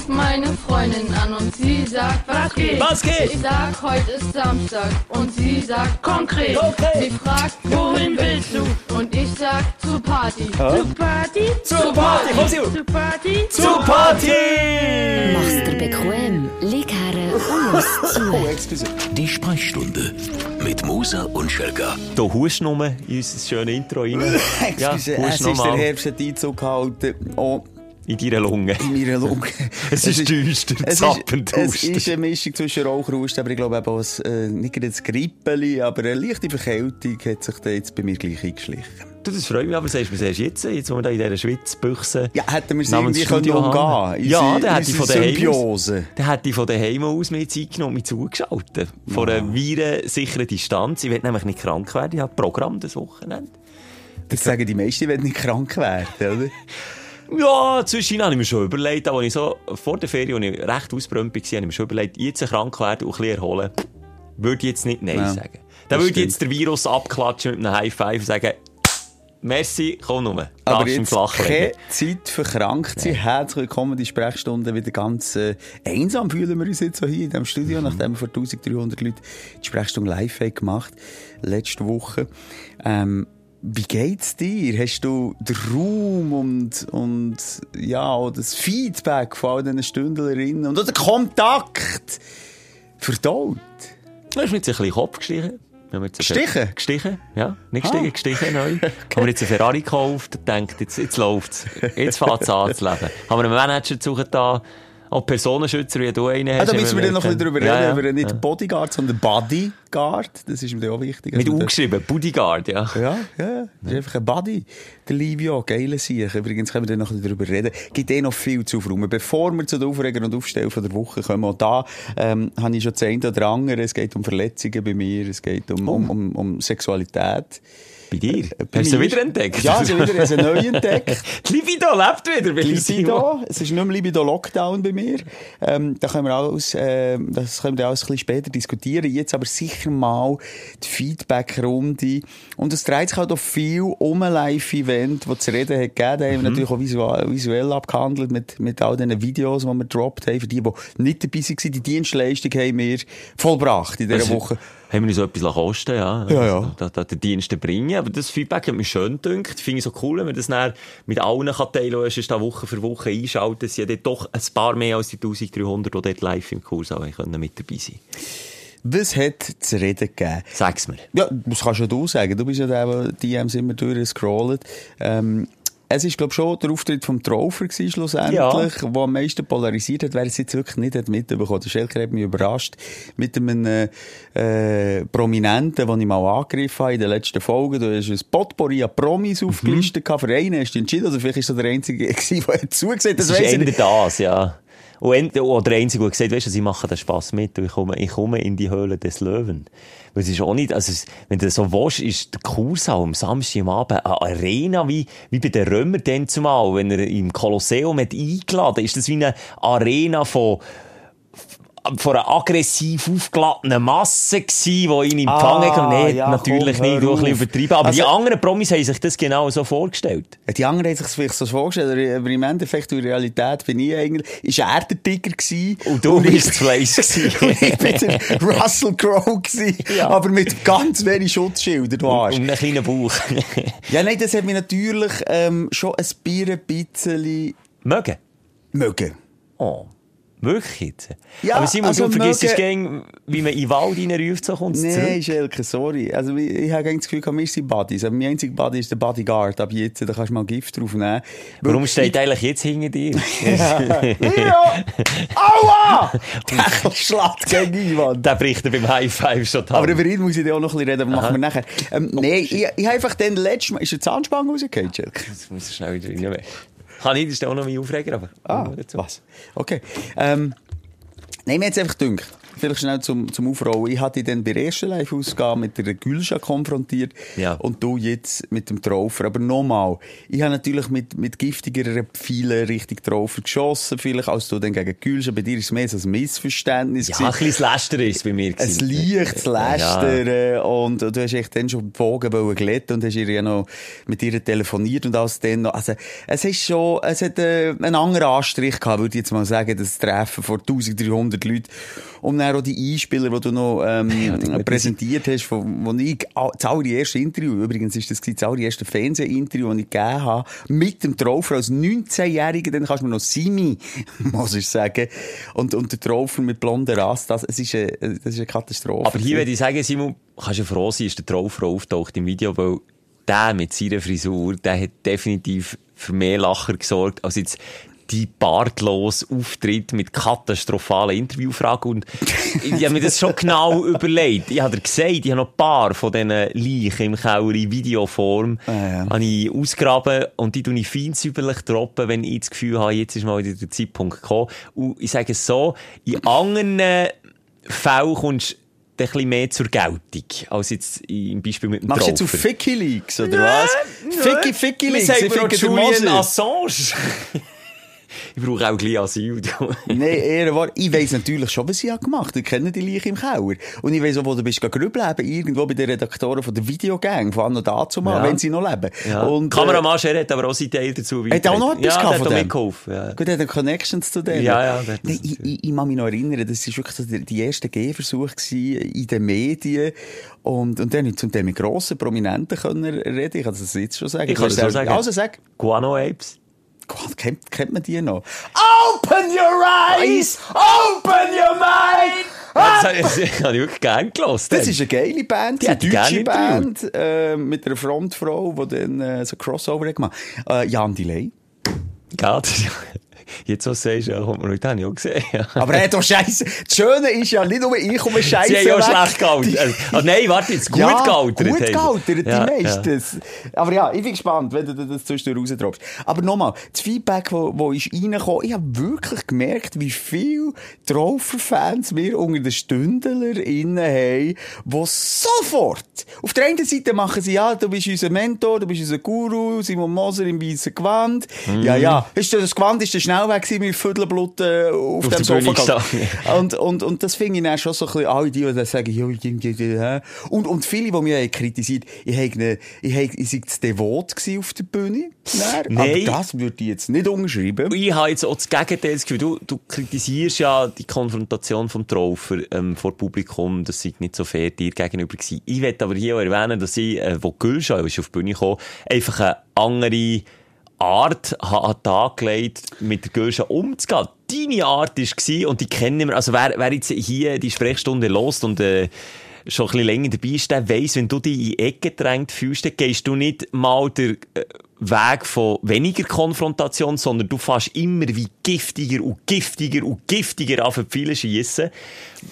ruf meine Freundin an und sie sagt, was geht? Was geht? Ich sag, heute ist Samstag und sie sagt, konkret. Konkret. Sie fragt, wohin willst du? Und ich sag, zur Party. Zur Party? Zur Party. Zur Party? Zur Party! Mach's dir bequem, lieg her und los zu. Oh, excuse. Die Sprechstunde mit Musa und Schelga. Du hust nur in unser schönes Intro rein. ja, Excuse, es ist der Herbst hat Einzug gehalten. Oh, in deiner Lunge. in meiner Lunge. Es ist düster, zappend es ist eine Mischung zwischen Rauchrost, aber ich glaube eben auch äh, nicht gerade ein Grippeli, aber eine leichte Verkältung hat sich da jetzt bei mir gleich eingeschlichen. Du, das freut mich, aber sagst du mir erst jetzt, jetzt wo wir da in dieser Schwitzbüchse Ja, hätten wir es irgendwie können umgehen. Ja, der hätte ich von daheim Symbiose. aus, der hätte ich von daheim aus mir Zeit genommen, mich zugeschaltet. Von einer virensicheren Distanz. Ich will nämlich nicht krank werden, ich habe Programm das Wochenende. Das sagen die meisten, wenn nicht krank werden, oder? Ja, zwischen habe ich mir schon überlegt, als ich so vor der Ferien, als ich recht ausbrennt war, habe ich mir schon überlegt, jetzt krank werden und ein bisschen erholen, würde ich jetzt nicht Nein Ja, sagen. Da das würde ich jetzt der Virus abklatschen mit einem High Five und sagen, merci, komm nur. Aber Darfst im jetzt keine. Zeit für krank zu sein. Herzlich willkommen, die Sprechstunde wieder ganz äh, einsam fühlen wir uns jetzt so hier in diesem Studio, nachdem wir vor 1300 Leuten die Sprechstunde live haben gemacht letzte Woche. Ähm, wie geht's dir? Hast du den Raum und, und ja, das Feedback von all diesen Stündlerinnen und den Kontakt verdaut? Du hast mir jetzt ein bisschen Kopf gestichen. Einen Gestichen? Gestichen, ja. Nicht Ah. gestichen, gestichen neu. Haben wir jetzt einen Ferrari gekauft und denkt, jetzt, jetzt läuft's. Jetzt fängt's an zu leben. Haben wir einen Manager da, auch Personenschützer, wie du einen hast. Ah, da müssen wir dann noch ein bisschen drüber reden, Ja, ja. über nicht Ja. Bodyguard, sondern Bodyguard. Das ist mir auch wichtig. Mit Also U der- geschrieben, Bodyguard, ja. Ja, ja, das ist einfach ein Buddy. Der Livio, geile Sieg. Übrigens können wir dann noch ein bisschen darüber reden. Gibt eh noch viel zu aufräumen. Bevor wir zu den Aufreger und Aufstellen von der Woche kommen, auch da, ähm, habe ich schon eine oder andere. Es geht um Verletzungen bei mir, es geht um, um, um, um Sexualität. Bei dir? Bei Hast du wieder entdeckt? Ja, sie wieder, sie neu entdeckt. Die Libido lebt wieder bei Libido. Es ist nicht mehr Libido Lockdown bei mir. Ähm, da können wir alles, äh, das können wir alles ein bisschen später diskutieren. Jetzt aber sicher mal die Feedback-Runde. Und es dreht sich halt auch viel um ein Live-Event, das zu reden hat gegeben. Da haben wir natürlich auch visuell, visuell abgehandelt mit, mit all diesen Videos, die wir gedroppt haben. Für die, die nicht dabei waren, die Dienstleistung haben wir vollbracht in dieser Also, Woche. Haben wir uns so etwas kosten ja. Ja, ja. Da, da, den Dienst bringen. Aber das Feedback hat mir schön gedacht. Finde ich so cool, wenn man das dann mit allen kann teilen kann. Sonst da Woche für Woche einschalten. Es sind ja dort doch ein paar mehr als die 1300, die dort live im Kurs auch können mit dabei sein Was hat zu reden gegeben? Sag's mir. Ja, das kannst ja du sagen. Du bist ja der, der die DMs immer durchscrollt. Ähm, es ist, glaube ich, schon der Auftritt vom Traufer gewesen, schlussendlich, Ja. der am meisten polarisiert hat. Wer es jetzt wirklich nicht hat mitbekommen. Der Schelker hat mich überrascht mit einem äh, Prominenten, den ich mal angegriffen habe in den letzten Folgen. Du hast ein Potpourri an Promis aufgelistet. gehabt. Für einen hast du entschieden, oder vielleicht ist er der Einzige gewesen, der hat zugesehen. Das Das ist das, ja. Und der Einzige, der gesagt weißt du, sie machen den Spass mit ich komme, ich komme in die Höhle des Löwen. Weil es ist auch nicht, also, wenn du das so willst, ist der Kursaal am Samstag am Abend eine Arena wie, wie bei den Römern dann zumal, wenn er im Kolosseum hat eingeladen, ist das wie eine Arena von, von einer aggressiv aufgeladenen Masse gsi, die ihn empfangen Ah. Nee, ja, natürlich komm, nicht, du ein übertrieben. Aber die Also- anderen Promis haben sich das genau so vorgestellt. Die anderen haben sich das vielleicht so vorgestellt, aber im Endeffekt, in der Realität bin ich eigentlich, ist er der Tiger gewesen. Und du bist Fleisch und ich bin der Russell Crowe gewesen, Ja. aber mit ganz wenig Schutzschildern, du Arsch. Und einen kleinen Bauch. Ja, nein, das hat mich natürlich ähm, schon ein Bier ein bisschen Mögen. mögen. Oh. Wirklich jetzt? Ja, Aber Simon, also du vergisst mögen- gern, wie man in den Wald reinruft, so kommt es Nein, zurück. Schelke, sorry. Also, ich, ich habe das Gefühl, wir sind Buddies. Aber mein einziger Buddy ist der Bodyguard. Ab jetzt, da kannst du mal Gift draufnehmen. Warum steht eigentlich jetzt hinter dir? Ja! Aua! Der schlägt gegen Einwand. Der bricht er beim High Five schon da. Aber über ihn muss ich dir auch noch ein bisschen reden, aber machen wir nachher. Ähm, nee, ich, ich habe einfach dann letztes Mal, ist der Zahnspange rausgefallen, Schelke? Jetzt muss ich schnell wieder rein. Kann ich, das ist auch noch mein Aufreger, aber... Ah, dazu. was? Okay. Ähm, nein, mir jetzt einfach gedacht, vielleicht schnell zum, zum Aufrollen. Ich hatte dich dann bei der ersten Live-Ausgabe mit der Gülscha konfrontiert. Ja. Und du jetzt mit dem Traufer. Aber nochmal, ich habe natürlich mit, mit giftigeren Pfeilen richtig Traufer geschossen, vielleicht als du dann gegen Gülscha. Bei dir ist es mehr so ein Missverständnis. Ja, gewesen. ein bisschen Lästern ist es bei mir. Ein gewesen. leichtes Lästern. Und du hast echt dann schon die Wogen glätten und hast ihr ja noch mit ihr telefoniert und alles dann noch. Also, es ist schon, es hat äh, einen anderen Anstrich gehabt, würde ich jetzt mal sagen, das Treffen vor 1300 Leuten. Und dann auch die Einspieler, die du noch, ähm, präsentiert hast, von, wo ich, ah, das allererste Interview, übrigens ist das das allererste Fernsehinterview, das ich gegeben habe, mit dem Traufer als 19-Jähriger, dann kannst du mir noch Simi, muss ich sagen. Und, und der Traufer mit blonden Rast, das, es ist eine, das ist eine Katastrophe. Aber hier würde ich sagen, Simon, kannst du froh sein, ist der Traufer auftaucht im Video, weil der mit seiner Frisur, der hat definitiv für mehr Lacher gesorgt, als jetzt die bartlos Auftritt mit katastrophalen Interviewfragen. Und ich habe mir das schon genau überlegt. Ich habe dir gesagt, ich habe noch ein paar von diesen Leichen im Keller in Videoform Ah, ja. habe ich ausgraben und die tue ich feinsäuberlich droppen, wenn ich das Gefühl habe, jetzt ist mal wieder der Zeitpunkt gekommen. Und ich sage es so, in anderen Fällen kommst du ein bisschen mehr zur Geltung, als jetzt im Beispiel mit dem Machst du jetzt auf. Ficky Leaks, oder was? Ficky, Ficky Wir Leaks. ich den Julian. Assange. Ich brauche auch bisschen Asyl. Nein, eher wahr. Ich weiss natürlich schon, was ich gemacht habe. Ich kenne die Leiche im Keller. Und ich weiss auch, wo du bist grübeln, irgendwo bei den Redaktoren von der Videogang, von Anno dazu mal, Ja. wenn sie noch leben. Ja. Und, Kameramann Scher hat aber auch seinen Teil dazu Hat auch noch etwas ja, gehabt der von dem? mitgeholfen. Ja. Gut, er hat Connections zu denen. Ja, ja, der Nein, ich, ich, ich kann mich noch erinnern, das war wirklich so die, die erste Gehversuch in den Medien. Und, und dann habe ich zum mit grossen Prominenten können reden. Ich kann das jetzt schon sagen. Ich kann das so auch- sagen. Also sag. Guano Apes. Gott, kennt, kennt man die noch? Open your eyes! Open your mind! Das habe ich, das habe ich wirklich gerne gelassen. Das ist eine geile Band, Die eine deutsche. Band, äh, mit einer Frontfrau, die dann äh, so Crossover hat gemacht äh, Jan Delay. Ja, das- Jetzt, was du sagst, ja, kommt man heute habe ich auch gesehen. Ja. Aber er hat doch Scheiße. Das Schöne ist ja nicht nur ich komme Scheiße Sie haben ja auch schlecht gealtert. Also, ah, nein, warte, jetzt gut ja, gealtert. Gut gealtert, Ja, die ja. meisten. Aber ja, ich bin gespannt, wenn du das zwischendurch rausdroppst. Aber nochmal, das Feedback, wo, wo ist reingekommen, ich habe wirklich gemerkt, wie viele Traufer-Fans wir unter den StündlerInnen haben, die sofort, auf der einen Seite machen sie, ja, du bist unser Mentor, du bist unser Guru, Simon Moser im weißen Gewand. Mhm. Ja, ja, ist das Gewand ist der schnell weg gewesen mit Viertelblut äh, auf, Auf dem Sofa. Und, und, und das finde ich dann schon so ein bisschen, alle die, die sagen? Und, und viele, die mich kritisiert, ich hätte, ich hätte, ich sei zu devot auf der Bühne. Dann. Nein. Aber das würde ich jetzt nicht unterschreiben. Ich habe jetzt auch das Gegenteil das Gefühl, du, du kritisierst ja die Konfrontation vom Traufer ähm, vor Publikum, das sei nicht so fair dir gegenüber gewesen. Ich möchte aber hier auch erwähnen, dass ich, äh, wo Gülscha ist auf die Bühne gekommen, einfach eine andere Art an den Tag mit der Gülscha umzugehen. Deine Art war, und die kennen wir, also wer, wer jetzt hier die Sprechstunde lost und äh, schon ein bisschen länger dabei ist, der weiss, wenn du dich in die Ecke gedrängt fühlst, dann gehst du nicht mal den äh, Weg von weniger Konfrontation, sondern du fährst immer wie giftiger und giftiger und giftiger auf Pfeile schiessen.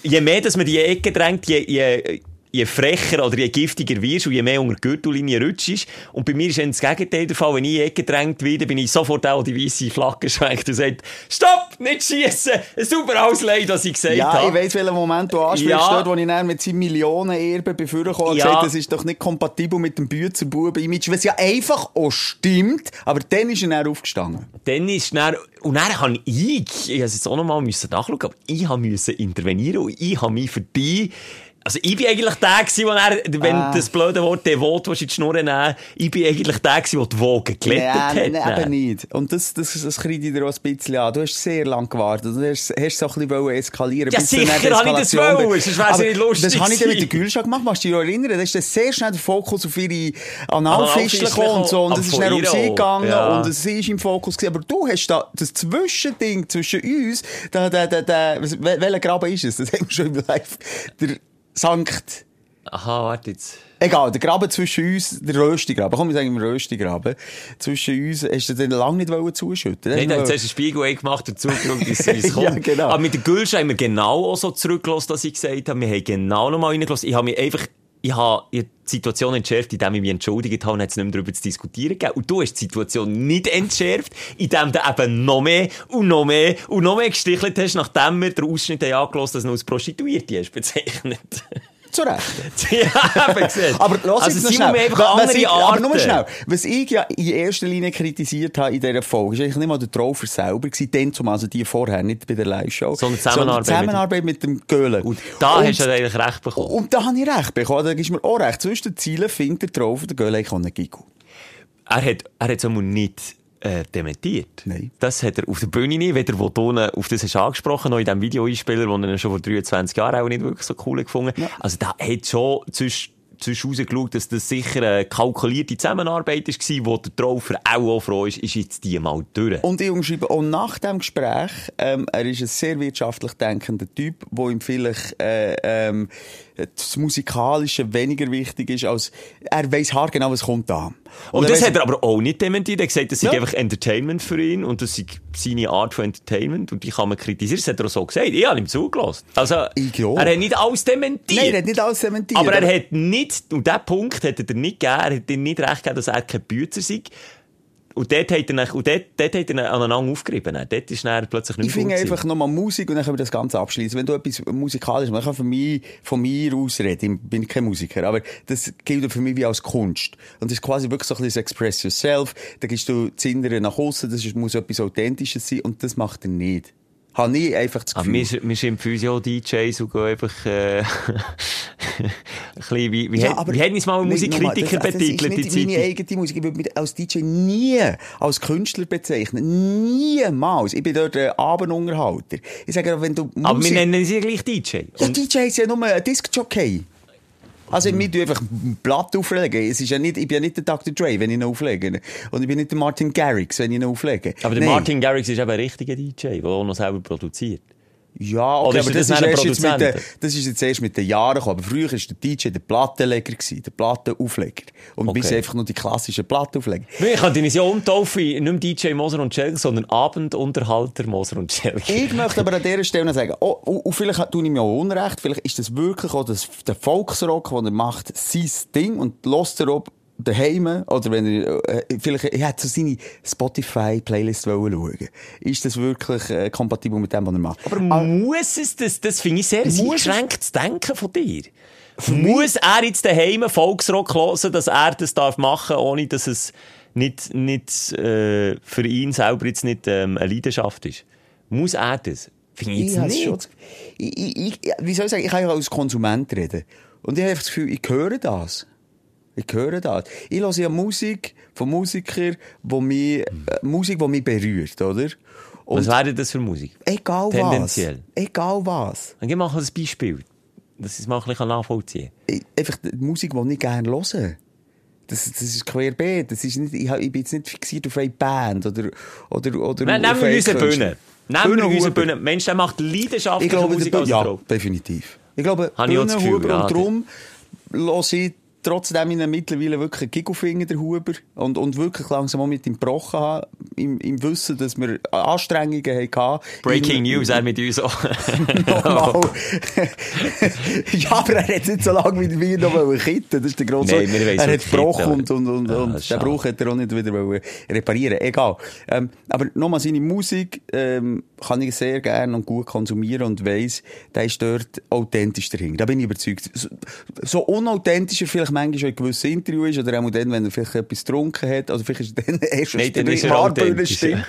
Je mehr, dass man die Ecke drängt, je, je, je frecher oder je giftiger wirst und je mehr unter die Gürtellinie rutschst. Und bei mir ist dann das Gegenteil der Fall. Wenn ich in die Ecke gedrängt werde, bin ich sofort auch die weiße Flagge schwenkt und sagt, stopp, nicht schiessen! Es tut mir alles leid, was ich gesagt Ja, habe. ich weiss, welchen Moment du ansprichst, Ja. dort, wo ich dann mit seinem Millionen-Erbe befürchten habe und Ja. gesagt, das ist doch nicht kompatibel mit dem Büzerbuben-Image, was ja einfach auch stimmt, aber dann ist er dann aufgestanden. dann ist dann, und dann habe ich, ich habe es jetzt auch nochmal müssen nachschauen, aber ich habe müssen intervenieren und ich habe mich für die, also ich bin eigentlich der gewesen, wo er, wenn Ah. das blöde Wort devot in die Schnur nehmen, ich bin eigentlich der gewesen, der die Wogen geglättet Ja, hat. nein, eben nicht. Und das, das, das kriege ich dir auch ein bisschen an. Du hast sehr lange gewartet. Du hast, hast so ein bisschen eskalieren Ja, sicher habe ich das wollen, sonst wäre es nicht lustig Das habe ich dann mit der. Gülscha gemacht. Machst du dich erinnern? Da ist dann sehr schnell der Fokus auf ihre Analfistel gekommen und so. Und es ist dann um sie gegangen Ja. und sie ist im Fokus gewesen. Aber du hast da das Zwischending zwischen uns, da, da, da, da, was- wel- welcher Graben ist es? Das haben wir schon im Live. Der Sankt... Aha, warte jetzt. Egal, der Graben zwischen uns, der Röstigraben, komm, wir sagen im Röstigraben, zwischen uns, hast du den lange nicht wollen zuschütten Nein, Hast dann du hat zuerst einen Spiegel gemacht, dazu geschaut, wie es wie es kommt. Ja, genau. Aber mit der Gülsch haben wir genau auch so zurückgelassen, dass ich gesagt habe, wir haben genau nochmal reingelassen. Ich habe mich einfach ich habe die Situation entschärft, indem ich mich entschuldigt habe und es nicht mehr darüber zu diskutieren gegeben. Und du hast die Situation nicht entschärft, indem du eben noch mehr und noch mehr und noch mehr gestichelt hast, nachdem wir den Ausschnitt haben dass du als Prostituierte hast bezeichnet. Zu Recht. ja. Aber lass also, jetzt noch schnell. einfach Was ich, aber nur schnell. Was ich ja in erster Linie kritisiert habe in dieser Folge, ist eigentlich nicht mal der Traufer selber gewesen, den zum, also die vorher, nicht bei der Live-Show. Sondern Zusammenarbeit die Zusammenarbeit mit, dem Göhlen. Und da hast du eigentlich recht bekommen. Und da habe ich recht bekommen. Da du mir auch recht. Zwischen den Zielen findet der Traufer der Göhlen eigentlich auch einen Gigu. Er hat, er hat es nicht äh, dementiert. Nein. Das hat er auf der Bühne nicht, weder wo du ihn auf das hast angesprochen, noch in diesem Video-Einspieler, den er schon vor 23 Jahren auch nicht wirklich so cool gefunden hat. Also da hat schon zwischen zwischen rausgeschaut, dass das sicher eine kalkulierte Zusammenarbeit war, wo der Traufer auch, auch froh ist, ist jetzt die mal durch. Und ich umschreibe auch nach dem Gespräch, ähm, er ist ein sehr wirtschaftlich denkender Typ, wo ihm vielleicht äh, ähm, das Musikalische weniger wichtig ist, als er weiß haargenau, was kommt da. Und, er das hat er aber auch nicht dementiert. Er hat gesagt, das sei Ja. einfach Entertainment für ihn und das sei seine Art von Entertainment und die kann man kritisieren. Das hat er auch so gesagt. Ich habe ihm zugelassen. Also, ja. er hat nicht alles dementiert. Nein, er hat nicht alles dementiert. aber er hat nicht, und diesen Punkt hat er nicht gegeben, er hat ihm nicht recht gegeben, dass er kein Bützer sei. Und dort hat er, und dort, dort hat er aneinander aufgerieben. Dort ist er plötzlich nicht Ich mehr finde einfach nochmal Musik und dann können wir das Ganze abschließen. Wenn du etwas musikalisch machst, ich kann von mir, von mir aus reden. Ich bin kein Musiker, aber das gilt für mich wie als Kunst. Und das ist quasi wirklich so ein bisschen das Express Yourself. Da gehst du das Innere nach außen, das muss etwas Authentisches sein und das macht er nicht. Habe ich einfach das Aber Gefühl. wir, wir schimpfen uns ja auch DJs und gehen einfach, äh, ein bisschen, wie, wie, Ja, hat, aber- wie hat uns mal ein Nein, Musikkritiker das- betitelt, Das ist nicht meine eigene Musik. Ich würde mich als DJ nie als Künstler bezeichnen. Niemals. Ich bin dort ein Abendunterhalter. Ich sage, wenn du Musik... Aber wir nennen sie ja gleich DJ. Ja, Und- DJ ist ja nur ein Disc-Jockey. Also, wir tun einfach ein Blatt auflegen. Es ist ja nicht, ich bin ja nicht der Dr. Dre, wenn ich ihn auflege. Und ich bin nicht der Martin Garrix, wenn ich ihn auflege. Aber der Nein. Martin Garrix ist eben ein richtiger DJ, der auch noch selber produziert. Ja, okay, aber das das, ist jetzt mit den, das ist jetzt erst mit den Jahren gekommen. Aber früher war der DJ der Plattenleger, der Plattenaufleger. Und Okay. bis einfach nur die klassischen Plattenaufleger. Wir könnten uns ja umtaufen, nicht mehr DJ Moser und Schelke, sondern Abendunterhalter Moser und Schelke. Ich möchte aber an dieser Stelle noch sagen, oh, oh, und vielleicht tue ich mir auch Unrecht, vielleicht ist das wirklich auch das, der Volksrock, den er macht, sein Ding und lässt er ob daheim, oder wenn er, äh, vielleicht, er hat so seine Spotify-Playlist wollen schauen. Ist das wirklich äh, kompatibel mit dem, was er macht? Aber muss es das, das finde ich sehr eingeschränktes Denken von dir. Muss er jetzt daheim Volksrock hören, dass er das darf machen, ohne dass es nicht, nicht äh, für ihn selber jetzt nicht ähm, eine Leidenschaft ist? Muss er das? Finde ich jetzt hab's nicht. ich, ich, ich, wie soll ich sagen, ich kann ja als Konsument reden. Und ich habe das Gefühl, ich höre das. Ich höre das. Ich höre ja Musik von Musikern, wo mich, äh, Musik, die mich berührt, oder? Und Was wäre das für Musik? egal Tendenziell. was. Egal was. Dann gib mal ein Beispiel, dass ich es mal ein bisschen nachvollziehen Ich, einfach die Musik, die ich gerne höre. Das, das ist querbeet. Das ist nicht, ich, ich bin jetzt nicht fixiert auf eine Band oder, oder, oder kann. Nehmen wir unsere. Bühne. Nehmen wir unsere. Bühne. Mensch, der macht Ich leidenschaftliche glaube, Musik der, ja, definitiv. Ich glaube, ich Bühnenhuber ja, und darum lasse ich trotzdem in mittlerweile wirklich einen Gigofinger der Huber und, und wirklich langsam auch mit ihm gebrochen habe, im, im Wissen, dass wir Anstrengungen hatten. Breaking ihn- News, er mit uns auch. Nochmal. ja, aber er hat nicht so lange wie wir noch kitten. Das ist der grosse. Nein, wir er hat gebrochen und, und, und, und Ah, den schade. Bruch hat er auch nicht wieder reparieren. Egal. Ähm, aber nochmal, seine Musik ähm, kann ich sehr gerne und gut konsumieren und weiss, der ist dort authentisch dahinter. Da bin ich überzeugt. So, so unauthentischer vielleicht manchmal schon in gewissen Interview ist oder auch dann, wenn er vielleicht etwas getrunken hat. Also vielleicht ist er dann erst der ist er authentisch, stimmt.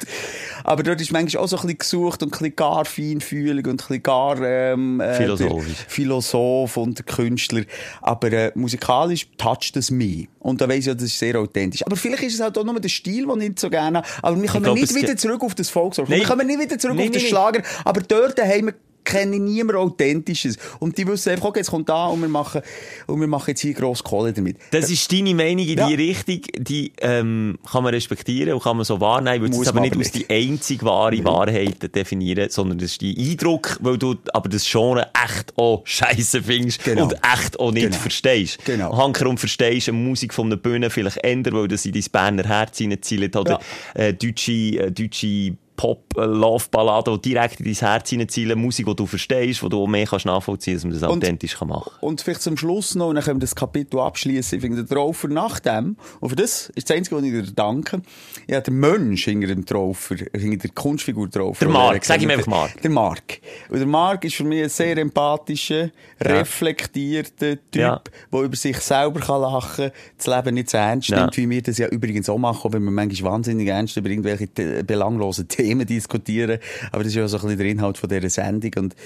Aber dort ist manchmal auch so ein bisschen gesucht und ein bisschen gar feinfühlig und ein bisschen gar ähm, äh, Philosophisch. Philosoph und Künstler. Aber äh, musikalisch toucht es mich. Und da weiss ich ja, das ist sehr authentisch. Aber vielleicht ist es halt auch nur der Stil, den ich nicht so gerne habe. Aber wir kommen glaub, nicht wieder zurück auf das Volksrock. Wir kommen nicht wieder zurück Nein, auf den nein, Schlager. Aber dort daheim kenne niemand Authentisches. Und die wissen einfach, okay, jetzt kommt da und wir machen, und wir machen jetzt hier gross Kohle damit. Das ist deine Meinung in Ja. die Richtung, die ähm, kann man respektieren und kann man so wahrnehmen. Würde Muss es aber nicht als die nicht. einzige wahre Wahrheit definieren, sondern das ist dein Eindruck, weil du aber das Genre echt auch scheiße findest Genau. und echt auch nicht Genau. verstehst. Genau. Hankerum verstehst eine Musik von einer Bühne vielleicht ändern, weil das in dein Berner Herz hineinzielt oder Ja. äh, deutsche, äh, deutsche Pop-Love-Ballade, die direkt in dein Herz hineinzielen, Musik, die du verstehst, die du mehr kannst nachvollziehen kannst, dass man das Und- authentisch kann machen Und vielleicht zum Schluss noch, und dann können wir das Kapitel abschließen. Ich finde, der Traufer nach dem, und für das ist das Einzige, was ich dir danke, ja, der Mensch hinter dem Traufer, hinter der Kunstfigur Traufer. Der Mark, sag ihm einfach Mark. Der Mark. Und der Mark ist für mich ein sehr empathischer, reflektierter Typ, Ja. der über sich selber kann lachen das Leben nicht so ernst Ja. nimmt, wie wir das ja übrigens auch machen, wenn wir manchmal wahnsinnig ernst über irgendwelche belanglosen Themen diskutieren. Aber das ist ja so ein bisschen der Inhalt von dieser Sendung und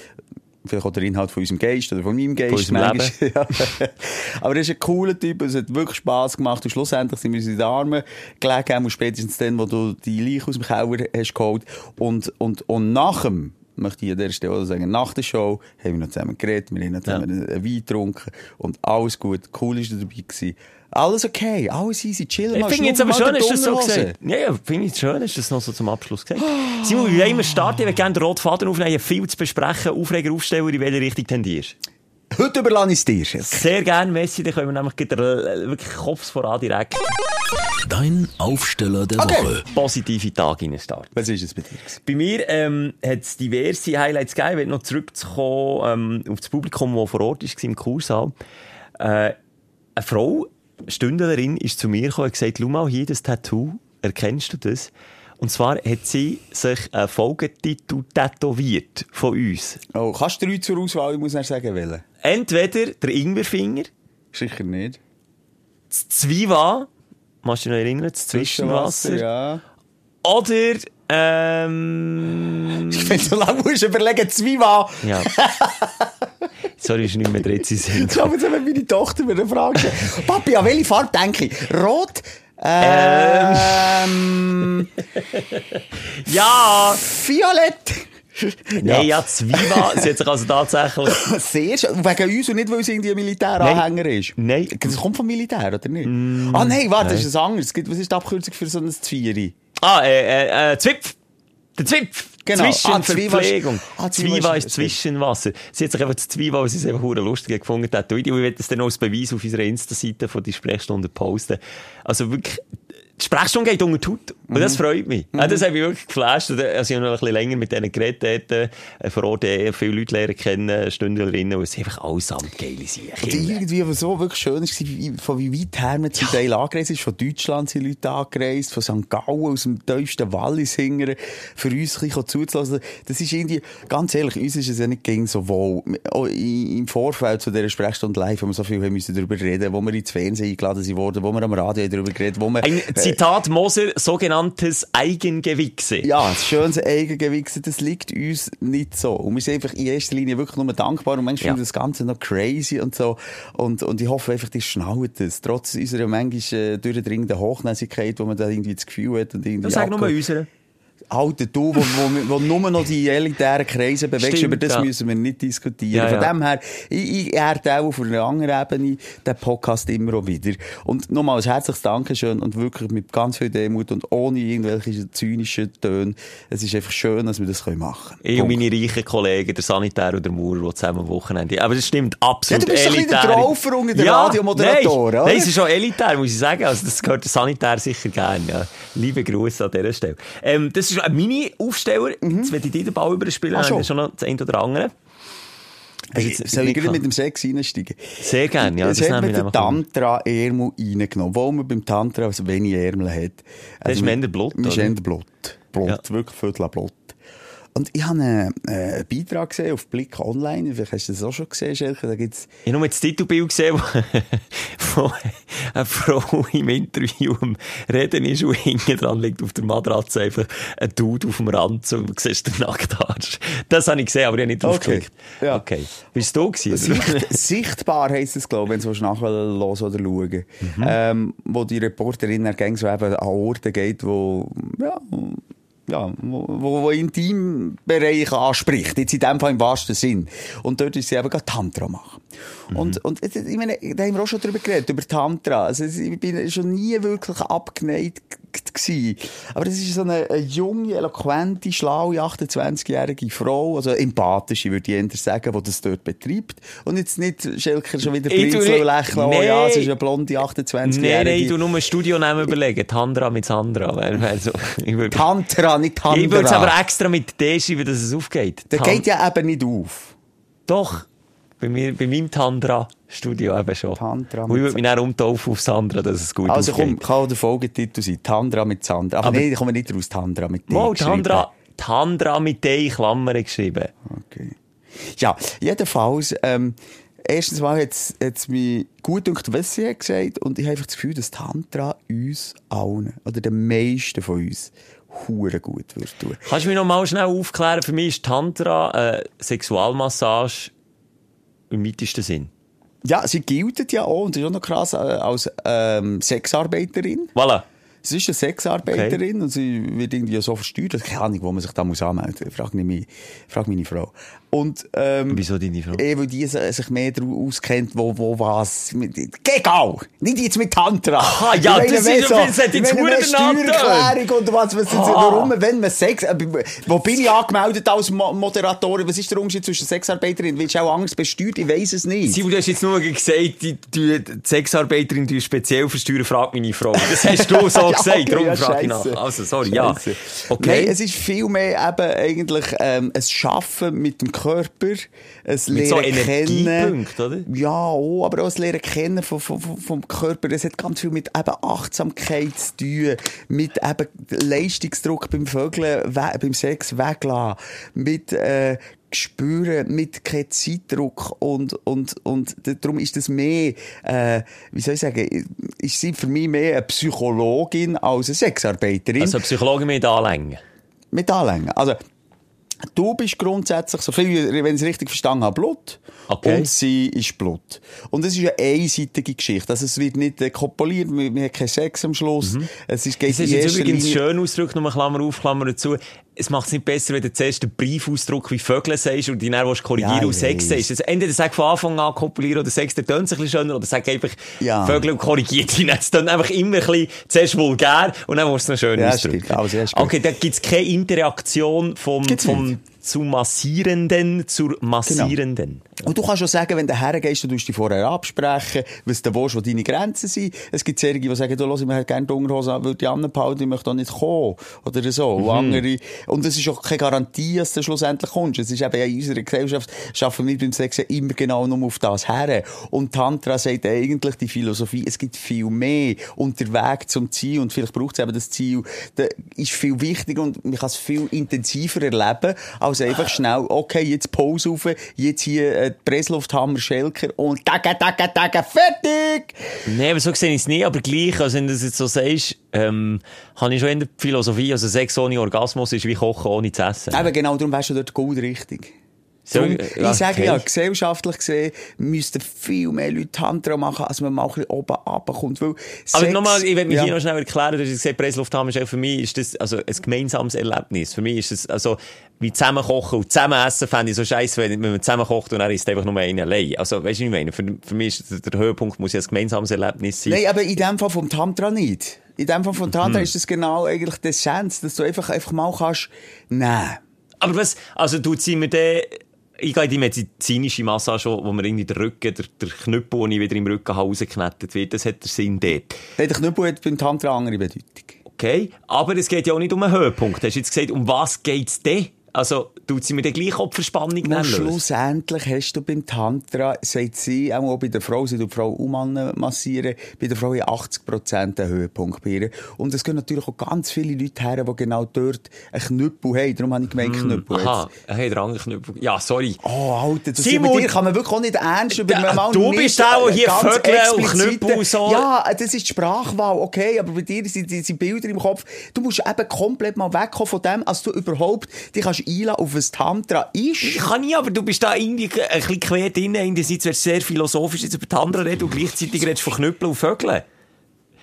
vielleicht auch der Inhalt von unserem Geist oder von meinem Geist. manchmal. Ja. Aber er ist ein cooler Typ, es hat wirklich Spass gemacht und schlussendlich sind wir uns in die Arme gelegen, auch spätestens dann, wo du die Leiche aus dem Keller hast geholt. Und, und, und nach dem, möchte ich an der Stelle sagen, nach der Show haben wir noch zusammen geredet, wir haben noch zusammen einen Wein getrunken und alles gut, cool ist er dabei gewesen. Alles okay, alles easy, chill Ich mal, finde jetzt aber schön, ist das so gesagt. Ja, ja, finde ich schön, ist das noch so zum Abschluss gesagt. Simon, wie wollen wir starten? Ich würde gerne den roten Faden aufnehmen, ich viel zu besprechen, Aufreger aufstellen, in welche Richtung tendierst. Heute überlasse ich es dir. Chef. Sehr gerne, Messi, dann können wir nämlich wirklich Kopf voran direkt Dein Aufsteller der Okay. Woche. positive Tag in starten. Was ist es bei dir? Bei mir ähm, hat es diverse Highlights gegeben. Ich will noch zurückzukommen ähm, auf das Publikum, das vor Ort war im Kursaal. Äh, eine Frau, Stündlerin, ist zu mir gekommen und gesagt, schau mal hier das Tattoo, erkennst du das? Und zwar hat sie sich einen Folgetitel tätowiert von uns. Oh, kannst du drei zur Auswahl, ich muss nicht sagen, welchen? Entweder der Ingwerfinger, Sicher nicht. das Zwiebel, machst du dich noch erinnern, das Zwischenwasser, ja. oder ähm, Ich finde, so lange musst du überlegen, Zwiebel. ja. Sorry, ist nicht mehr drin zu sein. Ich habe jetzt eben meine Tochter mir eine Frage gestellt. Papi, an welche Farbe denke ich? Rot? Ähm, Ja! Violett? Nein, ja, Zwiebel, sie hat sich also tatsächlich... Sehr schön. Wegen uns und nicht, weil sie irgendwie ein Militäranhänger ist. Nein. Das kommt vom Militär, oder nicht? ah, nein, warte, das ist ein anderes. Es Was ist die Abkürzung für so ein Zvieri? Ah, äh, äh, äh, Zwipf! Der Zwipf! Genau. Ah, Zwischenverpflegung. Ah, Zwiebel Zwiebel ist- Zwischenwasser. Sie hat sich einfach das Zwiebel, weil sie es einfach lustig gefunden hat, und ich werde das dann noch als Beweis auf unserer Insta-Seite von die Sprechstunde posten. Also wirklich, die Sprechstunde geht unter die Haut. Und Mhm. das freut mich. Ja, das hat mich wirklich geflasht. Also ich habe noch ein bisschen länger mit denen geredet, dort, äh, vor Ort eh viele Leute lernen kennen, Stündlerinnen, und es sind einfach allesamt geile Sachen. Und irgendwie, was so wirklich schön wie, von wie weit her man zum Teil angereist ist. Von Deutschland sind Leute angereist, von St. Gallen, aus dem tiefsten Wallis hingern, für uns ein bisschen zuzulassen. Das ist irgendwie, ganz ehrlich, uns ist es ja nicht gegen so wohl. Auch i- Im Vorfeld zu dieser Sprechstunde live, wo wir so viel haben müssen darüber reden, wo wir ins Fernsehen eingeladen sind worden, wo wir am Radio darüber geredet, wo wir, Ein äh, Zitat Moser, sogenanntes Eigengewichse. Ja, das schönes Eigengewichse, das liegt uns nicht so. Und wir sind einfach in erster Linie wirklich nur dankbar und manchmal Ja. finden das Ganze noch crazy und so. Und, und ich hoffe einfach, die schnallt es. Trotz unserer manchmal äh, durchdringenden Hochnäsigkeit, wo man da irgendwie das Gefühl hat und irgendwie Das sag nur unsere. Alter, du, wo, wo, wo nur noch die elitären Kreise bewegst, Stimmt, über das ja. müssen wir nicht diskutieren. Ja, Von ja. dem her, ich, ich erde auch auf einer anderen Ebene den Podcast immer auch wieder. Und nochmal ein herzliches Dankeschön und wirklich mit ganz viel Demut und ohne irgendwelche zynischen Töne. Es ist einfach schön, dass wir das machen können. Ich und Punkt. meine reichen Kollegen, der Sanitär und der Maurer, die zusammen am Wochenende. Aber das stimmt Ja, absolut. du bist doch ein bisschen der elitär. Unter den Ja, Radiomoderatoren, nein? Nein, es ist schon elitär, muss ich sagen. Also, das gehört der Sanitär sicher gerne. Ja. Liebe Grüße an dieser Stelle. Ähm, das ist ein Mini-Aufsteller. Jetzt werde ich dir den Ball überspielen. Ah, schon. schon noch das eine oder andere. Hey, soll ich mit dem Sex einsteigen? Sehr gerne, ja. das hat mir den. Tantra-Ärmel reingenommen, wo man beim Tantra also wenig Ärmel hat. Das ist mit- mehr Blut, Das ist eher Blut. Blut, Ja. wirklich Viertel Blut. Und ich habe einen, äh, einen Beitrag gesehen auf Blick Online, vielleicht hast du das auch schon gesehen, Schelke, da gibt's Ich habe nur das Titelbild gesehen, wo, wo eine Frau im Interview am Reden ist und hinten dran liegt auf der Matratze einfach ein Dude auf dem Rand und du siehst den Nacktarsch. Das habe ich gesehen, aber ich habe nicht drauf Okay. Ja. Okay. Bist du gewesen? Sicht, sichtbar heisst es, glaube ich, wenn du nachhören oder schauen ähm, wo die Reporterin dann so eben an Orte geht, wo, ja, ja, wo, wo, wo Intimbereich anspricht. Jetzt in dem Fall im wahrsten Sinn. Und dort ist sie eben gerade Tantra machen. Und, und ich meine, da haben wir auch schon drüber geredet, über Tantra. Also ich bin schon nie wirklich abgeneigt gewesen. Aber das ist so eine, eine junge, eloquente, schlaue, 28-jährige Frau, also empathische, würde ich eher sagen, die das dort betreibt. Und jetzt nicht Schelker schon wieder blinzeln und lächeln, oh Nee. ja, es ist eine blonde 28-jährige. Nein, nein, du nur ein Studionamen überlegen. Tandra mit Sandra. Wär- wär so. Tantra, nicht Tantra. ich würde es aber extra mit D schreiben, dass es aufgeht. Der geht ja eben nicht auf. Doch. Bei, mir, bei meinem Tantra-Studio eben schon. Tantra Und ich würde mich dann umtaufen auf Sandra, dass es gut Also komm, aufgeht. kann auch der Folgetitel sein. Tandra mit Sandra. Aber, Aber- nein, ich komme nicht raus. Tandra mit D. Mal. Tandra, Tandra mit D in Klammern geschrieben. Okay. Ja, jedenfalls, ähm, erstens mal hat es mich gut gedacht, was sie hat gesagt und ich habe einfach das Gefühl, dass Tantra uns allen, oder den meisten von uns, hure gut wird tun. Kannst du mich noch mal schnell aufklären? Für mich ist Tantra äh, Sexualmassage im weitesten Sinn. Ja, sie gilt ja auch, und das ist auch noch krass, äh, als ähm, Sexarbeiterin. Voilà. Sie ist eine Sexarbeiterin und sie wird irgendwie so versteuert. Keine Ahnung, wo man sich da muss anmelden muss. Frag, mich, frag meine Frau. Und, ähm, Wieso deine Frau? Eh, weil die sich mehr darauf auskennt, wo, wo was. Egal! Nicht jetzt mit Tantra! Ah, ja, meine, das ist ja- das hat jetzt verdammt Steuererklärung und was, was, Ah. warum, wenn man Sex, äh, wo bin ich angemeldet als Mo Moderatorin? Was ist der Unterschied zwischen Sexarbeiterin? Willst du auch anders besteuert? Ich weiss es nicht. Simon, du hast jetzt nur gesagt, die, die, Sexarbeiterin die speziell versteuern, fragt meine Frau. Das hast du so Ja, gesagt, okay, darum ja, frage ich nach. Also, sorry, ja. Scheisse. Okay. Nein, es ist viel mehr eben eigentlich ähm, ein Schaffen mit dem Körper, ein Mit so Lehren kennen. Oder? Ja, auch, aber auch das Lehren kennen vom, vom, vom- Körper. Es hat ganz viel mit eben Achtsamkeit zu tun, mit eben Leistungsdruck beim Vögeln, beim Sex weglassen, mit äh, spüren, mit keinem Zeitdruck und, und, und darum ist das mehr, äh, wie soll ich sagen, ist sie für mich mehr eine Psychologin als eine Sexarbeiterin. Also, Psychologen mit anlängen. Mit Anlängen. Also, du bist grundsätzlich, so viel, wie- wenn ich es richtig verstanden habe, Blut. Okay. Und sie ist Blut. Und es ist eine einseitige Geschichte. Also, es wird nicht äh, kopuliert, wir, wir haben keinen Sex am Schluss. Es ist, geht Das ist jetzt übrigens Linie- schön ausgedrückt, nur Klammer auf, Klammer zu. Es macht es nicht besser, wenn du zuerst den Briefausdruck wie Vögel sagst und die dann willst korrigieren Ja, und Sex sagst. Also entweder sag von Anfang an kopulieren oder Sex, der tönt sich ein bisschen schöner, oder sag einfach Ja. Vögel und korrigiert ihn. Es tönt einfach immer ein bisschen zuerst vulgär und dann musst du es noch schön Ja, ausdrücken. Also, okay, da gibt's keine Interaktion vom, Gibt's vom zu Massierenden zur Massierenden. Und du kannst schon sagen, wenn du hergehst, du tust dich vorher absprechen, was du willst, wo deine Grenzen sind. Es gibt solche, die sagen, du, lass, ich möchte gerne die Unterhose an, weil die anderen behalten, ich möchte auch nicht kommen. Oder so. Mhm. Und andere. Und es ist auch keine Garantie, dass du schlussendlich kommst. Es ist eben in unserer Gesellschaft, schaffen wir beim Sex ja immer genau nur auf das her. Und Tantra sagt eigentlich die Philosophie, es gibt viel mehr. Und der Weg zum Ziel, und vielleicht braucht es eben das Ziel, der ist viel wichtiger und man kann es viel intensiver erleben, als einfach schnell, okay, jetzt Pause auf, jetzt hier äh, Presslufthammer, Schelker und tagga, tagga, tagga, fertig! Nee, aber so sehe ich es nicht, aber gleich, also wenn du das jetzt so sagst, ähm, habe ich schon in der Philosophie, also Sex ohne Orgasmus ist wie Kochen ohne zu essen. Eben genau, darum wärst du dort gut richtig. Darum, ich sage ja, gesellschaftlich gesehen müssten viel mehr Leute Tantra machen, als man mal ein bisschen oben runterkommt. Weil Aber nochmal, ich will mich ja. hier noch schnell erklären, du hast gesagt, Presslufthammer ist auch für mich ist das, also ein gemeinsames Erlebnis. Für mich ist es, also, wie zusammen kochen und zusammen essen fände ich so scheiße, wenn, man zusammen kocht und dann isst einfach nur einer allein. Also, weißt du, was ich meine? Für, für mich ist der, Höhepunkt muss ja ein gemeinsames Erlebnis sein. Nein, aber in dem Fall vom Tantra nicht. In dem Fall vom Tantra Mhm. ist das genau eigentlich die Essenz, dass du einfach, einfach mal kannst, nein. Aber was, also tut sie mir dann, ich gehe in die medizinische Massage, wo mir irgendwie der Rücken, der, der Knüppel, den ich wieder im Rücken habe, rausgeknetet wird, das hat der Sinn dort. Der Knüppel hat beim Tantra eine andere Bedeutung. Okay? Aber es geht ja auch nicht um einen Höhepunkt. Hast du jetzt gesagt, um was geht's denn? Also, tut sie mir den gleich Kopfverspannung Und dann lösen? schlussendlich hast du beim Tantra, sagt sie, auch, bei der Frau, sie tut die Frau um Mann massieren, bei der Frau in 80% den Höhepunkt bei ihr. Und es gehen natürlich auch ganz viele Leute her, die genau dort einen Knüppel haben. Darum habe ich gemeint, Knüppel. Hm, Aha, hey, der andere Knüppel. Ja, sorry. Oh, Alter, das Simon, mit dir kann man wirklich auch nicht ernst über Da- mal du bist auch äh, hier Vögel und Knüppel und so. Ja, das ist die Sprachwahl, okay, aber bei dir sind diese Bilder im Kopf. Du musst eben komplett mal wegkommen von dem, als du überhaupt dich kannst einlassen auf ein Tantra ist. Ich kann nie, aber du bist da irgendwie ein bisschen quer drin. Einerseits wirst du sehr philosophisch jetzt über anderen reden und gleichzeitig redest du von Knüppeln und Vögeln.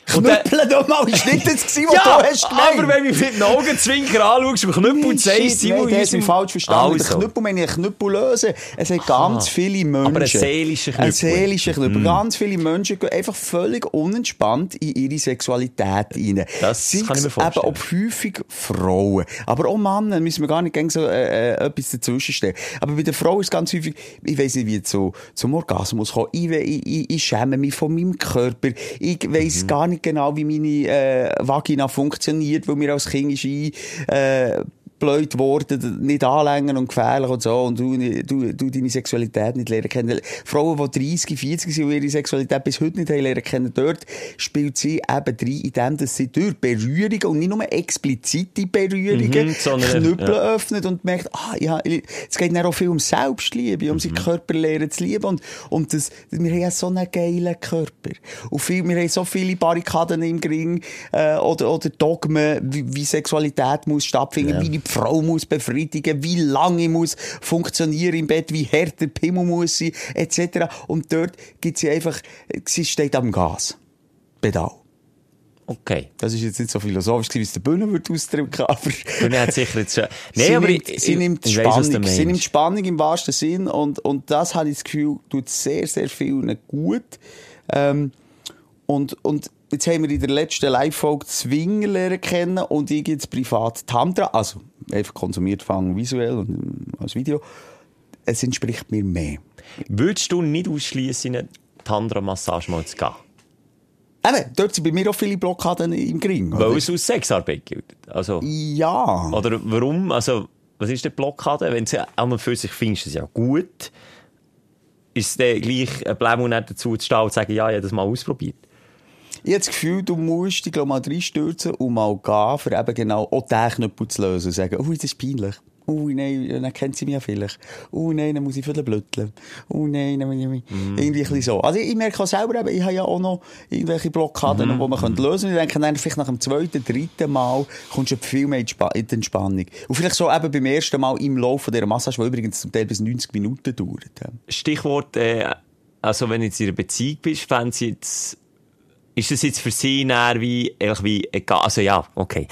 Knüppeln doch mal, ist nicht das gewesen, was Ja, du hast gemeint? aber wenn du mich mit den Augenzwinker anschaust und Knüppel Shit, Simon, nein, mich unserem- falsch verstanden. Also. Knüppel meine ich Knüppel lösen. Es hat ganz viele Menschen. Aber ein seelischer Knüppel. Ein seelischer Knüppel. Ganz viele Menschen gehen einfach völlig unentspannt in ihre Sexualität rein. Das Sei's kann ich mir vorstellen. Eben auch häufig Frauen. Aber auch Männer müssen wir gar nicht gegen so äh, äh, etwas dazwischenstellen. Aber bei der Frau ist es ganz häufig, ich weiss nicht, wie so zum Orgasmus kommt. Ich, ich, ich, ich schäme mich von meinem Körper. Ich weiss gar nicht genau, wie meine äh, Vagina funktioniert, weil mir als Kind ist ein, äh, blöd worden, nicht anlängen und gefährlich und so, und du, du, du deine Sexualität nicht lernen kennen. Frauen, die 30, 40 sind und ihre Sexualität bis heute nicht haben lernen kennen, dort spielt sie eben rein, indem dass sie durch Berührungen und nicht nur explizite Berührungen Mhm, sondern, Knüppel ja. öffnet und merkt, ah, ja, es geht dann auch viel um Selbstliebe, um Mhm. seinen Körper lernen zu lieben und, und das, wir haben ja so einen geilen Körper. Und viel, wir haben so viele Barrikaden im Ring, äh, oder, oder Dogmen, wie, wie Sexualität muss stattfinden, wie die Frau muss befriedigen, wie lange muss funktionieren im Bett, wie hart der Pimmel muss sein, etc. Und dort gibt sie einfach, sie steht am Gas. Pedal. Okay. Das ist jetzt nicht so philosophisch, wie es der Bühne würde ausdrücken, aber... Er hat sicher jetzt schon... sie, Nein, aber nimmt, ich, sie nimmt ich Spannung. Sie nimmt. Spannung im wahrsten Sinn und, und das habe ich das Gefühl, tut sehr, sehr vielen gut. Ähm, und, und jetzt haben wir in der letzten Live-Folge Zwinger lernen kennen und ich jetzt privat Tantra, also einfach konsumiert fangen visuell und ähm, als Video. Es entspricht mir mehr. Würdest du nicht ausschließen, in eine Tantra-Massage mal zu gehen? Eben, dort sind bei mir auch viele Blockaden im Gring. Weil es aus Sexarbeit gilt. Also, Ja. oder warum? Also, was ist die Blockade? Wenn an und für sich findest, ist es ja gut. Ist es dann gleich ein Blämmel dazu zu stehen und zu sagen, ja, ich habe das mal ausprobiert? Ich habe das Gefühl, du musst dich glaub, mal reinstürzen und mal gehen, für eben genau auch den Knüppel zu lösen und sagen, oh, das ist peinlich. Oh nein, dann kennt sie mich ja vielleicht. Oh nein, dann muss ich viel blödeln. Oh nein, dann muss ich mich... Irgendwie ein bisschen so. Also ich merke auch selber, eben, ich habe ja auch noch irgendwelche Blockaden, die man könnte lösen könnte. Ich denke, dann vielleicht nach dem zweiten, dritten Mal kommst du viel mehr in die Entspannung. Und vielleicht so eben beim ersten Mal im Laufe dieser Massage, die übrigens zum Teil bis 90 Minuten dauert. Stichwort, äh, also wenn du jetzt in einer Beziehung bist, fände sie jetzt, ist das jetzt für sie näher wie, wie, egal, also ja, okay.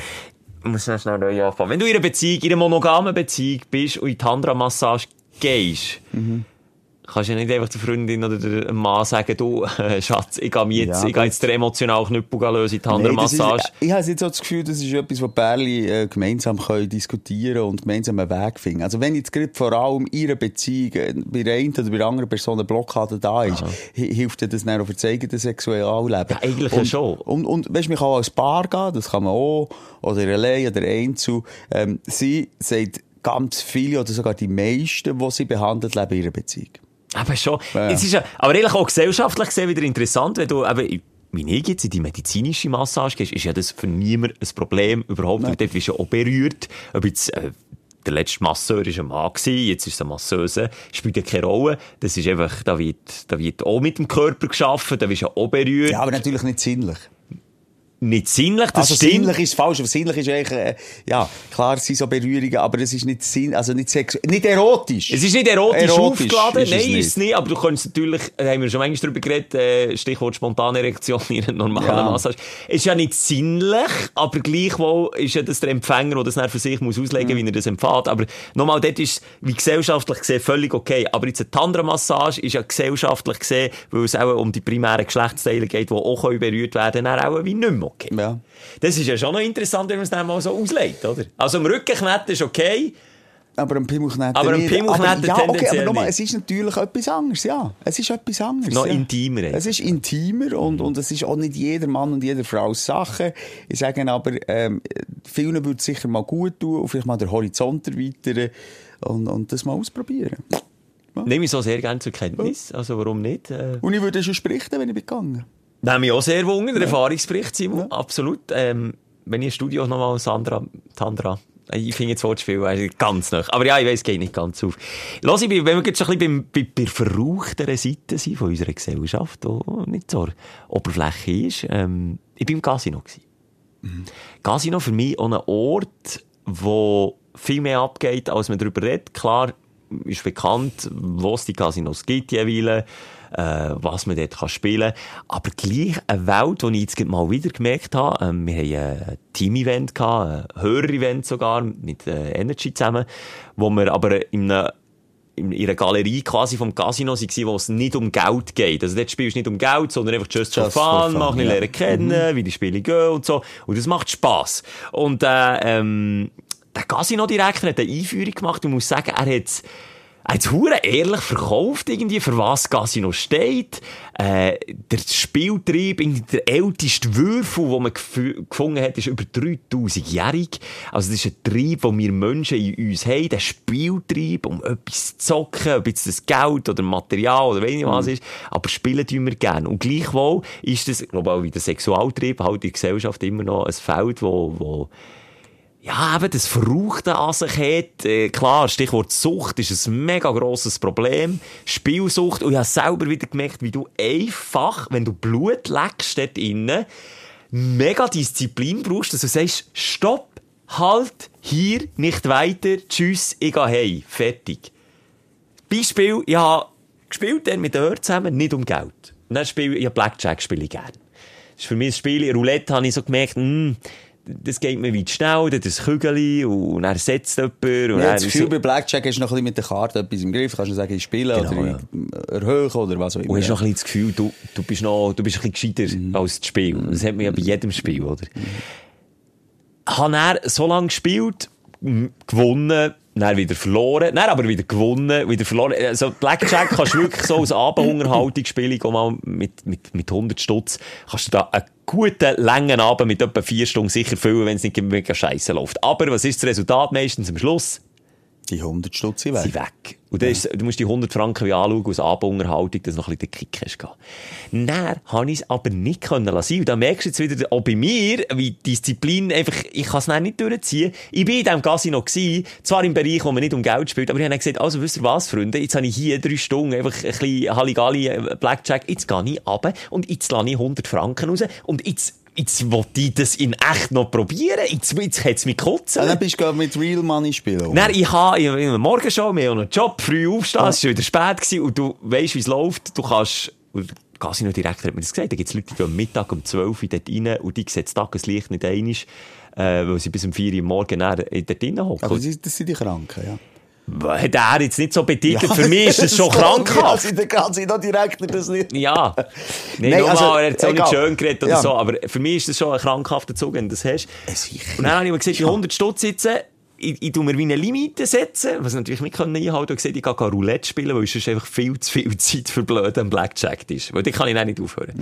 Ich muss noch schnell neu anfangen. Wenn du in einer Beziehung, in einer monogamen Beziehung bist und in die Tantra-Massage gehst, kannst ja nicht einfach der Freundin oder dem Mann sagen, du, äh, Schatz, ich gehe jetzt, Ja, ich gehe jetzt den emotionalen Knüppel lösen in die Tantra-Massage. ist- Ich habe jetzt auch das Gefühl, das ist etwas, was Pärchen äh, gemeinsam können diskutieren und gemeinsam einen Weg finden. Also wenn jetzt gerade vor allem in ihrer Beziehung äh, bei der einen oder bei der anderen Person eine Blockade da ist, hi- hilft dir das dann auch für das eigene Sexualleben. Ja, eigentlich und, schon. Und, und weißt, man kann auch als Paar gehen, das kann man auch, oder allein oder einzeln. Ähm, sie sagt, ganz viele oder sogar die meisten, die sie behandelt, leben in ihrer Beziehung. Aber schon. Ja. Es ist ja, aber ehrlich auch gesellschaftlich gesehen wieder interessant, wenn du, eben, wie ich jetzt in die medizinische Massage gehst, ist ja das für niemand ein Problem überhaupt. Nein. Dort bist du ja auch berührt. Ob jetzt, äh, der letzte Masseur war ein Mann, jetzt ist es eine Masseuse. Spielt ja keine Rolle. Das ist einfach, da wird, da wird auch mit dem Körper geschaffen, da wirst du ja auch berührt. Ja, aber natürlich nicht sinnlich. Nicht sinnlich, das also stimmt. sinnlich ist falsch, aber sinnlich ist eigentlich, äh, ja, klar, es sind so Berührungen, aber es ist nicht sinn, also nicht sex, nicht erotisch. Es ist nicht erotisch, Erotisch aufgeladen, ist es nein, nicht. ist es nicht, aber du kannst natürlich, da haben wir schon manchmal drüber geredet, äh, Stichwort spontane Erektion in einer normalen Ja. Massage. Ist ja nicht sinnlich, aber gleichwohl ist ja das der Empfänger, der das dann für sich muss auslegen, wie er das empfängt. Aber nochmal, dort ist, wie gesellschaftlich gesehen, völlig okay. Aber jetzt eine Tantra-Massage ist ja gesellschaftlich gesehen, weil es auch um die primären Geschlechtsteile geht, die auch können berührt werden, dann auch wie nicht mehr okay. Ja. Das ist ja schon noch interessant, wenn man es dann mal so auslegt, oder? Also am Rückenknetten ist okay, Aber ein Pimmelknetten Aber ein nicht. Pimmelknetten ja, okay, aber nochmal, es ist natürlich etwas anderes, ja. Es ist etwas anderes. Noch ja. intimer. Es ist intimer und, und es ist auch nicht jeder Mann und jeder Frau Sache. Ich sage aber, ähm, vielen würde es sicher mal gut tun und vielleicht mal den Horizont erweitern und, und das mal ausprobieren. nehme ich so sehr gerne zur Kenntnis. Also warum nicht? Äh, Und ich würde schon sprechen, wenn ich bin gegangen. Nehme ich auch sehr Wunder, der Erfahrungsbericht, Simon. Absolut. Ähm, wenn ich im Studio nochmal Sandra, Tandra, äh, ich finde jetzt Wortspiel also ganz nach. Aber ja, ich weiss, es geht nicht ganz auf. Ich, wenn wir jetzt schon ein bisschen bei, bei, bei der verrauchteren Seite sind von unserer Gesellschaft, die nicht so Oberfläche ist, ähm, ich bin im Casino gewesen. Casino für mich auch ein Ort, wo viel mehr abgeht, als man darüber redet. Klar, ist bekannt, wo es die Casinos gibt jeweils. Äh, was man dort kann spielen kann. Aber gleich eine Welt, die ich jetzt mal wieder gemerkt habe, ähm, wir haben ein Team-Event gehabt, ein Hörer-Event sogar, mit äh, Energy zusammen, wo wir aber in einer in ihrer Galerie quasi vom Casino waren, wo es nicht um Geld geht. Also dort spielst du nicht um Geld, sondern einfach just, just for fun, mach ja. lernen kennen, wie die Spiele gehen und so. Und das macht Spass. Und, äh, ähm, der Casino-Direktor hat eine Einführung gemacht und muss sagen, er hat hat hure ehrlich verkauft, irgendwie, für was Casino steht. Äh, der Spieltrieb, der älteste Würfel, den man gef- gefunden hat, ist über 3000-jährig. Also, das ist ein Trieb, den wir Menschen in uns haben. Der Spieltrieb, um etwas zu zocken, ob jetzt das Geld oder Material oder nicht was ist. Aber spielen tun wir gerne. Und gleichwohl ist das, ich glaube auch wie der Sexualtrieb, halt in der Gesellschaft immer noch ein Feld, wo, wo ja, eben, das Verrauchte an sich hat. Äh, klar, Stichwort Sucht ist ein mega grosses Problem. Spielsucht. Und ich habe selber wieder gemerkt, wie du einfach, wenn du Blut leckst dort innen, mega Disziplin brauchst, dass du sagst, stopp, halt, hier, nicht weiter, tschüss, ich gehe heim, fertig. Beispiel, ich habe gespielt dann mit den Hör zusammen, nicht um Geld. Und dann spiele ich, ja, Blackjack spiele ich gerne. Das ist für mich ein Spiel, Roulette habe ich so gemerkt, hm, das geht mir weit schnell, dann das Kügeli, und er setzt jemand, und Ja, das Gefühl, bei Blackjack hast du noch ein bisschen mit der Karte etwas im Griff. Kannst du sagen, ich spiele Genau, oder ich erhöhe oder was auch immer. Und hast noch ein bisschen das Gefühl, du, du bist noch, du bist ein bisschen gescheiter Mhm. als das Spiel. Das hat man ja bei jedem Spiel, oder? Habe er so lange gespielt, gewonnen, dann wieder verloren, dann aber wieder gewonnen, wieder verloren. Also Blackjack kannst du wirklich so als Abendunterhaltung spielen, auch mal mit, mit, mit 100 Stutz, kannst du da einen guten, langen Abend mit etwa vier Stunden sicher füllen, wenn es nicht mega scheiße läuft. Aber was ist das Resultat meistens am Schluss? Die 100 Stutz sind weg. sind weg. Und dann ist, du musst die 100 Franken wie anschauen als Abendunterhaltung, dass du noch ein bisschen den Kick hast. Dann habe ich es aber nicht können lassen. Und da merkst du jetzt wieder, auch bei mir, wie Disziplin einfach, ich kann es nicht durchziehen. Ich bin in diesem Casino gewesen, zwar im Bereich, wo man nicht um Geld spielt, aber ich habe gesagt, also wisst ihr was, Freunde, jetzt habe ich hier drei Stunden einfach ein bisschen Halligalli, äh, Blackjack, jetzt gehe ich runter und jetzt lasse ich 100 Franken raus und jetzt Jetzt wollte ich das in echt noch probieren. Jetzt, jetzt hat es mich kotzen. Ah, dann bist du mit Real Money spielen. oder? Nein, ich habe, ich habe eine Morgenshow, wir haben einen Job, früh aufstehen, es war wieder spät gewesen, und du weisst, wie es läuft, du kannst, und der Casino-Direktor hat mir das gesagt, da gibt es Leute, die am Mittag um 12 Uhr dort rein, und die sehen das Tageslicht nicht einmal, äh, weil sie bis um 4 Uhr morgen dann dort drin hocken. Aber das sind die Kranken, ja. Hat er jetzt nicht so betitelt, für mich ist das schon krankhaft. Also der Casino-Direktor das nicht. Ja. Nein, nur also, mal, er hat es auch nicht schön geredet oder Ja. so, aber für mich ist das schon ein krankhafter Zug, wenn du das hast. sicher. Und dann habe ich mir gesagt, die 100 Stutz sitzen, ich, ich tu mir wie eine Limite setzen, was ich natürlich nicht können einhalten gesagt, ich gar Roulette spielen, weil es einfach viel zu viel Zeit für blöd am Blackjack ist. Weil die kann ich dann nicht aufhören.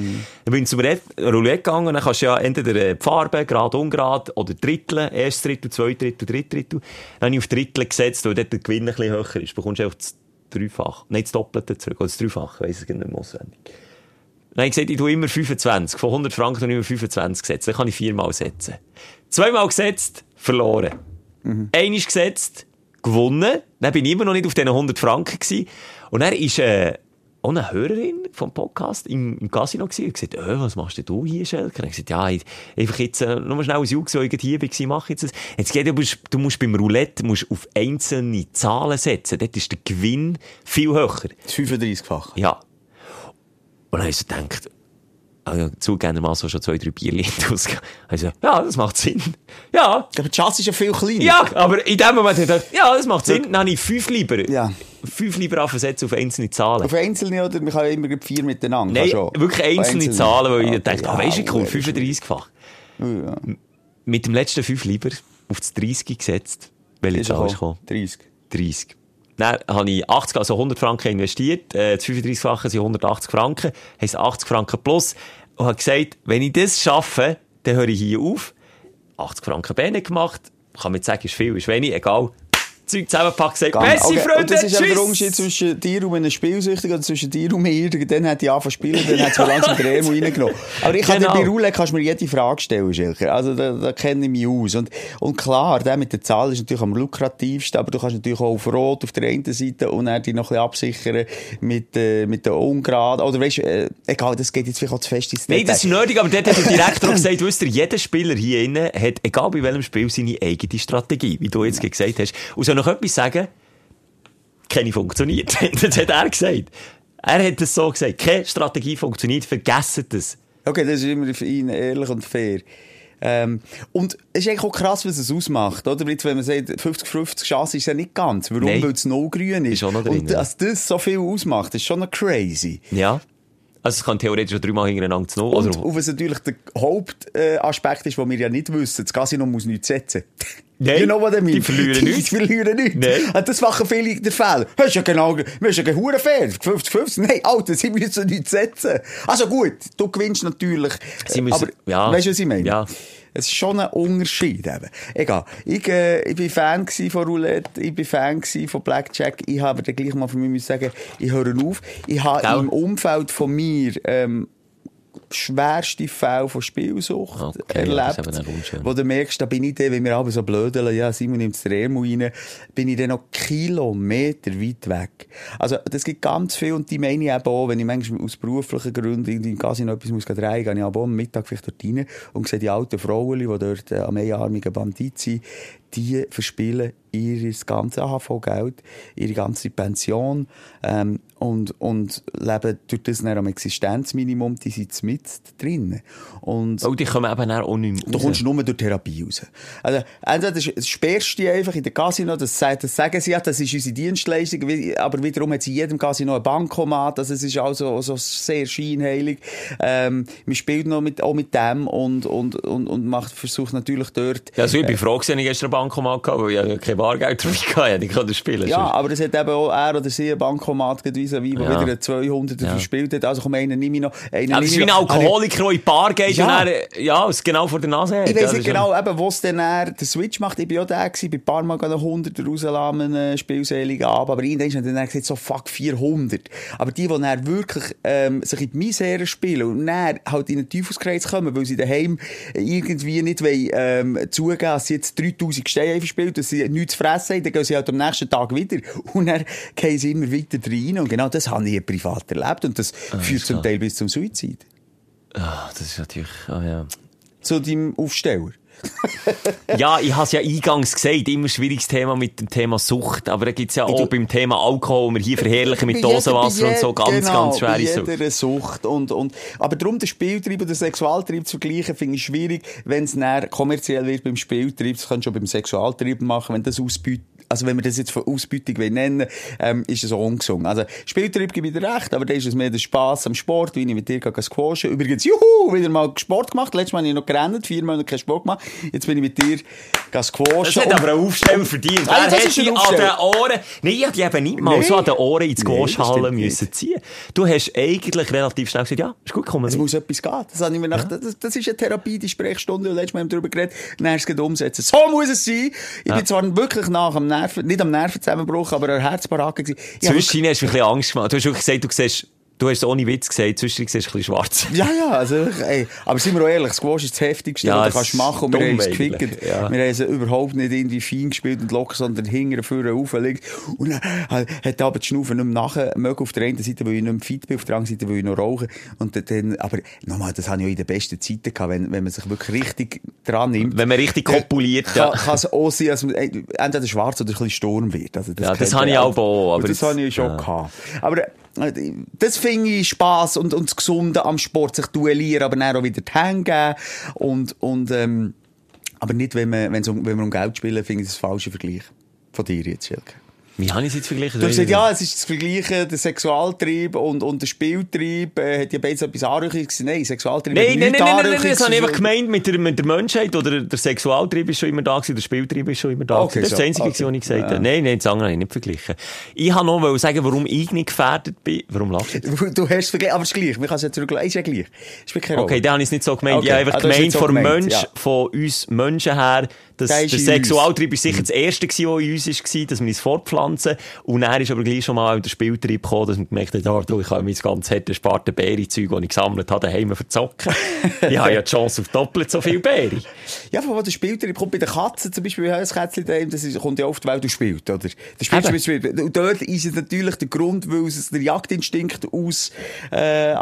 Dann bin ich zum Roulette gegangen und dann kannst du ja entweder äh, die Farbe, gerade, ungerade oder Drittel, erstes Drittel, zweites Drittel, drittes Drittel. Dann habe ich auf Drittel gesetzt, weil dort der Gewinn ein bisschen höher ist. Du bekommst einfach das Dreifache, nicht das Doppelte zurück, oder das Dreifache, weiss ich gar nicht mehr auswendig. Dann habe ich gesagt, ich tue immer 25. Von 100 Franken tue ich immer 25 gesetzt. Dann kann ich viermal setzen. Zweimal gesetzt, verloren. Einmal gesetzt, gewonnen. Dann bin ich immer noch nicht auf diesen 100 Franken gewesen. Und dann ist, äh, auch eine Hörerin vom Podcast im, im Casino gewesen und gesagt, äh, was machst du hier, Schelker? Und ich gesagt, ja, ich, einfach jetzt, äh, nur schnell so ich hier war, mach ich jetzt das. Jetzt geht, du musst, du musst beim Roulette, musst auf einzelne Zahlen setzen. Dort ist der Gewinn viel höher. Das 35-fach. Ja. Und dann habe ich so gedacht, also zugegebenermaßen schon zwei, drei Bier ausgegeben. Also, ja, das macht Sinn. Ja, Aber die Chance ist ja viel kleiner. ja, aber in dem Moment habe ich ja, das macht Sinn. Dann habe ich fünf lieber. Ja. Fünf lieber anversetzen auf einzelne Zahlen. Auf einzelne oder man kann ja immer vier miteinander. Nein, schon. wirklich einzelne, Einzelne. Zahlen, weil ich Okay, dachte, ja, ah, weisst du, cool, ja, 35-fach. Ja. Mit dem letzten fünf lieber auf das 30 gesetzt. Welche Zahl ist gekommen? 30. 30. Dann habe ich 80, also 100 Franken investiert, äh, das 35-fache sind 180 Franken, heisst 80 Franken plus, und habe gesagt, wenn ich das schaffe, dann höre ich hier auf. 80 Franken Beine gemacht, kann man jetzt sagen, ist viel, ist wenig, egal. Zeug zusammenpackt, gesagt, Ganz- Messi, okay. Freunde, Und das ist eben der! Unterschied zwischen dir und einem Spielsüchtigen oder zwischen dir und mir. Dann hat die angefangen zu spielen, dann hat sie langsam den Ärmel reingenommen. Aber ich kann dir Genau. bei Roulette kannst du mir jede Frage stellen, Schilker. Also da, da kenne ich mich aus. Und, und klar, der mit der Zahl ist natürlich am lukrativsten, aber du kannst natürlich auch auf Rot auf der einen Seite und dann die noch ein bisschen absichern mit, äh, mit der Ungrad. Oder weißt du, äh, egal, das geht jetzt vielleicht auch zu fest ins Nein, das ist nötig, aber dort hat der Direktor gesagt, wisst ihr, jeder Spieler hier innen hat, egal bei welchem Spiel, seine eigene Strategie, wie du jetzt gesagt hast. Und noch etwas sagen? Keine funktioniert. das hat er gesagt. Er hat es so gesagt. Keine Strategie funktioniert, vergessen das. Okay, das ist immer für ihn ehrlich und fair. Ähm, und es ist eigentlich auch krass, was es ausmacht, oder? Jetzt, wenn man sagt, 50-50 Chance ist ja nicht ganz. Warum? Weil es no grün ist. Ist noch drin, und dass das so viel ausmacht, ist schon noch crazy. Ja. Also es kann theoretisch schon dreimal hintereinander zu. Und, Oder, und was natürlich der Hauptaspekt äh, Aspekt ist, den wir ja nicht wissen, das Casino muss nichts setzen. Nein, you know what I mean? die verlieren Die nichts. verlieren nichts. Nein. Und das machen viele der Fälle. Das ist ja genau, wir sind ja hure fair. 50-50. Nein, Alter, sie müssen nichts setzen. Also gut, du gewinnst natürlich. Sie müssen- aber, ja. Weißt du, was ich meine? Ja. Es ist schon ein Unterschied eben. Egal. Ich, äh, ich bin Fan von Roulette, ich bin Fan von Blackjack. Ich habe dann gleich mal mich müssen sagen, ich höre auf. Ich habe Gell? im Umfeld von mir, ähm, schwerste Fälle von Spielsucht Okay, ja, erlebt. unschön. wo du merkst, da bin ich dann, wenn wir aber so blödeln, ja, Simon nimmt den Ärmel rein, bin ich dann noch Kilometer weit weg. Also, das gibt ganz viel und die meine ich eben auch, wenn ich manchmal aus beruflichen Gründen in den Casino etwas muss drehen, gehe ich aber am Mittag vielleicht dort rein und sehe die alten Frauen, die dort äh, am einarmigen Bandit sind, die verspielen ihr ganze AHV-Geld, ihre ganze Pension ähm, und, und leben durch das dann am Existenzminimum, die sind mit drin. Und oh, die kommen eben auch nicht mehr Du kommst nur durch Therapie raus. Also, entweder das, sperrst du dich einfach in der Casino, das, das sagen sie ja, das ist unsere Dienstleistung, aber wiederum hat sie in jedem Casino ein Bankomat, also es ist also, also sehr scheinheilig. Ähm, man spielt noch mit, auch mit dem und, und, und, und macht, versucht natürlich dort, Ja, also ich bin froh, gewesen, ich gestern ein Bankomat gehabt, weil ich ja kein Bargeld dabei hatte. Ich konnte spielen. Ja, aber es hat eben auch er oder sie ein Bankomat gewesen, wie Ja. wieder einen 200er Ja. verspielt hat. Also komm, einen nehme ich noch. Einen aber es ist wie ein Alkoholiker, der in die Bar geht Ja. und dann, ja, es genau vor der Nase hat. Ich weiss das nicht genau, eben, wo es dann eher den Switch macht. Ich bin auch der gewesen, bei ein paar Mal einen 100er rauslassen, einen spielseligen Abend. Aber irgendwann hat dann gesagt, so fuck 400. Aber die, die dann wirklich, ähm, sich in die Misere spielen und dann halt in den Teufelskreis kommen, weil sie daheim irgendwie nicht wollen, ähm, zugeben, dass sie jetzt 3000 Haben verspielt, dass sie nichts zu fressen haben, dann gehen sie halt am nächsten Tag wieder. Und dann gehen sie immer weiter rein. Und genau das habe ich privat erlebt. Und das führt zum. Teil bis zum Suizid. Ah, das ist natürlich, ah, ja. Zu deinem Aufsteller. Ja, ich habe es ja eingangs gesagt, immer schwieriges Thema mit dem Thema Sucht. Aber da gibt es ja auch beim Thema Alkohol, wo wir hier verherrlichen mit Dosenwasser und so, ganz, genau, ganz schwere bei Sucht. jeder Sucht. Und, und, aber darum, den Spieltrieb und den Sexualtrieb zu vergleichen, finde ich schwierig. Wenn es näher kommerziell wird beim Spieltrieb, das kannst du schon beim Sexualtrieb machen, wenn das ausbeutet. Also, wenn wir das jetzt von Ausbeutung nennen, ähm, ist es auch ungesund. Also, Spieltrieb gebe ich dir recht, aber da ist es mehr der Spass am Sport, wie ich mit dir gehe squashen. Übrigens, juhu, wieder mal Sport gemacht. Letztes Mal habe ich noch gerannt, viermal noch keinen Sport gemacht. Jetzt bin ich mit dir gehe squashen. Das hat aber einen Aufsteller verdient. Ah, Wer ist ein die an den Ohren... Nein, ich die eben nicht mal Nee. so an den Ohren ins Nee, Goschhallen stimmt müssen ziehen. Du hast eigentlich relativ schnell gesagt, ja, ist gut, komm Es muss etwas gehen. Das, habe ich mir gedacht, das, das ist eine Therapie, die Sprechstunde. Und letztes Mal haben wir darüber geredet. Dann hast du es umsetzen. So muss es sein. Ich bin zwar wirklich nach am Nerven, nicht am Nervenzusammenbruch, aber an Herzbarake gewesen. Zwischen hast du ein bisschen Angst gemacht. Du hast wirklich gesagt, du siehst, du hast es ohne Witz gesagt, zwischen siehst du ein bisschen schwarz. Ja, ja, also, ey, aber sind wir auch ehrlich, Squash ist das heftigste, Ja, was du kannst machen. Und wir haben es gefickt. ja. Wir haben es überhaupt nicht irgendwie fein gespielt und locker, sondern hinten vorne aufgelegt. Und dann hat aber die Schnaufe nicht mehr nachher mögen auf der einen Seite, weil ich nicht mehr fit bin, auf der anderen Seite, weil ich noch rauche. Und dann, aber nochmal, das habe ich auch in den besten Zeiten gehabt, wenn, wenn man sich wirklich richtig dran nimmt. Wenn man richtig kopuliert, kann, ja. kann es auch sein, dass man äh, entweder schwarz oder ein bisschen Sturm wird. Also Ja, das habe ich auch, auch, aber das habe ich schon ja. gehabt. Aber das finde ich Spass und, und das Gesunde am Sport, sich duellieren, aber dann auch wieder die Hände geben. Und, und, ähm, aber nicht, wenn, man, wenn wir um Geld spielen, finde ich das falsche Vergleich. Von dir jetzt, Schilke. Wie habe ich es jetzt verglichen? Du hast gesagt, ja, es ist das Vergleichen, der Sexualtrieb und, und der Spieltrieb, äh, hat ja beides etwas Anrüchiges. Nein, Sexualtrieb Nein, nein, nein, nein, nein, nein, das habe ich einfach gemeint mit der, mit der Menschheit oder der Sexualtrieb ist schon immer da gewesen, der Spieltrieb ist schon immer da Okay. Das ist das Einzige, Okay. was ich gesagt Ja. habe. Nein, nein, das andere habe ich nicht verglichen. Ich habe noch sagen, warum ich nicht gefährdet bin. Warum lachst du jetzt? Du hast es verglichen, aber es ist gleich. Man kann es ja zurücklassen. Ist ja gleich. Rolle. Okay, dann habe ich es nicht so gemeint. Okay. Ich habe einfach hast gemeint, so von, gemeint, Mensch, ja. von uns Menschen her, dass Der der ist in Sexualtrieb ist sicher das Erste was in uns war, dass wir uns fortpflanzen. Und dann ist aber gleich schon mal der Spieltrieb gekommen, dass man gemerkt hat, oh, du, ich habe mein ganz harte sparte Beere-Zeug, das ich gesammelt habe, daheim verzocken. ich habe ja die Chance auf doppelt so viel Beere. Ja, von wo der Spieltrieb kommt bei den Katzen, zum Beispiel, bei Kätzchen daheim, das ist, kommt ja oft, weil du spielst, oder? Spielt, spielt. Und dort ist es natürlich der Grund, weil es der Jagdinstinkt aus, äh.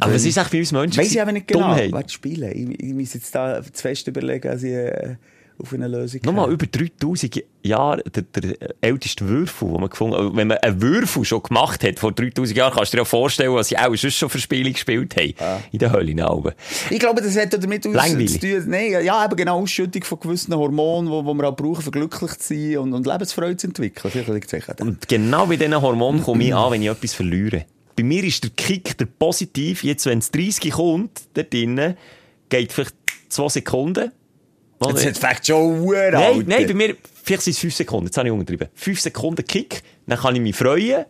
Aber was ist eigentlich bei uns Menschen? Weiss ich aber nicht genau. Dummheit. Warte, spielen. Ich, ich muss jetzt da zu fest überlegen, als ich, äh, auf eine Lösung Nochmal her. über 3000 Jahre der, der älteste Würfel, den man gefunden hat. Wenn man einen Würfel schon gemacht hat vor 3000 Jahren, kannst du dir ja vorstellen, was sie auch sonst schon für Spiele gespielt haben. In der Hölle Alben. Ich glaube, das hat damit aus, Langweilig. zu tun. Nein, ja, eben genau Ausschüttung von gewissen Hormonen, die, wir auch brauchen, um glücklich zu sein und, und Lebensfreude zu entwickeln. Vielleicht liegt es. Und genau bei diesen Hormonen komme ich an, wenn ich etwas verliere. Bei mir ist der Kick, der positiv, jetzt wenn es 30 kommt, da drinnen, geht vielleicht zwei Sekunden. Jetzt hat fängt schon Uhr Nein, nein, bei mir, vielleicht sind es fünf Sekunden, jetzt habe ich untertrieben. Fünf Sekunden Kick, dann kann ich mich freuen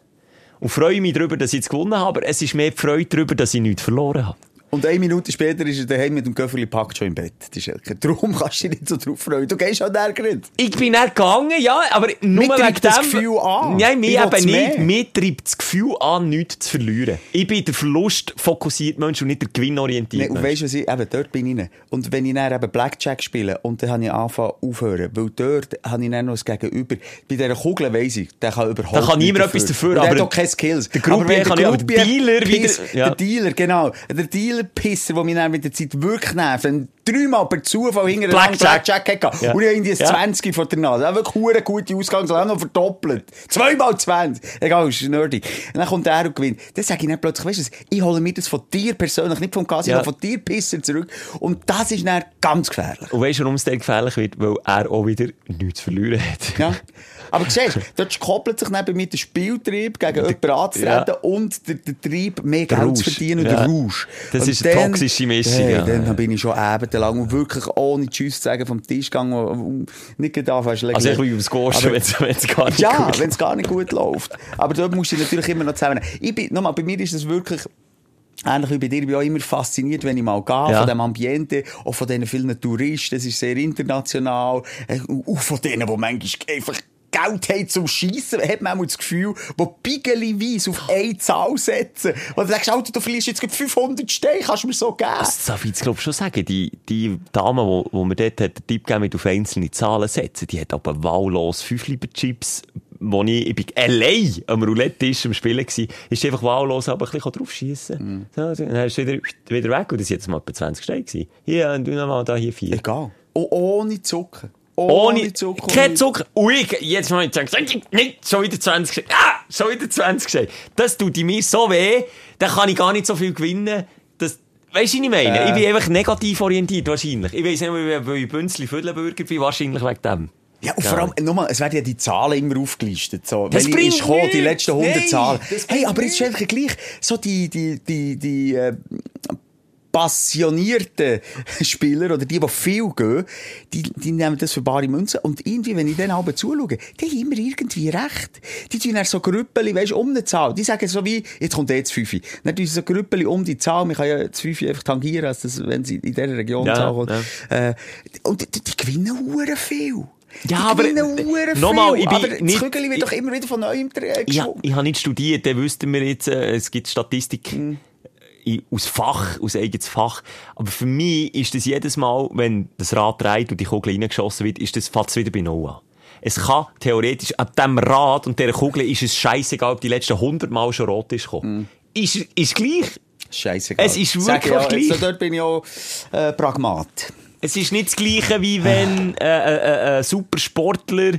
und freue mich darüber, dass ich jetzt gewonnen habe, aber es ist mehr die Freude darüber, dass ich nichts verloren habe. Und eine Minute später ist er daheim mit dem Köfferli packt schon im Bett. Die Schelke. Darum kannst du dich nicht so drauf freuen. Du gehst auch der gerade. Ich bin dann gegangen, ja, aber nur Mich wegen treibt das dem... Gefühl an. Nein, mir eben nicht. Mir treibt das Gefühl an, nichts zu verlieren. Ich bin der Verlust fokussiert Mensch und nicht der gewinnorientierte Nee, und weißt du, was ich, eben, dort bin ich. Und wenn ich dann eben Blackjack spiele, und dann habe ich angefangen aufhören, weil dort habe ich dann noch das Gegenüber. Bei dieser Kugel weiss ich, der kann überhaupt Da kann niemand etwas dafür, Und der aber hat auch keine Skills. der wenn kann nicht, aber der Dealer wieder- ja. Der Dealer, genau. Der Dealer-Pisser, der mich dann mit der Zeit wirklich nervt. Wenn dreimal per Zufall hintereinander Blackjack. Blackjack hatte. Ja. Und ich habe irgendwie ein Ja. 20 vor der Nase. Ja, wirklich eine gute Ausgangslage, noch verdoppelt. Zweimal 20. Egal, ist nerdy. Und dann kommt er und gewinnt. Dann sage ich dann plötzlich, weißt du, ich hole mir das von dir persönlich, nicht vom Casino, Ja. von dir Pisser zurück. Und das ist dann ganz gefährlich. Und weißt du, warum es dann gefährlich wird? Weil er auch wieder nichts zu verlieren hat. Ja. Aber siehst du, dort koppelt sich dann bei mir der Spieltrieb gegen jemanden anzutreten ja. und der, der Trieb, mehr Der Geld Rausch. zu verdienen und Ja. der Rausch. Das und ist eine toxische Mischung, Hey, ja. Dann bin ich schon ebenlang und wirklich ohne Tschüss zu sagen vom Tisch gegangen und nicht gedacht, weißt du, Also ich will aufs Goschen, wenn es gar nicht ja, gut wenn es gar nicht gut läuft. Aber dort musst du natürlich immer noch zusammen. Ich bin, nochmal, bei mir ist es wirklich, Ähnlich wie bei dir, ich bin auch immer fasziniert, wenn ich mal gehe, Ja. von dem Ambiente, auch von diesen vielen Touristen, es ist sehr international, äh, und von denen, die manchmal einfach Geld haben zum Schiessen, hat man auch das Gefühl, wo pigeliweise auf eine Zahl setzen. Und du denkst, Alter, du verlierst jetzt gerade 500 Steine, kannst du mir so geben? Das darf ich jetzt, glaub ich, schon sagen. Die, die Dame, wo, wo mir dort hat, den Tipp gegeben mit auf einzelne Zahlen setzen, die hat aber wahllos fünf lieber Chips, wo ich, ich bin allein am Roulette-Tisch am Spielen gsi, ist einfach wahllos aber ein bisschen drauf schiessen. So, dann ist wieder, wieder weg und das war jetzt mal etwa 20 Steine. Hier, und du nochmal da, hier vier. Egal. Oh, ohne Zucker. Ohne Zucker. Kein Zucker. Ich, jetzt mal sagen, nicht schon wieder 20 Steine. Ah, schon wieder 20 Steine. Das tut mir so weh, dann kann ich gar nicht so viel gewinnen. Das, Weißt du, was ich meine? Äh. Ich bin einfach negativ orientiert, wahrscheinlich. Ich weiss nicht, weil ich Bünzli Viertelbürger bin, wahrscheinlich wegen dem. Ja, und vor allem, nochmal, es werden ja die Zahlen immer aufgelistet. So, Das welche ist gekommen, die letzten 100 Nein, Zahlen. Hey, aber jetzt ist einfach gleich, so die, die, die, die, äh, passionierten Spieler oder die, die viel gehen, die, die nehmen das für bare Münze. Und irgendwie, wenn ich denen aber zuschaue, die haben immer irgendwie recht. Die tun dann so Grüppeli, weisst, um eine Zahl. Die sagen so wie, jetzt kommt jetzt 5. Dann tun sie so Grüppeli um die Zahl. Man kann ja das 5 einfach tangieren, als das, wenn sie in dieser Region Ja, Zahl kommt. ja. Äh, und die, die gewinnen hure viel. Ja, Die aber, gewinnen äh, nochmal, ich bin aber das nicht- Kügeli wird ich- doch immer wieder von neuem äh, Ja, geschoben. ich habe nicht studiert, dann wüssten wir jetzt, äh, es gibt Statistik Hm. Aus Fach, aus eigenes Fach. Aber für mich ist das jedes Mal, wenn das Rad dreht und die Kugel reingeschossen wird, ist das fast wieder bei Null an. Es kann theoretisch, ab dem Rad und dieser Kugel ist es scheißegal, ob die letzten 100 Mal schon rot ist gekommen. Hm. Ist, ist gleich. Scheißegal. Es ist wirklich ja, gleich. Jetzt, dort bin ich auch äh, Pragmat. Es ist nicht das Gleiche, wie wenn äh, äh, äh, ein Supersportler,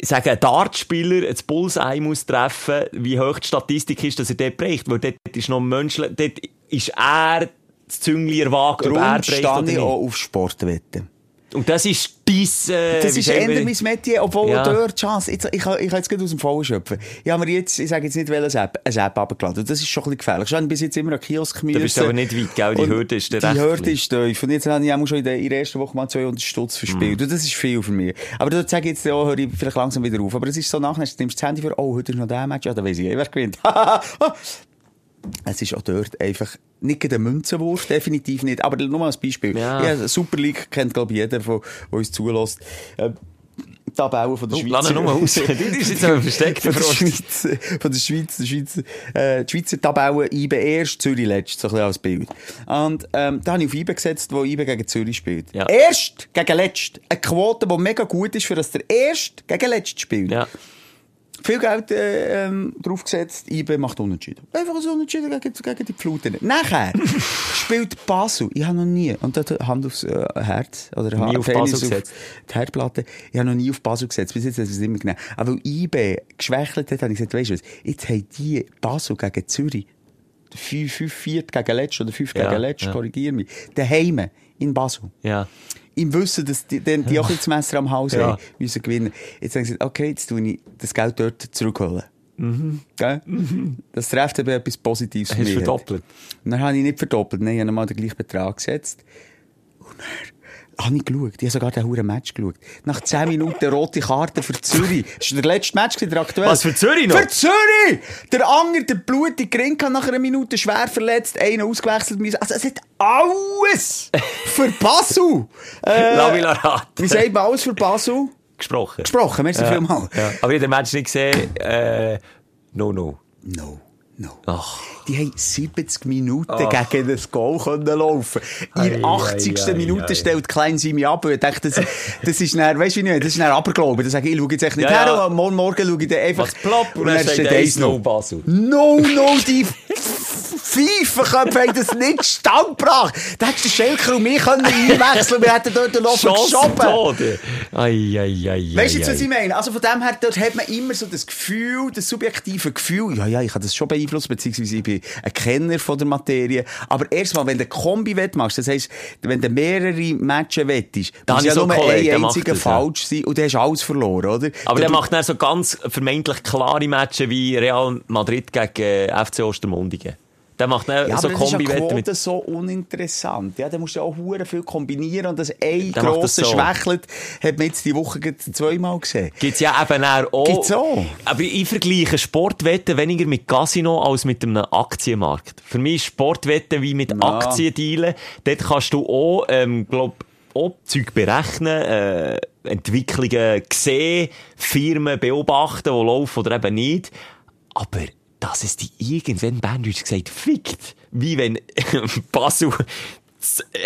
ich sage, ein Dartspieler ein Bullseye muss treffen, wie hoch die Statistik ist, dass er dort bricht. Weil dort ist noch menschlich, dort ist er das Züngli erwagen, ob er bricht oder ich nicht. auch auf Sportwetten. Und das ist dies, äh, Das ist eher mein Metier, obwohl Ja. dort Chance. Jetzt, ich, kann- ich kann jetzt gerade aus dem Vollen schöpfen. Ich habe mir jetzt, ich sage jetzt nicht, welches App, eine App abgeladen. Und Das ist schon ein bisschen gefährlich. Schon bis jetzt immer an Kiosk bist du aber nicht weit, gell? Die Hürde ist der Die Hürde ist tief. Und jetzt habe ich auch schon in der, in der ersten Woche mal 200 Stutz verspielt. Mm. Und das ist viel für mich. Aber dort sage ich jetzt, ja, höre ich vielleicht langsam wieder auf. Aber es ist so nachher, du nimmst das Handy für, oh, heute ist noch der Match. Ja, dann weiss ich, eh, wer gewinnt. Es ist auch dort einfach nicht ein Münzenwurf, definitiv nicht. Aber nur mal als Beispiel. Ja. Ja. Super League kennt, glaube ich, jeder, der der uns zulässt. Äh, die Tabellen von der Oh, Schweiz. lass nur aus. Du bist jetzt aber versteckt, von der. Schweiz, von der Schweiz, der Schweizer, äh, die Schweizer Tabellen IBE erst, Zürich letzt, so ein bisschen als Bild. Und, ähm, da habe ich auf IBE gesetzt, wo IBE gegen Zürich spielt. Ja. Erst gegen letzt. Eine Quote, die mega gut ist, für das der erst gegen letzt spielt. Ja. Viel Geld äh, ähm, draufgesetzt, IB macht unentschieden. Einfach ein Unentschieden gegen, gegen die Fluten. Nachher spielt Basel. Ich habe noch nie, und dort Hand aufs äh, Herz, oder Nie auf Basel gesetzt. die Herdplatte. Ich habe noch nie auf Basel gesetzt. Bis jetzt hat es immer genommen. Aber weil IB geschwächelt hat, habe ich gesagt, weisst du was, jetzt haben die Basel gegen Zürich 5, 5, 4 gegen Letzt oder 5 Ja, gegen Letzt, ja. korrigiere mich. Daheim in Basel. Ja. Im Wissen, dass die, die, die auch das Messer am Hals Ja. haben, müssen gewinnen. Jetzt haben sie okay, jetzt tue ich das Geld dort zurückholen. Gell? Das trifft eben etwas Positives für Mhm. Mich. verdoppelt? Und dann habe ich nicht verdoppelt, nein, ich habe nochmal den gleichen Betrag gesetzt. Und dann habe ich geschaut, ich habe sogar den huren Match geschaut. Nach 10 Minuten rote Karte für Zürich. Das war der letzte Match, der aktuell. Was, für Zürich noch? Für Zürich! Der Anger, der blutige Ring hat nach einer Minute schwer verletzt, einer ausgewechselt. Also es hat alles für Basel. Äh, Lavila Rat. wie sagt man alles für Basel? Gesprochen. Gesprochen, merci Ja. vielmals. Ja. Aber ich habe den Match nicht gesehen. Äh, no, no. No, no. Ach. Die haben 70 Minuten gegen das Goal können laufen. In der Ei, 80. ei, ei, Minute ei. stellt Klein Simi ab und dachte, das, das ist dann, weißt du nicht, das ist dann Aberglaube. Da sage ich, ich schaue jetzt echt nicht Ja, her ja. und morgen, morgen schaue ich dann einfach. Was plopp und dann steht 1-0 Basel. No, no, die Pfeifenköpfe haben das nicht stand gebracht. Da hättest du Schelker und mich können einwechseln wir hätten dort noch Chance geschoben. Weißt du was ich meine? Also von dem her, dort hat man immer so das Gefühl, das subjektive Gefühl, ja, ja, ich habe das schon beeinflusst, beziehungsweise ich bin ein Kenner von der Materie. Aber erstmal, wenn du Kombi-Wett machst, das heisst, wenn du mehrere Matches wettest, muss ja so nur ein einziger das, ja. falsch sein und dann hast du alles verloren, oder? Aber der du- macht dann so ganz vermeintlich klare Matches wie Real Madrid gegen äh, FC Ostermundigen. Der macht dann ja, so Kombi-Wetten mit... so uninteressant. Ja, da musst du auch hure viel kombinieren und das ein Der das grosser so. schwächelt, hat man jetzt die Woche zweimal gesehen. Gibt's ja eben auch. Gibt's auch. Aber ich vergleiche Sportwetten weniger mit Casino als mit einem Aktienmarkt. Für mich ist Sportwetten wie mit Ja. Aktiendealen. Dort kannst du auch, ähm, glaub, auch Zeug berechnen, äh, Entwicklungen sehen, Firmen beobachten, die laufen oder eben nicht. Aber dass es die irgendwann Berndeutsch gesagt fickt, wie wenn Basel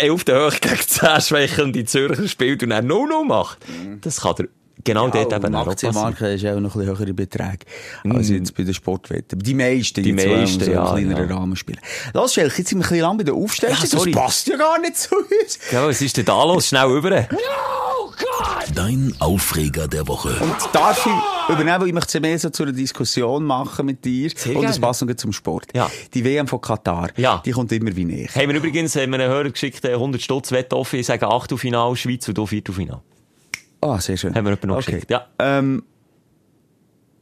auf der Höhe gegen 10 schwächelnde Zürcher spielt und er No-No macht. Das kann der genau dort eben auch passieren. Aktienmarkt ist auch noch ein bisschen höhere Beträge als jetzt bei den Sportwetten. Die meisten, Die meisten, so ja, kleineren ja. Rahmen spielen. Los, Schelk, jetzt sind wir ein bisschen lang bei der Aufstellung. Ja. Das passt ja gar nicht zu uns. Ja, was ist denn da los? Schnell über. Dein Aufreger der Woche. Und darf ich übernehmen, weil ich möchte mehr so zu einer Diskussion machen mit dir. Sehr und das passt noch zum Sport. Ja. Die WM von Katar, Ja. die kommt immer wie näher. Haben wir übrigens haben wir einen Hörer geschickt, äh, 100 Stutz Wett offen. Ich sage Achtelfinal Schweiz und du Viertelfinal. Ah, sehr schön. Haben wir jemanden noch okay. geschickt. Ja. Ähm,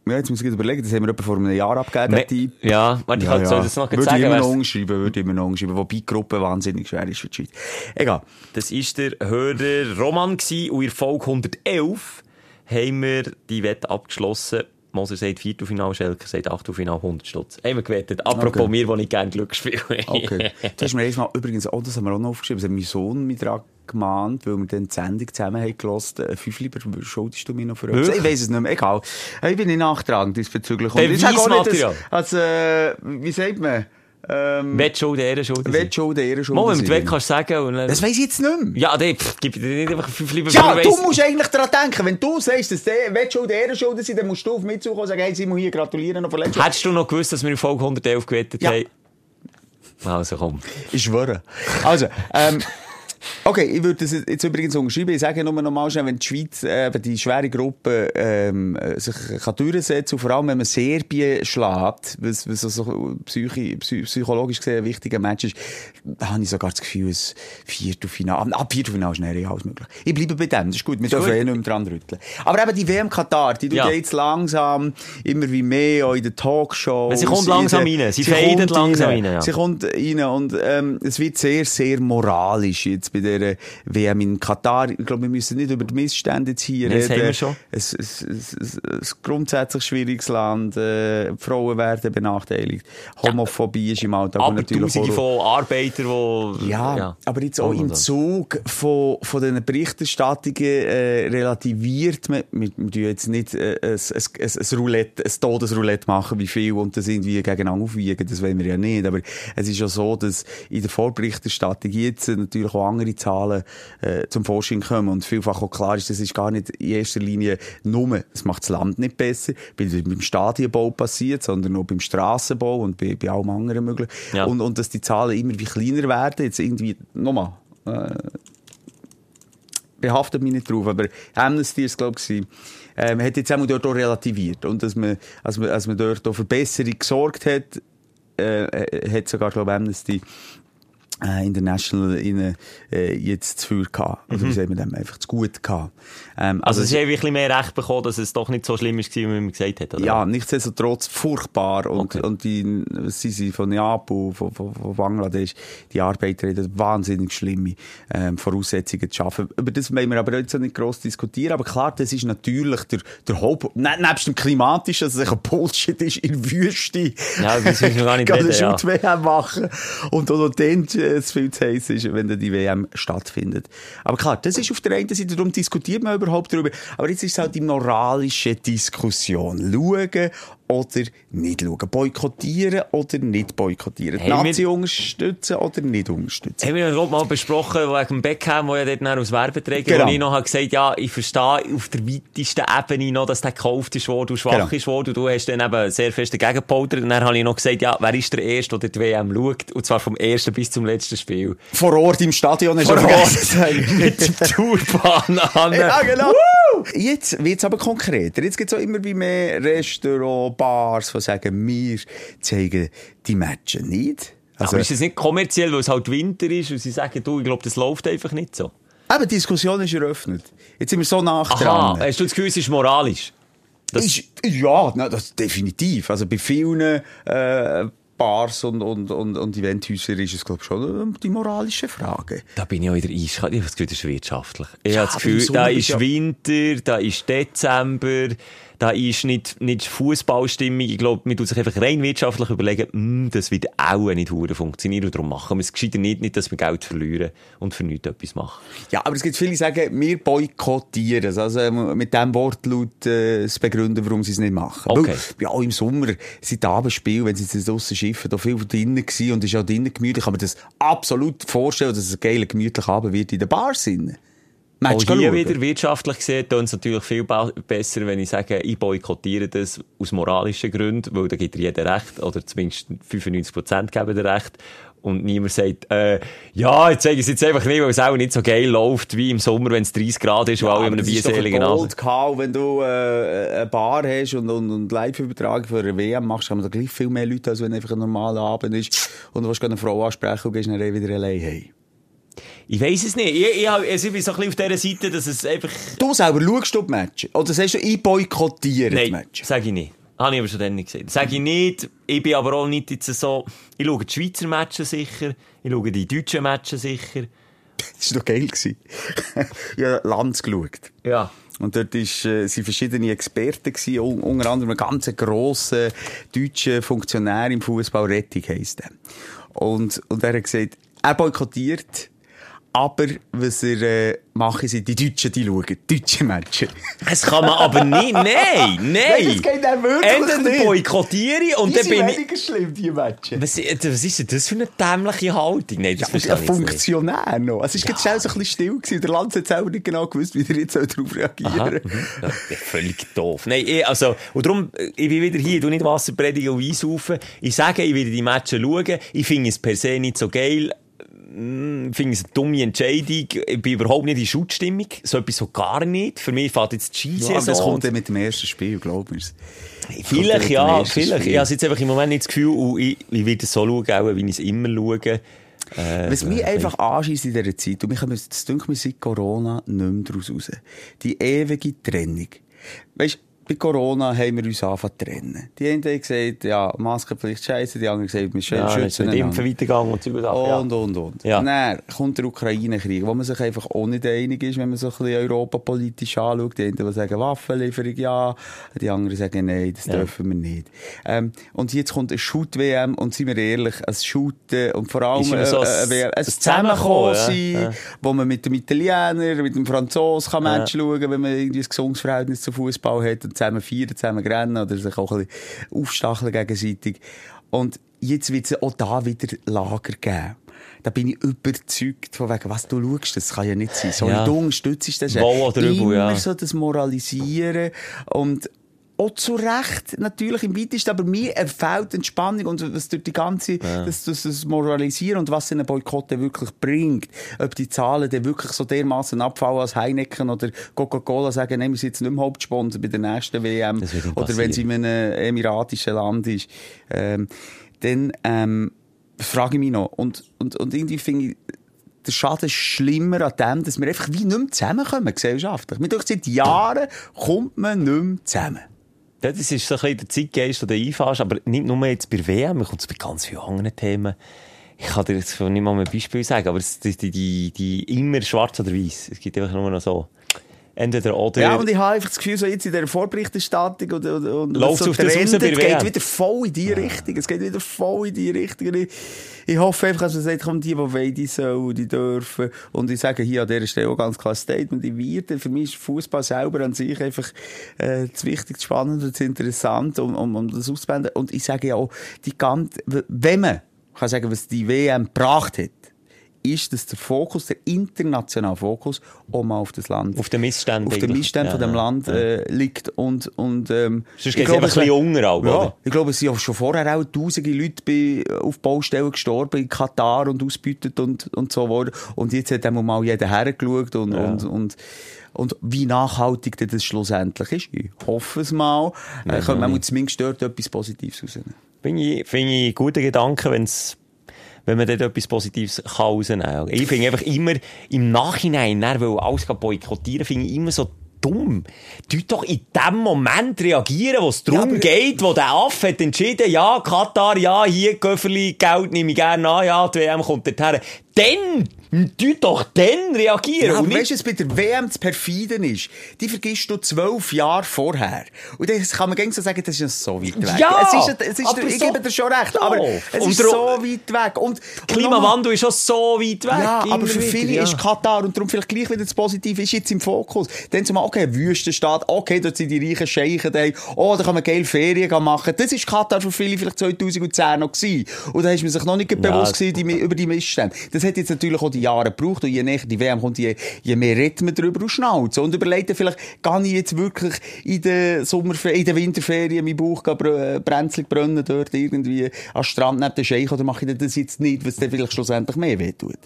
ja, jetzt muss ich überlegen, das haben wir etwa vor einem Jahr abgegeben, Me- Tipp. ja, warte, ich kann soll das noch würde sagen. ich immer noch umschreiben, würde immer noch umschreiben, wobei die Gruppe wahnsinnig schwer ist für die Schweiz. Egal. Das war der Hörer Roman gewesen, und in Folge 111 haben wir die Wette abgeschlossen. Moser sagt Viertelfinal, Schelker sagt Achtelfinal 100 Stutz. Wir gewettet. Apropos Okay. mir, die ich gerne Glück spiele. Okay. Du hast mir erstmal übrigens, oh, das haben wir auch noch aufgeschrieben, das hat mein Sohn mit dran gemahnt, weil wir dann die Sendung zusammen haben gehört, äh, fünf lieber schuldest du mir noch für? Wirklich? Ich weiss es nicht mehr, egal. Äh, Ich bin nicht nachtragend diesbezüglich. Und ich sage auch nicht, dass, als, äh, wie sagt man, ähm, Wettschuld, Ehrenschuld. Wettschuld, Ehrenschuld. Mal, wenn du. Wett kannst sagen und dann... Das weiss ich jetzt nicht mehr. Ja, pff, gib dir nicht einfach fünf lieber Ja, du Weiss- musst eigentlich daran denken, wenn du sagst, dass der Wettschuld Ehrenschuld sind, dann musst du auf mich zukommen und sagen, hey, Simon, hier gratulieren noch verletzt. Hättest du noch gewusst, dass wir in Folge 111 gewettet Ja. haben? Also komm. Ich schwöre. Also, ähm, okay, ich würde das jetzt übrigens unterschreiben. Ich sage nur noch mal schnell, wenn die Schweiz äh, eben die schwere Gruppe ähm, äh, sich kann durchsetzen und vor allem, wenn man Serbien schlägt, was, was so psychi psy psychologisch gesehen ein wichtiger Match ist, da habe ich sogar das Gefühl, ein Viertelfinale, ab Viertelfinale ist näher alles möglich. Ich bleibe bei dem, das ist gut, wir dürfen gut. eh nicht mehr dran rütteln. Aber eben die WM Katar, die tut Ja. jetzt langsam immer wie mehr auch in den Talkshows. Sie kommt langsam rein. Sie fadet kommt langsam rein, ja. Sie kommt rein und ähm, es wird sehr, sehr moralisch jetzt bei der WM in Katar. Ich glaube, wir müssen nicht über die Missstände jetzt hier Nein, das reden. haben wir schon. Ein grundsätzlich schwieriges Land. Äh, Frauen werden benachteiligt. Homophobie ist im Alltag Aber natürlich tausende von Arbeitern, die... ja, aber jetzt auch im. Zug von, von diesen Berichterstattungen äh, relativiert man, wir, wir jetzt nicht äh, ein, ein, ein, ein Roulette, ein Todesroulette machen, wie viel und das irgendwie gegeneinander aufwiegen, das wollen wir ja nicht, aber es ist ja so, dass in der Vorberichterstattung jetzt natürlich auch andere Zahlen äh, zum Vorschein kommen und vielfach auch klar ist, das ist gar nicht in erster Linie nur, es macht das Land nicht besser, weil das beim Stadienbau passiert, sondern auch beim Strassenbau und bei, bei allem anderen möglichen. Ja. Und, und dass die Zahlen immer wie kleiner werden, jetzt irgendwie, nochmal, äh, behaftet mich nicht drauf, aber Amnesty ist glaube ich, ähm, hat jetzt einmal dort auch relativiert und dass man, als man, als man dort auch für Besserung gesorgt hat, äh, hat sogar glaube Amnesty äh, International in, äh, jetzt zu viel gehabt. Oder wie sagt man dem? Einfach zu gut gehabt. Ähm, Mhm. Also, es ist ein bisschen mehr Recht bekommen, dass es doch nicht so schlimm ist, wie man gesagt hat, oder? ja, nichtsdestotrotz furchtbar. Und, Okay. und die, was sind sie von Japan, von, von, von Bangladesch, die Arbeiter haben wahnsinnig schlimme ähm, Voraussetzungen zu schaffen. Über das wollen wir aber auch nicht gross diskutieren. Aber klar, das ist natürlich der, der Haupt, ne, nebst dem klimatischen, dass es ein Bullshit ist, in der Wüste. Ja, das wir gar nicht reden, ja. Shoot-WM machen. Und auch dann äh, es viel zu heiß ist, wenn dann die WM stattfindet. Aber klar, das ist auf der einen Seite, darum diskutiert man überhaupt darüber. Aber jetzt ist es halt die moralische Diskussion. Schauen oder nicht schauen. Boykottieren oder nicht boykottieren. Die Hey, Nazi unterstützen oder nicht unterstützen. Haben wir gerade mal besprochen, wegen Beckham, der ja dort aus Werbeträger, Genau. wo ich noch habe gesagt ja, ich verstehe auf der weitesten Ebene noch, dass der gekauft ist worden und schwach Genau. ist worden. Und du hast dann eben sehr fest dagegen gepoltert. Und dann habe ich noch gesagt, ja, wer ist der Erste, der die WM schaut? Und zwar vom ersten bis zum letzten Spiel. Vor Ort im Stadion Vor du Ort. Mit dem Tourbahn an. Ja, genau. Jetzt wird's aber konkreter. Jetzt gibt's auch immer wie mehr Restaurants, Bars, die sagen, wir zeigen die Matches nicht. Also, Aber ist es nicht kommerziell, weil es halt Winter ist und sie sagen, du, ich glaube, das läuft einfach nicht so? aber die Diskussion ist eröffnet. Jetzt sind wir so nach Aha, dran. hast du das Gefühl, es ist moralisch? Das- Ist, ja, na, das definitiv. Also bei vielen äh, Bars und, und, und, und Eventhäusern ist es, glaube ich, schon die moralische Frage. Da bin ich auch wieder eiskalt. Ich habe das Gefühl, das ist wirtschaftlich. Ich Ja, habe das Gefühl, da ist ist ja- Winter, da ist Dezember, da ist nicht, nicht Fußballstimmung. Ich glaube, man tut sich einfach rein wirtschaftlich überlegen, hm, das wird auch nicht hure funktionieren und darum machen wir es gescheiter nicht, nicht, dass wir Geld verlieren und für nichts etwas machen. Ja, aber es gibt viele, die sagen, wir boykottieren es. Also äh, mit dem Wortlaut äh, es begründen, warum sie es nicht machen. Okay. Weil, ja, auch im Sommer sind Abendspiele, wenn sie jetzt draussen schiffen, da viel drinnen gewesen und ist auch drinnen gemütlich. Ich kann mir das absolut vorstellen, dass es ein geiler, gemütlicher Abend wird in der Bar sind. Auch Match hier schauen. wieder wirtschaftlich gesehen, tut es natürlich viel besser, wenn ich sage, ich boykottiere das aus moralischen Gründen, weil da gibt jeder Recht, oder zumindest 95% geben dir Recht. Und niemand sagt, äh, ja, jetzt sage ich es jetzt einfach nicht, weil es auch nicht so geil läuft wie im Sommer, wenn es 30 Grad ist und alle in einem Abend. Gehabt, wenn du äh, eine Bar hast und, und, und Live-Übertragung für eine WM machst, haben wir da gleich viel mehr Leute, als wenn einfach ein normaler Abend ist und du willst eine Frau ansprechen und gehst dann wieder allein heim. Ich weiss es nicht. Ich, ich, also ich bin so ein bisschen auf dieser Seite, dass es einfach... Du selber schaust du die Matches? Oder sagst du, ich boykottiere die Nein, Matches? sag ich nicht. Habe ich aber schon dann nicht gesehen. Sag ich nicht. Ich bin aber auch nicht jetzt so... Ich schaue die Schweizer Matches sicher. Ich schaue die deutschen Matches sicher. Das war doch geil. ich habe Lanz geschaut. Ja. Und dort ist, äh, sind verschiedene Experten gewesen, un unter anderem ein ganz grosser deutscher Funktionär im Fußball, Rettig heisst er. Und, und er hat gesagt, er boykottiert, aber was er äh, macht, sind die Deutschen, die schauen, deutsche Matches. Das kann man aber nicht. Nein, nein. Nein, das geht dann wirklich Entweder nicht. boykottiere ich und Die dann bin ich... weniger schlimm, die Matches. Was, was ist denn das für eine dämliche Haltung? Nein, das Ja, ein. Funktionär noch. Es ist ja. schnell so ein bisschen still gewesen. Der Lanz hat selber nicht genau gewusst, wie er jetzt darauf reagieren soll. mhm. ja, völlig doof. Nein, ich, also, und darum, äh, ich bin wieder hier, tu nicht Wasser predigen und einsaufen. Ich sage, ich werde die Matches schauen. Ich finde es per se nicht so geil. Ich finde es eine dumme Entscheidung. Ich bin überhaupt nicht in Schutzstimmung. So etwas so gar nicht. Für mich fährt jetzt die Ja, aber das kommt dann mit dem ersten Spiel, glaub mir's. Vielleicht, ja vielleicht. Spiel. Ich habe jetzt einfach im Moment nicht das Gefühl, und ich, ich werde es so schauen, wie ich es immer schaue. Äh, Was mich einfach anschießt in dieser Zeit, und haben, das denke mir seit Corona nicht mehr daraus raus, die ewige Trennung. Weisst, bei Corona haben wir uns angefangen zu trennen. Die einen haben gesagt, ja, Maskenpflicht scheiße, die anderen haben gesagt, wir schü- ja, schützen mit Impfen weitergegangen und so ja. Und, und, und. Ja. Dann kommt der Ukraine-Krieg, wo man sich einfach auch nicht einig ist, wenn man so ein bisschen europapolitisch anschaut. Die einen die sagen Waffenlieferung ja, die anderen sagen nein, das Ja. dürfen wir nicht. Ähm, und jetzt kommt ein Shoot-WM und sind wir ehrlich, ein Shooten und vor allem immer so äh, ein- äh, ein ein Zusammenkommen ja. sein, Ja. wo man mit dem Italiener, mit dem Franzosen kann Match schauen wenn man irgendwie ein gesundes Verhältnis zu Fußball hat zusammen feiern, zusammen rennen oder sich auch ein bisschen aufstacheln gegenseitig. Und jetzt wird es auch da wieder Lager geben. da bin ich überzeugt von wegen, was du schaust, das kann ja nicht sein. So, Ja. du unterstützt das ja. Immer so das Moralisieren und auch zu Recht, natürlich im weitesten, aber mir die Entspannung und was durch die ganze, das, das, das Moralisieren und was so ein Boykott wirklich bringt. Ob die Zahlen dann wirklich so dermaßen abfallen als Heineken oder Coca-Cola sagen, nehmen wir sind jetzt nicht mehr Hauptsponsor bei der nächsten WM. Oder wenn sie in einem emiratischen Land ist. Ähm, dann, ähm, frage ich mich noch. Und, und, und irgendwie finde ich, der Schaden ist schlimmer an dem, dass wir einfach wie nicht mehr zusammenkommen, gesellschaftlich. Denkt, seit Jahren kommt man nicht mehr zusammen. Das ist so ein bisschen der Zeitgeist, den du einfährst, aber nicht nur jetzt bei WM, man kommt es bei ganz vielen anderen Themen. Ich kann dir jetzt nicht mal ein Beispiel sagen, aber es, die, die, die, die immer schwarz oder weiß. Es gibt einfach nur noch so. Entweder oder. Ja, und ich habe einfach das Gefühl, so jetzt in dieser Vorberichterstattung und, und, und Läuft's so auf das raus geht WM? wieder voll in die Richtung. Es geht wieder voll in die Richtung. Ich, ich hoffe einfach, dass man sagt, komm, die, die wollen, die sollen, die dürfen. Und ich sage hier an dieser Stelle auch ganz klar Statement. Ich werde, für mich ist Fußball selber an sich einfach äh, das Wichtigste, das Spannende, das Interessante, um, um, um das auszublenden. Und ich sage ja auch, die ganze, wenn man kann sagen, was die WM gebracht hat, ist, dass der Fokus, der internationale Fokus, auch mal auf das Land Auf den Missständen. auf den eigentlich. Missständen von Ja, dem ja. Land äh, liegt und, und ähm, Sonst geht's einfach ein bisschen auch, ja, ich glaube, es sind auch schon vorher auch tausende Leute bei, auf Baustellen gestorben in Katar und ausbeutet und, und so worden. Und jetzt hat einmal mal jeder hergeschaut und, und, und, und wie nachhaltig das schlussendlich ist. Ich hoffe es mal. Äh, könnte man zumindest dort etwas Positives rausnehmen. Finde ich, finde ich gute Gedanken, wenn's, wenn man dort etwas Positives kann rausnehmen kann. Ich finde einfach immer im Nachhinein, weil alles boykottieren, finde ich immer so dumm. Du doch in dem Moment reagieren, wo es darum aber- geht, wo der Affe hat entschieden, ja, Katar, ja, hier, Göfferli, Geld nehme ich gerne an, ja, die WM kommt dorthin. Dann, du doch dann reagieren. Ja, und weißt du, was bei der WM das Perfiden ist? Die vergisst du zwölf Jahre vorher. Und das kann man gegen so sagen, das ist ja so weit weg. Ja, es ist, es ist, ich so gebe dir schon recht, aber es Und ist so weit weg. Und, und Klimawandel ist schon so weit weg. ja, aber für wieder, viele ja. ist Katar und darum vielleicht gleich wieder das Positive ist jetzt im Fokus. Dann zum okay, Wüstenstaat, okay, dort sind die reichen Scheichen da, oh, da kann man geil Ferien machen. Das ist Katar für viele vielleicht 2010 noch gewesen. Und da ist man sich noch nicht bewusst gewesen, die, über die Missstände. Das hat jetzt natürlich auch die Jahre gebraucht und je näher die WM kommt, je, je mehr redet man darüber und schnauzen. Und überlegt vielleicht, gehe ich jetzt wirklich in Sommerferien, in den Winterferien mein Bauch br brenzlig brennen dort irgendwie an Strand neben den Scheich oder mache ich das jetzt nicht, was dann vielleicht schlussendlich mehr wehtut.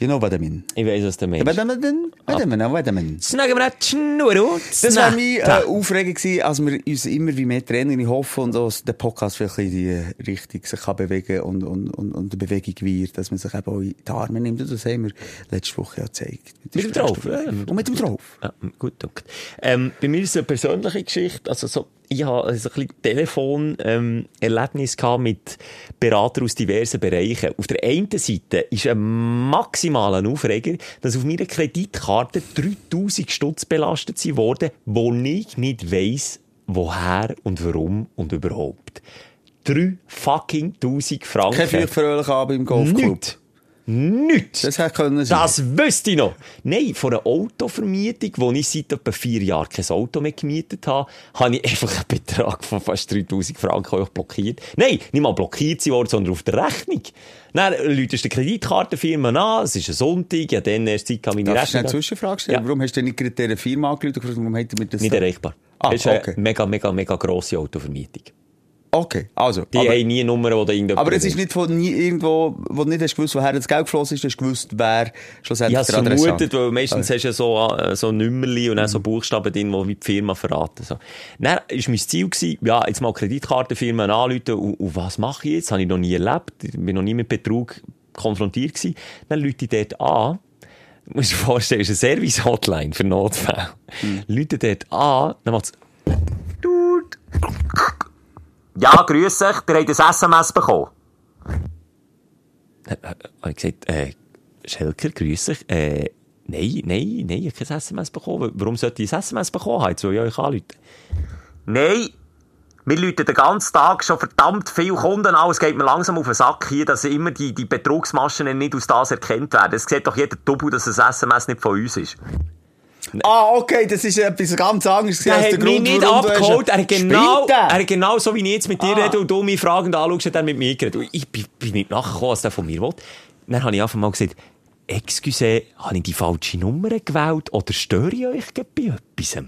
You know what I mean? Ich weiss, was du meinst. Wait a minute, wait a minute, wait a minute. Wir. Das war meine äh. Aufregung gewesen, als wir uns immer wie mehr trennen. Ich hoffe, und auch der Podcast vielleicht in die Richtung sich kann bewegen und, und, und, und Bewegung wird, dass man sich eben auch in die Arme nimmt. Und das haben wir letzte Woche ja gezeigt. Mit dem Drauf, ja. Und mit dem Drauf. Ja, gut, danke. Ähm, bei mir ist es eine persönliche Geschichte. Also so, ich habe also ein bisschen Telefon-Erlebnis gehabt mit Beratern aus diversen Bereichen. Auf der einen Seite ist ein maximaler Aufreger, dass auf meiner Kreditkarte 3000 Stutz belastet sind worden, wo ich nicht weiss, woher und warum und überhaupt. Drei fucking 1000 Franken. Kein fröhlich Abend im Golfclub. Nichts. Nichts. Das hätte können sein. Das wüsste ich noch. Nein, von einer Autovermietung, wo ich seit etwa vier Jahren kein Auto mehr gemietet habe, habe ich einfach einen Betrag von fast 3000 Franken blockiert. Nein, nicht mal blockiert sie worden, sondern auf der Rechnung. Dann läutest du die Kreditkartenfirma an, es ist ein Sonntag, ja dann erst Zeit, meine Darf ich eine Rechnung... Zwischenfrage stellen? Ja. Warum hast du nicht gerade dieser Firma angerufen warum hat er mir das Nicht erreichbar. Ah, das ist eine okay. mega, mega, mega grosse Autovermietung. Okay, also. Die aber, haben nie eine Nummer, die da irgendjemand... aber es ist nicht von nie irgendwo, wo du nicht hast gewusst, woher das Geld geflossen ist, du hast gewusst, wer schlussendlich Ich es der Adressant vermutet, weil meistens hast du ja so, äh, so Nummerli und dann Mhm. so Buchstaben drin, die die Firma verraten. So. Dann war mein Ziel, gewesen, ja, jetzt mal Kreditkartenfirmen anrufen und, und was mache ich jetzt? Das habe ich noch nie erlebt. Ich bin noch nie mit Betrug konfrontiert gewesen. Dann rufe ich dort an. Du musst dir vorstellen, es ist eine Service-Hotline für Notfälle. Mhm. Leute dort an, dann macht es... Ja, grüß dich, ihr habt ein SMS bekommen. Äh, äh, habe ich gesagt, äh, Schelker, grüß dich. Äh, nein, nein, nein, ich habe kein SMS bekommen. Warum sollte ich ein SMS bekommen haben? Will ich euch anrufen. Nein, wir läuten den ganzen Tag schon verdammt viele Kunden an. Es geht mir langsam auf den Sack hier, dass immer die, die Betrugsmaschen nicht aus das erkannt werden. Es sieht doch jeder Double, dass ein SMS nicht von uns ist. Ah, okay, das ist etwas ganz anderes Der als hat mich nicht abgeholt. Er hat genau, er genau so, wie ich jetzt mit dir Ah. rede und du mich fragend anschaust, hat er mit mir geredet. Und ich bin, bin nicht nachgekommen, was der von mir will. dann habe ich einfach mal gesagt, excuse, habe ich die falsche Nummer gewählt oder störe ich euch bei etwas?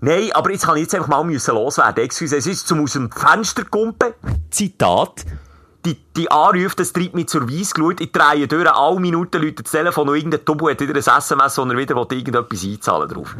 Nein, aber jetzt kann ich jetzt einfach mal müssen loswerden. Excuse, es ist zum aus dem Fenster kumpen. Zitat. Die, die Anrufe, das treibt mich zur Weiss geschaut. Ich drehe durch, alle Minuten läutet das Telefon und irgendein Tobu hat wieder ein SMS, er wieder will, irgendetwas einzahlen drauf.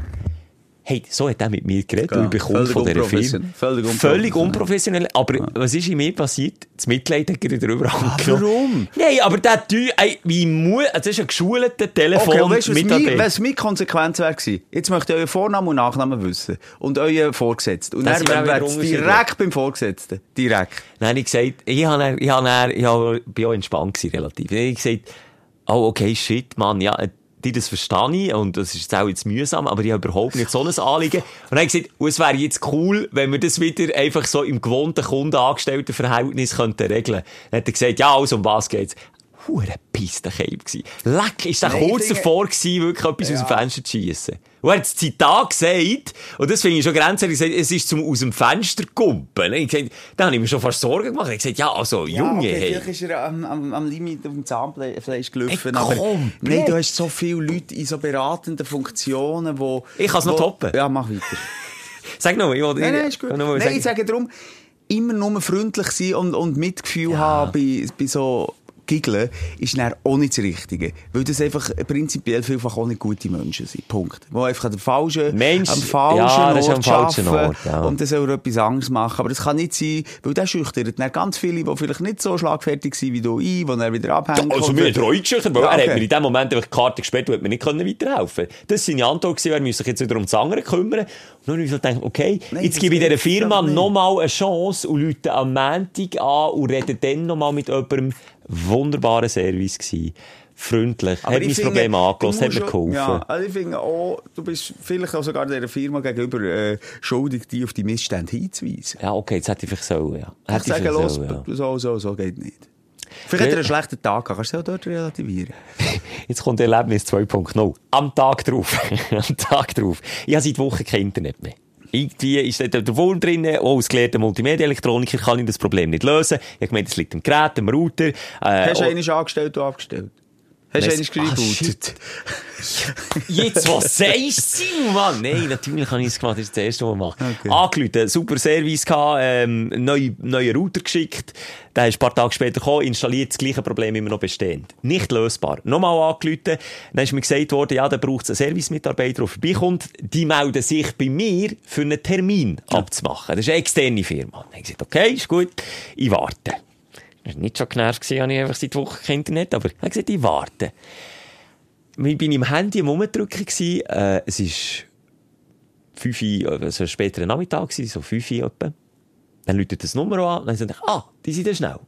Hey, so hat er mit mir geredet und ich bekomme Völlig von dieser unprofessionell. Firma. Völlig Völlig unprofessionell. unprofessionell. Aber was ist in mir passiert? Das Mitleid hat er wieder überall Ah, warum? Nein, aber der Typ, ey, wie muss, das ist ein geschulter Telefon Okay, weißt was, mein, Mitarbeiter. was meine Konsequenz wäre? Jetzt möchte ich euren Vornamen und Nachnamen wissen. Und euren Vorgesetzten. Und Das dann wäre es direkt beim Vorgesetzten. Direkt. Habe ich gesagt, ich, habe, ich, habe, ich habe, bin auch entspannt gewesen, relativ. Dann habe ich gesagt, oh, okay, shit, Mann, ja, die, das verstehe ich und das ist jetzt auch jetzt mühsam, aber ich habe überhaupt nicht so ein Anliegen. Und dann habe ich gesagt, oh, es wäre jetzt cool, wenn wir das wieder einfach so im gewohnten Kundenangestelltenverhältnis könnten regeln. Dann hat er gesagt, ja, also um was geht's? Hure gsi. Leck, ist der kurz davor gsi, wirklich etwas aus dem Fenster zu schiessen. Und er hat das Zitat gesagt, und das finde ich schon grenzwertig, gesagt, es ist zum aus dem Fenster kumpen. Ich gesagt, da habe ich mir schon fast Sorgen gemacht. Ich gesagt, ja, also, Junge, hey. Vielleicht ist er am, am, am Limit auf dem Zahnfleisch gelaufen. Ey, aber nein, du hast so viele Leute in so beratenden Funktionen, wo... Ich kann's noch wo- toppen. Ja, mach weiter. Sag noch, ich wollte- Nein, nein, ist gut. Nein, ich sage darum, immer nur freundlich sein und, und Mitgefühl haben bei, bei so Giggeln ist dann auch nicht das Richtige. Weil das einfach prinzipiell vielfach auch nicht gute Menschen sind. Punkt. Die einfach der falschen, Mensch, am falschen ja, das Ort am falschen arbeiten Ort, ja. und dann soll er etwas Angst machen. Aber das kann nicht sein, weil der schüchtert dann ganz viele, die vielleicht nicht so schlagfertig sind wie du ein, die dann wieder abhängen. Also, Und- mir hat auch eingeschüchtert, weil Ja, er hat mir in dem Moment einfach die Karte gesperrt und hat mir nicht können weiterhelfen Das war seine Antwort, gewesen, er müsse sich jetzt wieder um das andere kümmern. Und dann habe ich gedacht, okay, Nein, jetzt das gebe ich dieser Firma nochmal eine Chance und Leute am Montag an und rede dann nochmal mit jemandem. Wunderbarer Service gewesen. Freundlich, Aber hat mein finde, Problem angelassen, hat mir geholfen. Ja, also ich finde auch, du bist vielleicht auch sogar dieser Firma gegenüber äh, schuldig, die auf die Missstände hinzuweisen. Ja, okay, jetzt hätte ich vielleicht so, ja. Hätte ich sage, vielleicht los, sollen, ja. so, so, so geht nicht. Vielleicht hat er einen schlechten Tag gehabt, kannst du auch dort relativieren? Jetzt kommt Erlebnis 2.0. Am Tag drauf. Am Tag drauf. Ich habe seit Wochen kein Internet mehr. Irgendwie ist dort der Wurm drin, auch als gelehrter Multimedia-Elektroniker kann ich das Problem nicht lösen. Ich gemeint, es liegt im Gerät, am Router. Äh, Hast du oh, einen angestellt und abgestellt? Hast du einen Ah, geschrieben? Jetzt, was sagst du, Mann? Nein, natürlich habe ich es gemacht, das ist das erste, was ich mache. Okay. Angerufen, super Service gehabt, ähm, neue, neuen Router geschickt. Der ist ein paar Tage später gekommen, installiert das gleiche Problem immer noch bestehend. Nicht lösbar. Nochmal angerufen, dann ist mir gesagt worden, ja, da braucht es einen Servicemitarbeiter, der vorbeikommt. Die melden sich bei mir, für einen Termin abzumachen. Das ist eine externe Firma. Dann habe ich gesagt, okay, ist gut, ich warte. Das war nicht schon genervt, gewesen, habe ich einfach seit Wochen kein Internet, aber ich habe gesagt, ich warte. Ich bin im Handy am Rumdrücken gewesen, äh, es ist 5 Uhr, also später Nachmittag so 5 Uhr etwa. Dann läutet das Nummer an, dann dachte ich, ah, die sind ja schnell.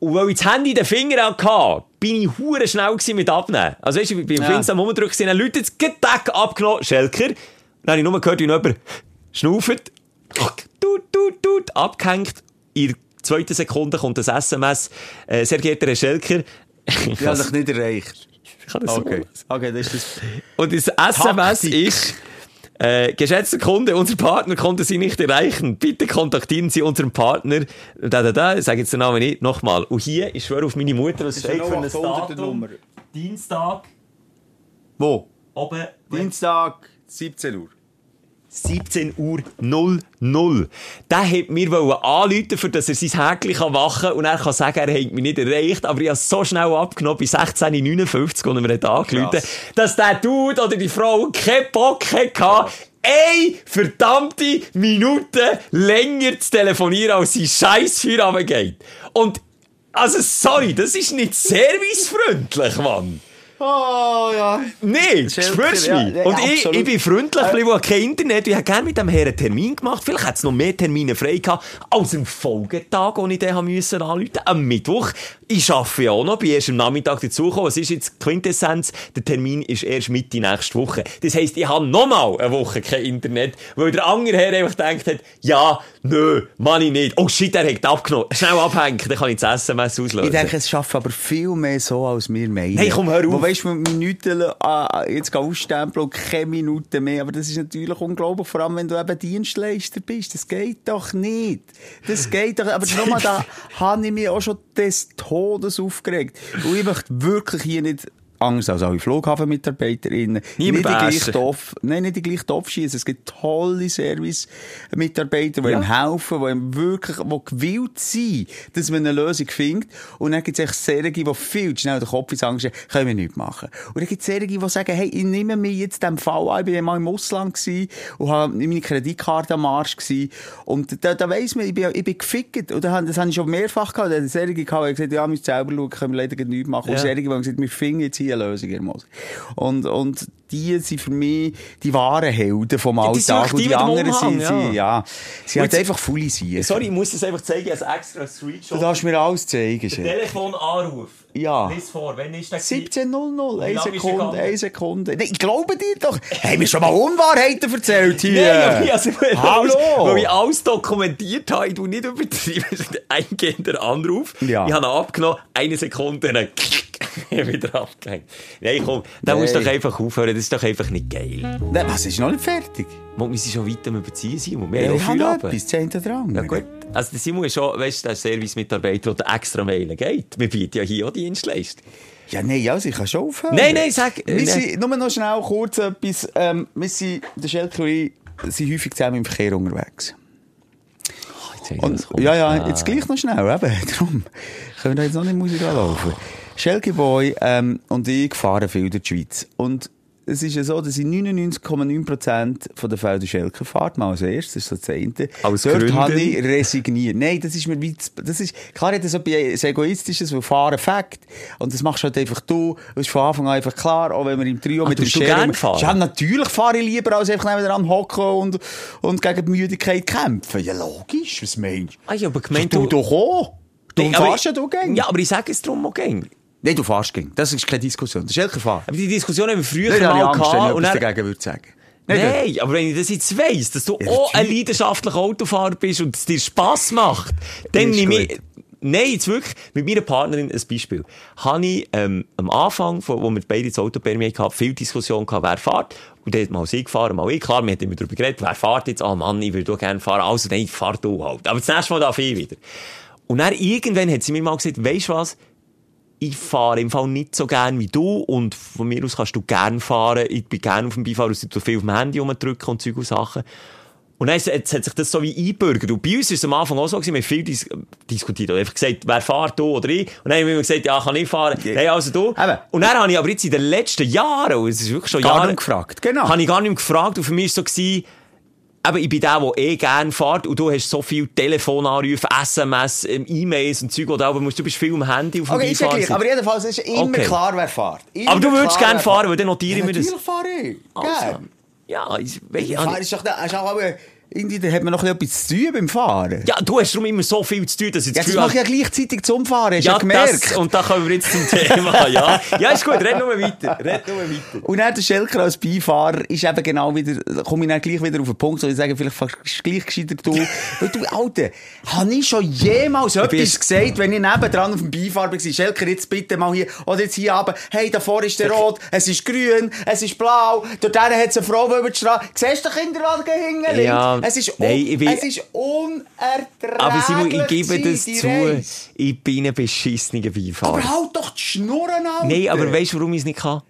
Und weil ich das Handy in den Finger hatte, bin ich hure schnell mit abnehmen. Also weißt du, ich bin auf Ja. Insta am Rumdrücken gewesen, dann läutet es, gedack, abgenommen, Schelker. Dann habe ich nur gehört, wie jemand schnauft, tut, tut, tut, abgehängt. Der zweiten Sekunde kommt das SMS, äh, sehr geehrter Herr Schelker, Ich habe dich nicht erreicht. ich kann das Okay. Okay, das ist das. Und das SMS Taktik. ist, äh, geschätzter Kunde, unser Partner konnte Sie nicht erreichen. Bitte kontaktieren Sie unseren Partner. Da, da, da, ich sage jetzt den Namen nicht. Nochmal. Und hier, ich schwöre auf meine Mutter, was steht für ein 0800er Datum? Nummer. Dienstag, Wo? oben, Dienstag, 17 Uhr. 17 Uhr 00. Der hat mir anrufen, für dass er sein Häkchen machen kann und er kann sagen, er hat mich nicht erreicht, aber ich habe so schnell abgenommen, bei 16.59 und er hat angerufen, Krass. dass der Dude oder die Frau keinen Bock hatte, eine verdammte Minute länger zu telefonieren, als sein scheiß Feierabend geht. Und, also sorry, das ist nicht servicefreundlich, Mann. Oh, ja. Nee, spürst du mich? ja, Und ich, ich bin freundlich, äh, ich kein Internet. Ich hätte gerne mit dem Herrn einen Termin gemacht. Vielleicht hätte es noch mehr Termine frei gehabt, als am Folgetag, wo ich den anrufen. Am Mittwoch. Ich arbeite ja auch noch, bin erst am Nachmittag dazugekommen. Was ist jetzt die Quintessenz? Der Termin ist erst Mitte nächste Woche. Das heisst, ich habe nochmal eine Woche kein Internet, weil der andere Herr einfach gedacht hat, ja, nö, Mann ich nicht. Oh shit, er hat abgenommen. Schnell abhängen, dann kann ich das SMS auslösen. Ich denke, es schaffen aber viel mehr so, als wir meinen. Nein, komm, hör auf. Wo weisst du, Minuten, ah, jetzt geh ausstempeln und keine Minuten mehr. Aber das ist natürlich unglaublich, vor allem wenn du eben Dienstleister bist. Das geht doch nicht. Das geht doch, aber nochmal, da habe ich mich auch schon des Todes aufgeregt. Und ich möchte wirklich hier nicht anders als alle FlughafenmitarbeiterInnen. Niemand nicht die gleiche bashen. Topf, nein, nicht die gleiche Topf schießen. Es gibt tolle Service-Mitarbeiter, die ihm helfen, die ihm wirklich, die gewillt sind, dass man eine Lösung findet. Und dann gibt es echt solche, die viel zu schnell den Kopf ins Angst können wir nichts machen. Und dann gibt es solche, die sagen, hey, ich nehme mich jetzt dem Fall an, ich war mal im Ausland gewesen und habe meine Kreditkarte am Arsch gewesen. Und da, da weiss man, ich bin, ich bin gefickt. Und da, das habe ich schon mehrfach gehabt. Da hat solche gehabt, die gesagt ja, müsst selber schauen, können wir leider nichts machen. Und Ja. solche, die haben gesagt, wir finden jetzt hier eine Lösung, Herr Moser. Und, und die sind für mich die wahren Helden vom die Alltag. und die die mit dem anderen Umhang, sind, ja. sie, ja. Sie Und halt einfach faule sein. Sorry, ich muss das einfach zeigen als extra Screenshot. Du darfst mir alles zeigen. Telefonanruf. Ja. Lies vor, wenn ist der 17.00, Wie eine Sekunde, gegangen? eine Sekunde. Nee, ich glaube dir doch. Haben wir schon mal Unwahrheiten erzählt hier? Nein, also, Hallo? Weil ich alles dokumentiert habe, ich tu nicht übertrieben, eingehender Anruf. Ja. Ich habe abgenommen, eine Sekunde, dann wieder abgehängt. Nein, komm, da Nein. musst du doch einfach aufhören, das ist doch einfach nicht geil. Nee, Was, ist noch nicht fertig? Wir sind schon weit am Überziehen, Simon. Wir Ja, haben etwas, zehnte dran. Ja gut, also der Simon ist schon, weißt du, der Service-Mitarbeiter, der extra mailen geht. Wir bieten ja hier auch Dienstleistung. Ja, nein, also ich kann schon aufhören. Nein, nein, sag- Wir nein. sind, nur noch schnell kurz etwas. Ähm, wir sind, der Schelke und ich sind häufig zusammen im Verkehr unterwegs. Und, ja, ja, jetzt gleich noch schnell, eben, darum. Können wir da jetzt noch nicht Musik anlaufen. Schelke Boy, ähm, und ich fahren viel durch die Schweiz. Und es ist ja so, dass in 99,9% von der Schelke fahrt, mal als erstes, das ist so das eine. Aus Dort Gründen? habe ich resigniert. Nein, das ist mir wie, das ist, klar hat das so etwas Egoistisches, weil fahren Fakt. Und das machst halt einfach du. Das ist von Anfang an einfach klar, auch wenn wir im Trio Ah, mit dem du gern fahren? Ja, natürlich fahre ich lieber, als einfach nebenan hocken und, und gegen die Müdigkeit kämpfen. Ja, logisch, was meinst du? Ah, ja, aber gemeint, du, du doch auch. Du aber fahrst ja du gäng. Ja, aber ich sage es darum auch gäng. Nein, du fahrst gäng. Das ist keine Diskussion. Das ist Elke fahren. Aber die Diskussion haben wir früher Nein, mal Angst, ich gehabt. Und dann, dagegen würde sagen. Nein, aber wenn ich das jetzt weiss, dass du Ja, auch ein leidenschaftlicher Autofahrer bist und es dir Spass macht, dann nehme ich... Nein, jetzt wirklich, mit meiner Partnerin ein Beispiel. Habe ich ähm, am Anfang, wo wir beide das Auto bei mir hatten, viel Diskussion gehabt, wer fährt. Und dann hat mal sie gefahren, mal ich. Klar, wir haben immer darüber geredet, wer fährt jetzt? Ah Mann, ich würde gerne fahren. Also, nein, fahr du halt. Aber das nächste Mal darf ich wieder. Und dann irgendwann hat sie mir mal gesagt, weisst du was? Ich fahre im Fall nicht so gern wie du und von mir aus kannst du gern fahren. Ich bin gern auf dem Beifahrer, ich tu viel auf dem Handy rumdrücken und Zeug und Sachen. Und dann jetzt, hat sich das so wie einbürgert. Und bei uns ist es am Anfang auch so gewesen, wir haben viel dis diskutiert. Oder einfach gesagt, wer fährt, du oder ich? Und dann haben wir gesagt, ja, kann ich fahren. Nein, also du. Eben. Und dann habe ich aber jetzt in den letzten Jahren, und es ist wirklich schon Gar Jahre, nicht gefragt, genau. habe ich gar nicht mehr gefragt. Und für mich war es so, gewesen, aber ich bin der, der eh gerne fährt und du hast so viel Telefonanrufe, SMS, ähm, E-Mails und Zeug, oder aber musst, du bist viel am Handy auf dem Okay, ist ja gleich. Beifahrersitz. Aber jedenfalls ist immer Okay. klar, wer fährt. Immer Aber du würdest gerne fahren, weil dann notiere Ja, ich mir das. natürlich fahre ich. Also, ja, ich, ich, ist doch, da- ist auch, aber irgendwie, da hat man noch ein bisschen etwas zu tun beim Fahren. ja, du hast darum immer so viel zu tun, dass ich Ja, das das Gefühl mache ich habe, ja gleichzeitig zum Fahren, hast ja, ja gemerkt. das, und da kommen wir jetzt zum Thema, ja. Ja, ist gut, red nur weiter, red nur weiter. Und dann der Schelker als Beifahrer ist eben genau wieder, komme ich dann gleich wieder auf den Punkt, wo ich sage, vielleicht fast gleich gescheiter du. Weil du, Alter, habe ich schon jemals etwas bist- gesagt, wenn ich nebendran auf dem Beifahrer war, Schelker, jetzt bitte mal hier, oder jetzt hier runter, hey, davor ist der rot, es ist grün, es ist blau, dort hat es eine Frau die über die Straße, siehst du den Kinderwagen hinten links? Ja, es ist, nein, ich bin- es ist unerträglich Aber Simon, ich gebe das zu, Reise. ich bin ein beschissener Beifahrer. Aber halt doch die Schnurren, Alter. Nein, aber weißt du, warum ich es nicht kann?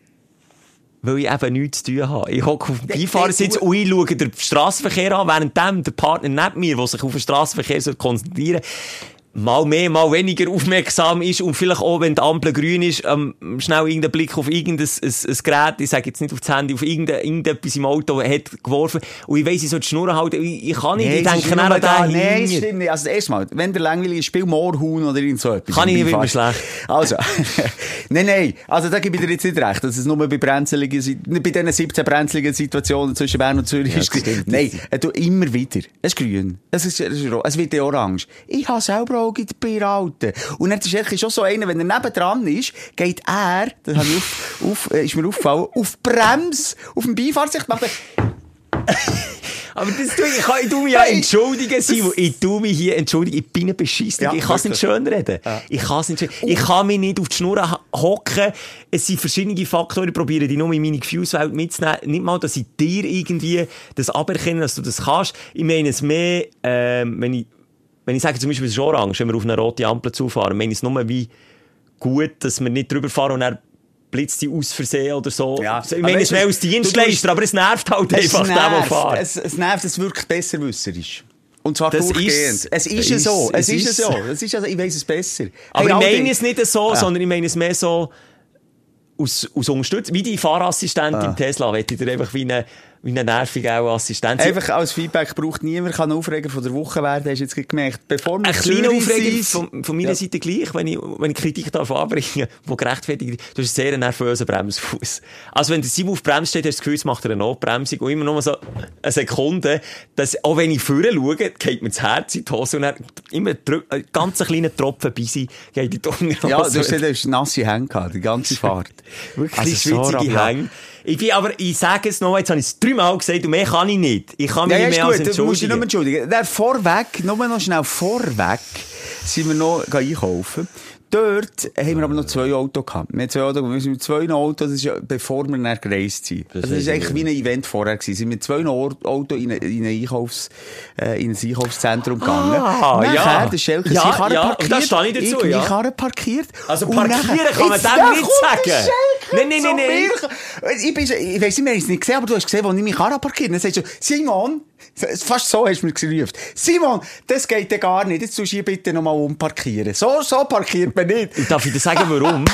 Weil ich eben nichts zu tun habe. Ich hocke auf dem Beifahrersitz und ich schaue den Strassenverkehr an, während dem der Partner neben mir, der sich auf den Strassenverkehr soll konzentrieren mal mehr, mal weniger aufmerksam ist und vielleicht auch, wenn die Ampel grün ist, ähm, schnell irgendeinen Blick auf irgendein ein, ein Gerät, ich sage jetzt nicht auf das Handy, auf irgendein, irgendetwas im Auto hat geworfen und ich weiss, ich soll die Schnur halten, ich, ich kann nicht, ich es ist denke dann an den Nein, das stimmt nicht. Also, das erste Mal, wenn der langweilig ist, spiel Moorhuhn oder irgend so etwas. Kann ich nicht, Beifahrer. schlecht. Also, nein, nein. Also, da gebe ich dir jetzt nicht recht, dass es nur bei brenzligen, bei diesen 17 brenzligen Situationen zwischen Bern und Zürich Ja, ist. Nein, äh, du, immer wieder. Es ist grün. Es ist, es wird ja orange. Ich habe selber auch in der Bier alten. Und dann ist er schon so einer, wenn er nebendran ist, geht er, das habe ich auf, auf, äh, ist mir aufgefallen, auf die Bremse, auf dem Beifahrersitz, macht er, Aber das tue ich, ich, kann, ich tu mich ja entschuldigen, Simon. Ich tu mich hier entschuldigen. Ich bin ein Beschisser. Ja, ich kann es nicht schön reden. Ich kann es nicht schön. Ich kann mich nicht auf die Schnur hocken. Es sind verschiedene Faktoren. Ich probiere die nur in meine Gefühlswelt mitzunehmen. Nicht mal, dass ich dir irgendwie das aberkenne, dass du das kannst. Ich meine es mehr, ähm, wenn ich wenn ich sage zum Beispiel, es ist orange, wenn wir auf eine rote Ampel zufahren, meine ich es nur wie gut, dass wir nicht drüber fahren und dann blitzt die aus Versehen oder so. Ja. Ich meine, es als ist- Dienstleister, aber es nervt halt Es einfach, der, der nervt, fährt. es, es nervt, es wirkt besserwisserisch. Und zwar Das durchgehend. ist- es ist ist- so, es es ist, ist- so. Es ist also, ich weiss es besser. Aber Hey, ich meine es nicht so, Ah. sondern ich meine es mehr so aus, aus Unterstützung. Wie die Fahrassistentin Ah. im Tesla, wette ich dir einfach wie eine, wie eine nervige auch Assistent. Sie- Einfach als Feedback braucht niemand kann Aufreger von der Woche werden, hast du jetzt gemerkt. Bevor Ein kleiner Aufreger von, von meiner Ja. Seite gleich, wenn ich, wenn ich Kritik darf anbringen wo gerechtfertigt ist. Du hast einen sehr nervösen Bremsfuß. Also wenn der Simon auf Bremse steht, hast du das Gefühl, es macht er eine Notbremsung und immer nur so eine Sekunde, dass, auch wenn ich vorne schaue, geht mir das Herz in die Hose und dann immer drü- ein ganz kleiner Tropfen Bisi geht in die Unterhose. Ja, du hast nasse Hände gehabt, die ganze Fahrt. Wirklich Also so schwitzige rabiat. Hänge. Ich bin aber, ich sage es noch, jetzt habe ich es dreimal gesagt und mehr kann ich nicht. Ich kann mich Ja, nicht mehr als gut, du musst dich nicht entschuldigen. entschuldigen. Der vorweg, nur noch schnell vorweg, sind wir noch einkaufen. Dort haben wir aber noch zwei Autos gehabt. Wir haben zwei Autos, wir sind mit zwei Autos, das ist ja, bevor wir dann gereist sind. Das Also, das eigentlich wie ein Event vorher gewesen. Wir sind mit zwei Autos in, in, ein Einkaufs, äh, in ein Einkaufszentrum gegangen. Ah, Nachher, ja. der Schelke, Ja, Karre ja, parkiert. da stehe ich dazu, irgendwie ja. Karre parkiert. Also parkieren nachher- kann man dem nicht sagen. Nein, nein, nein, nein. Ich, bin, ich weiss nicht, wir haben es nicht gesehen, aber du hast gesehen, wo ich meine Karre parkiert. Dann sagst du, Simon, fast so hast du mir gerufen. Simon, das geht ja gar nicht. Jetzt tust du hier bitte nochmal umparkieren. So, so parkiert man nicht. Und darf ich dir sagen, warum?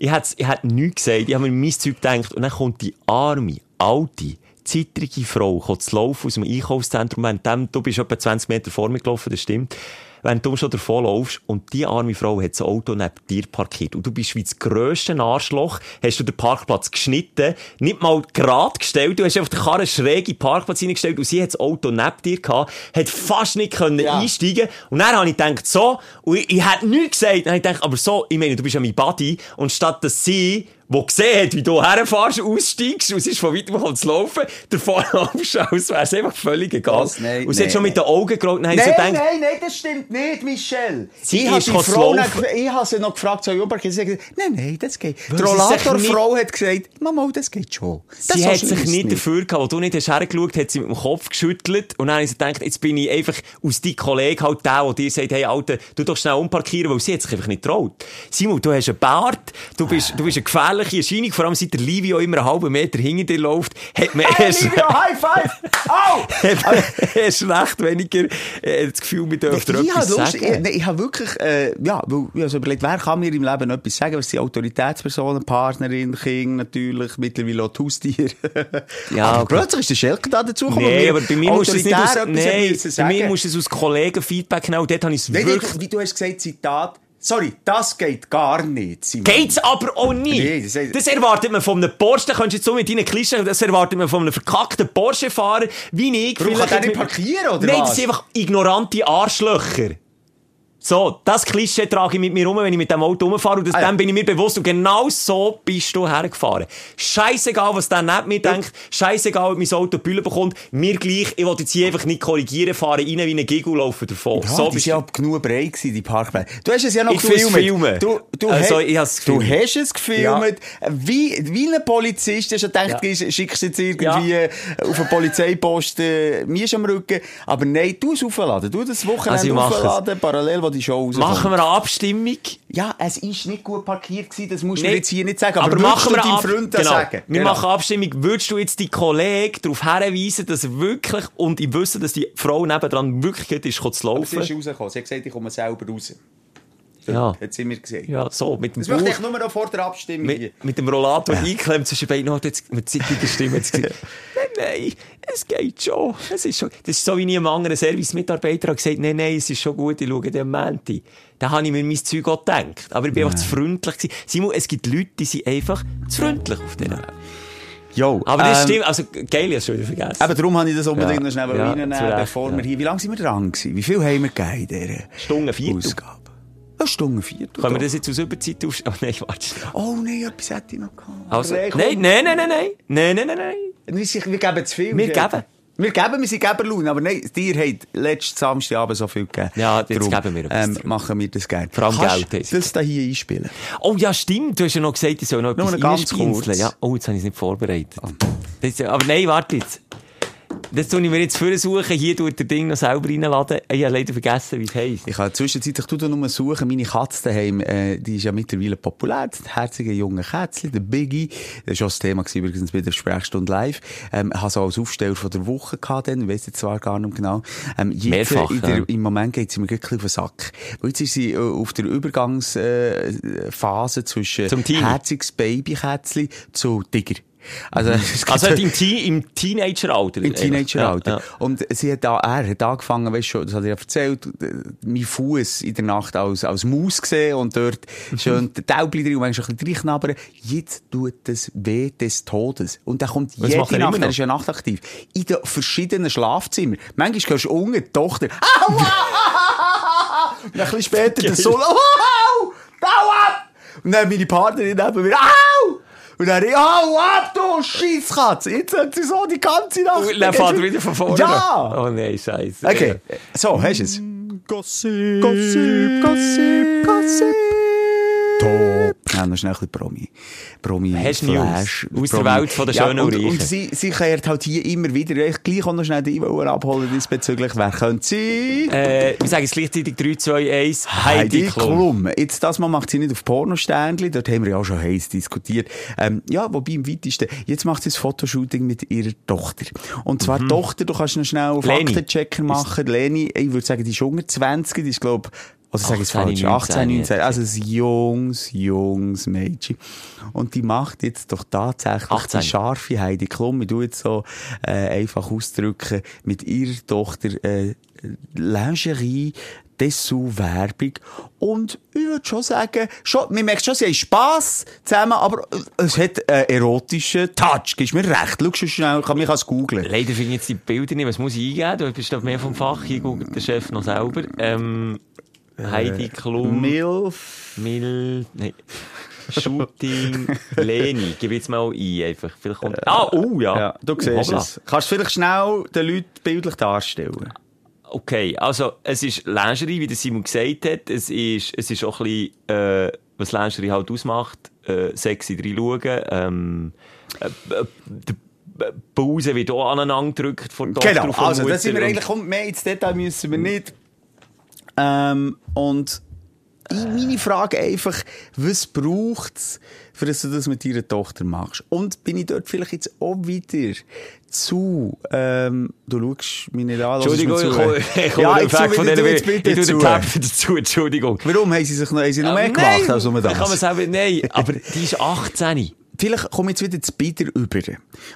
ich hätte, ich nichts gesagt, ich habe mir mein Zeug gedacht, und dann kommt die arme, alte, zittrige Frau, kommt zu laufen aus dem Einkaufszentrum, während dem, du bist etwa 20 Meter vor mir gelaufen, das stimmt, wenn du schon davon laufst, und die arme Frau hat das Auto neben dir parkiert, und du bist wie das grösste Arschloch, hast du den Parkplatz geschnitten, nicht mal gerade gestellt, du hast einfach den Karren schräg in den Parkplatz reingestellt, und sie hat das Auto neben dir gehabt, hat fast nicht können Ja. einsteigen, und dann habe ich gedacht, so, und ich, ich hätte nichts gesagt, dann habe ich gedacht, aber so, ich meine, du bist ja mein Buddy, und statt dass sie, die gesehen hat, wie du herfährst, aussteigst, und sie ist von weitem zu laufen, davor als wäre es einfach völlig egal. Was? Nein, und sie hat nein, schon mit den Augen gerollt, und dann habe ich Nein, so gedacht, nein, nein, das stimmt nicht, Michel. Sie ich ist Frau noch, ich habe sie noch gefragt, ich umparkieren? Sie hat gesagt, nein, nein, das geht. Weil Die sie Rollatorfrau hat gesagt, Mama, das geht schon. Das sie so hat sich nicht dafür gehabt, wo du nicht hast hergeschaut, hat sie mit dem Kopf geschüttelt, und dann habe ich so gedacht, jetzt bin ich einfach aus deinem Kollegen halt der, der dir sagt, hey, Alter, du doch schnell umparkieren, weil sie hat sich einfach nicht traut. Simon, du hast einen Bart, du bist, du bist eine gefährliche Erscheinung, vor allem seit der Livio immer einen halben Meter hinter dir läuft, hat man Hey, erst, Livio, High Five! Au! hat man erst recht weniger äh, das Gefühl, wir dürfen habe etwas Lust, sagen. ich, ich habe wirklich, äh, ja, weil, ich habe so überlegt, wer kann mir im Leben etwas sagen? Was sind Autoritätspersonen, Partnerin, Kind natürlich, mittlerweile auch die Haustiere. Ja, aber okay. plötzlich ist der Schelke da dazu gekommen. Nee, aber bei mir musst du es nicht aus, müssen bei mir musst du es aus Kollegen-Feedback nehmen, und dort habe ich es wirklich... wie du hast gesagt, Zitat, sorry, das geht gar nicht, Simon. Geht's aber auch nicht. Nee, das das erwartet man von einem Porsche, da könntest du jetzt so mit deinen Klischee, das erwartet man von einem verkackten Porsche-Fahrer, wie ich. Warum kann vielleicht der nicht parkieren, oder Nein, was? das sind einfach ignorante Arschlöcher. So, das Klischee trage ich mit mir rum, wenn ich mit dem Auto rumfahre, und das, Ah, ja. dann bin ich mir bewusst, und genau so bist du hergefahren. Scheißegal, was der neben mir denkt, scheißegal, ob mein Auto Bühne bekommt, mir gleich, ich will jetzt hier einfach nicht korrigieren, fahre rein wie ein Giggle, laufe davon. Ja, so bist ja genug breit gewesen, die Parkplätze. Du hast es ja noch Ich filmen. Du, du, Also, hab's du gefilmt. hast es gefilmt. Wie, wie ein Polizist, der schon gedacht, Ja. schickst jetzt irgendwie äh, auf einen Polizeiposten äh, Mies am Rücken. Aber nein, du es aufladen. Du das Also, Wochenende es. aufladen, parallel, die Show rauskommt. Machen wir eine Abstimmung. Ja, es ist nicht gut parkiert gewesen, das musst du Nee. jetzt hier nicht sagen. Aber, Aber machen wir deinem ab- Freund das genau. sagen? Wir Genau. machen eine Abstimmung. Würdest du jetzt die Kollegen darauf hinweisen, dass er wirklich, und ich wüsste, dass die Frau nebendran wirklich gut ist, zu Aber sie laufen? ist rausgekommen. Sie hat gesagt, ich komme selber raus. Ja. Hat sie mir gesagt. Ja, so, mit dem Das möchte ich nur noch vor der Abstimmung hier. mit, mit dem Rollator eingeklemmt zwischen beiden Noten, jetzt mit zittriger Stimme jetzt gesagt, nein, nein, es geht schon, es ist schon. Das ist so, wie ich einem anderen Service-Mitarbeiter gesagt, nein, nein, es ist schon gut, ich schaue den Menti. Da habe ich mir mein Zeug auch gedacht. Aber ich bin einfach zu freundlich gewesen. Simon, es gibt Leute, die sind einfach zu freundlich auf den. Jo, Aber das ähm, stimmt, also, geil, habe schon wieder vergessen. Eben, darum habe ich das unbedingt Ja. noch schnell Ja, reinnehmen, bevor ja. wir hier... Wie lange sind wir dran gewesen? Wie viel haben wir gegeben in dieser Stunde vier. Ausgabe? Eine Stunde vier. Können wir das jetzt aus Überzeit auf... Oh nein, warte. Oh nein, etwas hätte ich noch gehabt. Also, nein, nein, nein, nein, nein, nein, nein, nein, nein. Wir, wir geben zu viel. Wir geben. Wir geben, wir sind Geberlaune. Aber nein, dir hat letzten Samstagabend so viel gegeben. Ja, jetzt Darum, geben wir ähm, machen wir das gerne. Vor allem Kannst Geld das da hier einspielen? Oh ja, stimmt. Du hast ja noch gesagt, ich soll noch Nur etwas ganz kurz. Ja, oh, jetzt habe ich es nicht vorbereitet. Das, aber nein, warte jetzt. Das tue ich mir jetzt für suchen. Hier tut der Ding noch selber reinladen. Ich habe leider vergessen, wie es heisst. Ich habe zwischenzeitlich tu da nur suchen. Meine Katze daheim, äh, die ist ja mittlerweile populär. Das herzige junge Kätzchen, der Biggie. Das war auch das Thema gewesen, übrigens bei der Sprechstunde live. Ähm, ich habe so als Aufsteller von der Woche gehabt dann. Ich weiss jetzt zwar gar nicht genau. Ähm, jetzt, Mehrfach, in der, ja. Im Moment geht sie mir wirklich auf den Sack. Weil jetzt ist sie äh, auf der Übergangsphase äh, zwischen herziges Babykätzchen zu Tiger. Also, Also so- im, Teen, im Teenageralter. im Teenageralter. Ja, ja. Und sie hat da, er hat angefangen, weißt schon, das hat er ja erzählt, äh, mein Fuß in der Nacht als, als Maus gesehen und dort schön die Taubli drin und manchmal ein bisschen reinknabbern. Jetzt tut es weh des Todes. Und der kommt Was jede Nacht, er ist ja nachtaktiv, in den verschiedenen Schlafzimmern. Manchmal hörst du unten die Tochter, au, au, au, au, au. Und ein bisschen später der Sohn, au, au, au ab! Und dann meine Partnerin neben mir, au! Und dann, hau ab, du Scheisskatze! Jetzt hat sie so die ganze Nacht. Und dann fährt er wieder von vorne. Ja! Oh nein, scheiße. Okay, so, hast du es? Gossip. Gossip, Gossip, Gossip. Ja, noch schnell ein bisschen Promi. Promi Hast Flash. Aus der Welt von der Schönen und und, und sie, sie kehrt halt hier immer wieder. Ich gleich auch noch schnell die Uhr abholen diesbezüglich. Wer könnte sie? Äh, wir sagen es gleichzeitig 3, 2, 1. Heidi Klum. Klum. Jetzt, das Mal macht sie nicht auf Pornosternli. Dort haben wir ja auch schon heiß diskutiert. Ähm, ja, wobei im weitesten. Jetzt macht sie ein Fotoshooting mit ihrer Tochter. Und zwar die Tochter, du kannst noch schnell Mhm. Faktenchecker machen. Leni, ich würde sagen, die ist unter 20, die ist, glaub, also sage ich es 18, falsch, 18, 19, 19, also ein junges, junges Mädchen. Und die macht jetzt doch tatsächlich 18. die scharfe Heidi Klum, ich tu jetzt so äh, einfach ausdrücken, mit ihrer Tochter äh, Lingerie, Dessous-Werbung. Und ich würde schon sagen, schon, man merkt schon, sie haben Spass zusammen, aber äh, es hat einen erotischen Touch. Gibst mir recht. Schau schon schnell, kann mich als googlen. Leider finde ich jetzt die Bilder nicht. Was muss ich eingeben? Du bist doch mehr vom Fach. Hier googelt der Chef noch selber. Ähm, Heidi Klum. Milf. Mil... Nein. Shooting. Leni. Gib jetzt mal ein, einfach. Vielleicht kommt... Ah, oh, ja. Ja, du siehst hoppla. es. Kannst du vielleicht schnell den Leuten bildlich darstellen? Okay, also, es ist Lingerie, wie der Simon gesagt hat. Es ist, es ist auch ein bisschen, äh, was Lingerie halt ausmacht. Äh, sexy reinschauen. Ähm, äh, äh, Pause wird auch aneinander gedrückt von Genau, also, das sind wir eigentlich, komm, mehr ins Detail müssen wir nicht. Ähm, und meine Frage einfach, was braucht es, für dass du das mit deiner Tochter machst? Und bin ich dort vielleicht jetzt auch wieder zu, ähm, du schaust mich an, Entschuldigung, ich komme, ich komme ja, ich weg von denen, ich, tue den Tab dazu, Entschuldigung. Warum haben sie sich noch, haben sie noch mehr gemacht als um Dann kann man das? selber, nein, aber die ist 18. vielleicht komme ich jetzt wieder zu Bieder über.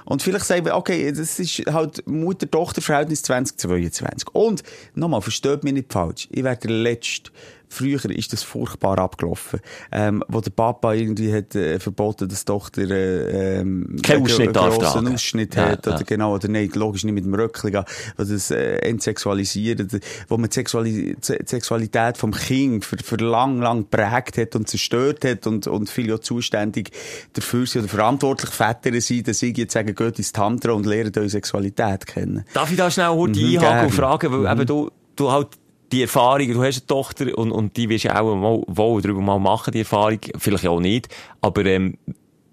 Und vielleicht sagen wir, okay, das ist halt Mutter-Tochter-Verhältnis 2022. Und, nochmal, versteht mich nicht falsch. Ich wäre der Letzte. Früher ist das furchtbar abgelaufen. Ähm, wo der Papa irgendwie hat, äh, verboten, dass die Tochter, äh, ähm, Keinen einen Ausschnitt tragen. Ausschnitt Ja, hat. Oder ja. genau, oder nein, logisch nicht mit dem Röckchen gehen, wo das, äh, entsexualisiert, wo man die Sexuali die Sexualität vom Kind für, für lang, lang geprägt hat und zerstört hat und, und viele ja zuständig dafür sind oder verantwortlich Väter sind, dass sie jetzt sagen, geht ins Tantra und lernt eure Sexualität kennen. Darf ich da schnell kurz Mhm, einhaken und fragen, weil eben du, du halt die Erfahrung, du hast eine Tochter und, und die wirst du auch mal, wohl drüber mal machen, die Erfahrung, vielleicht auch nicht, aber ähm,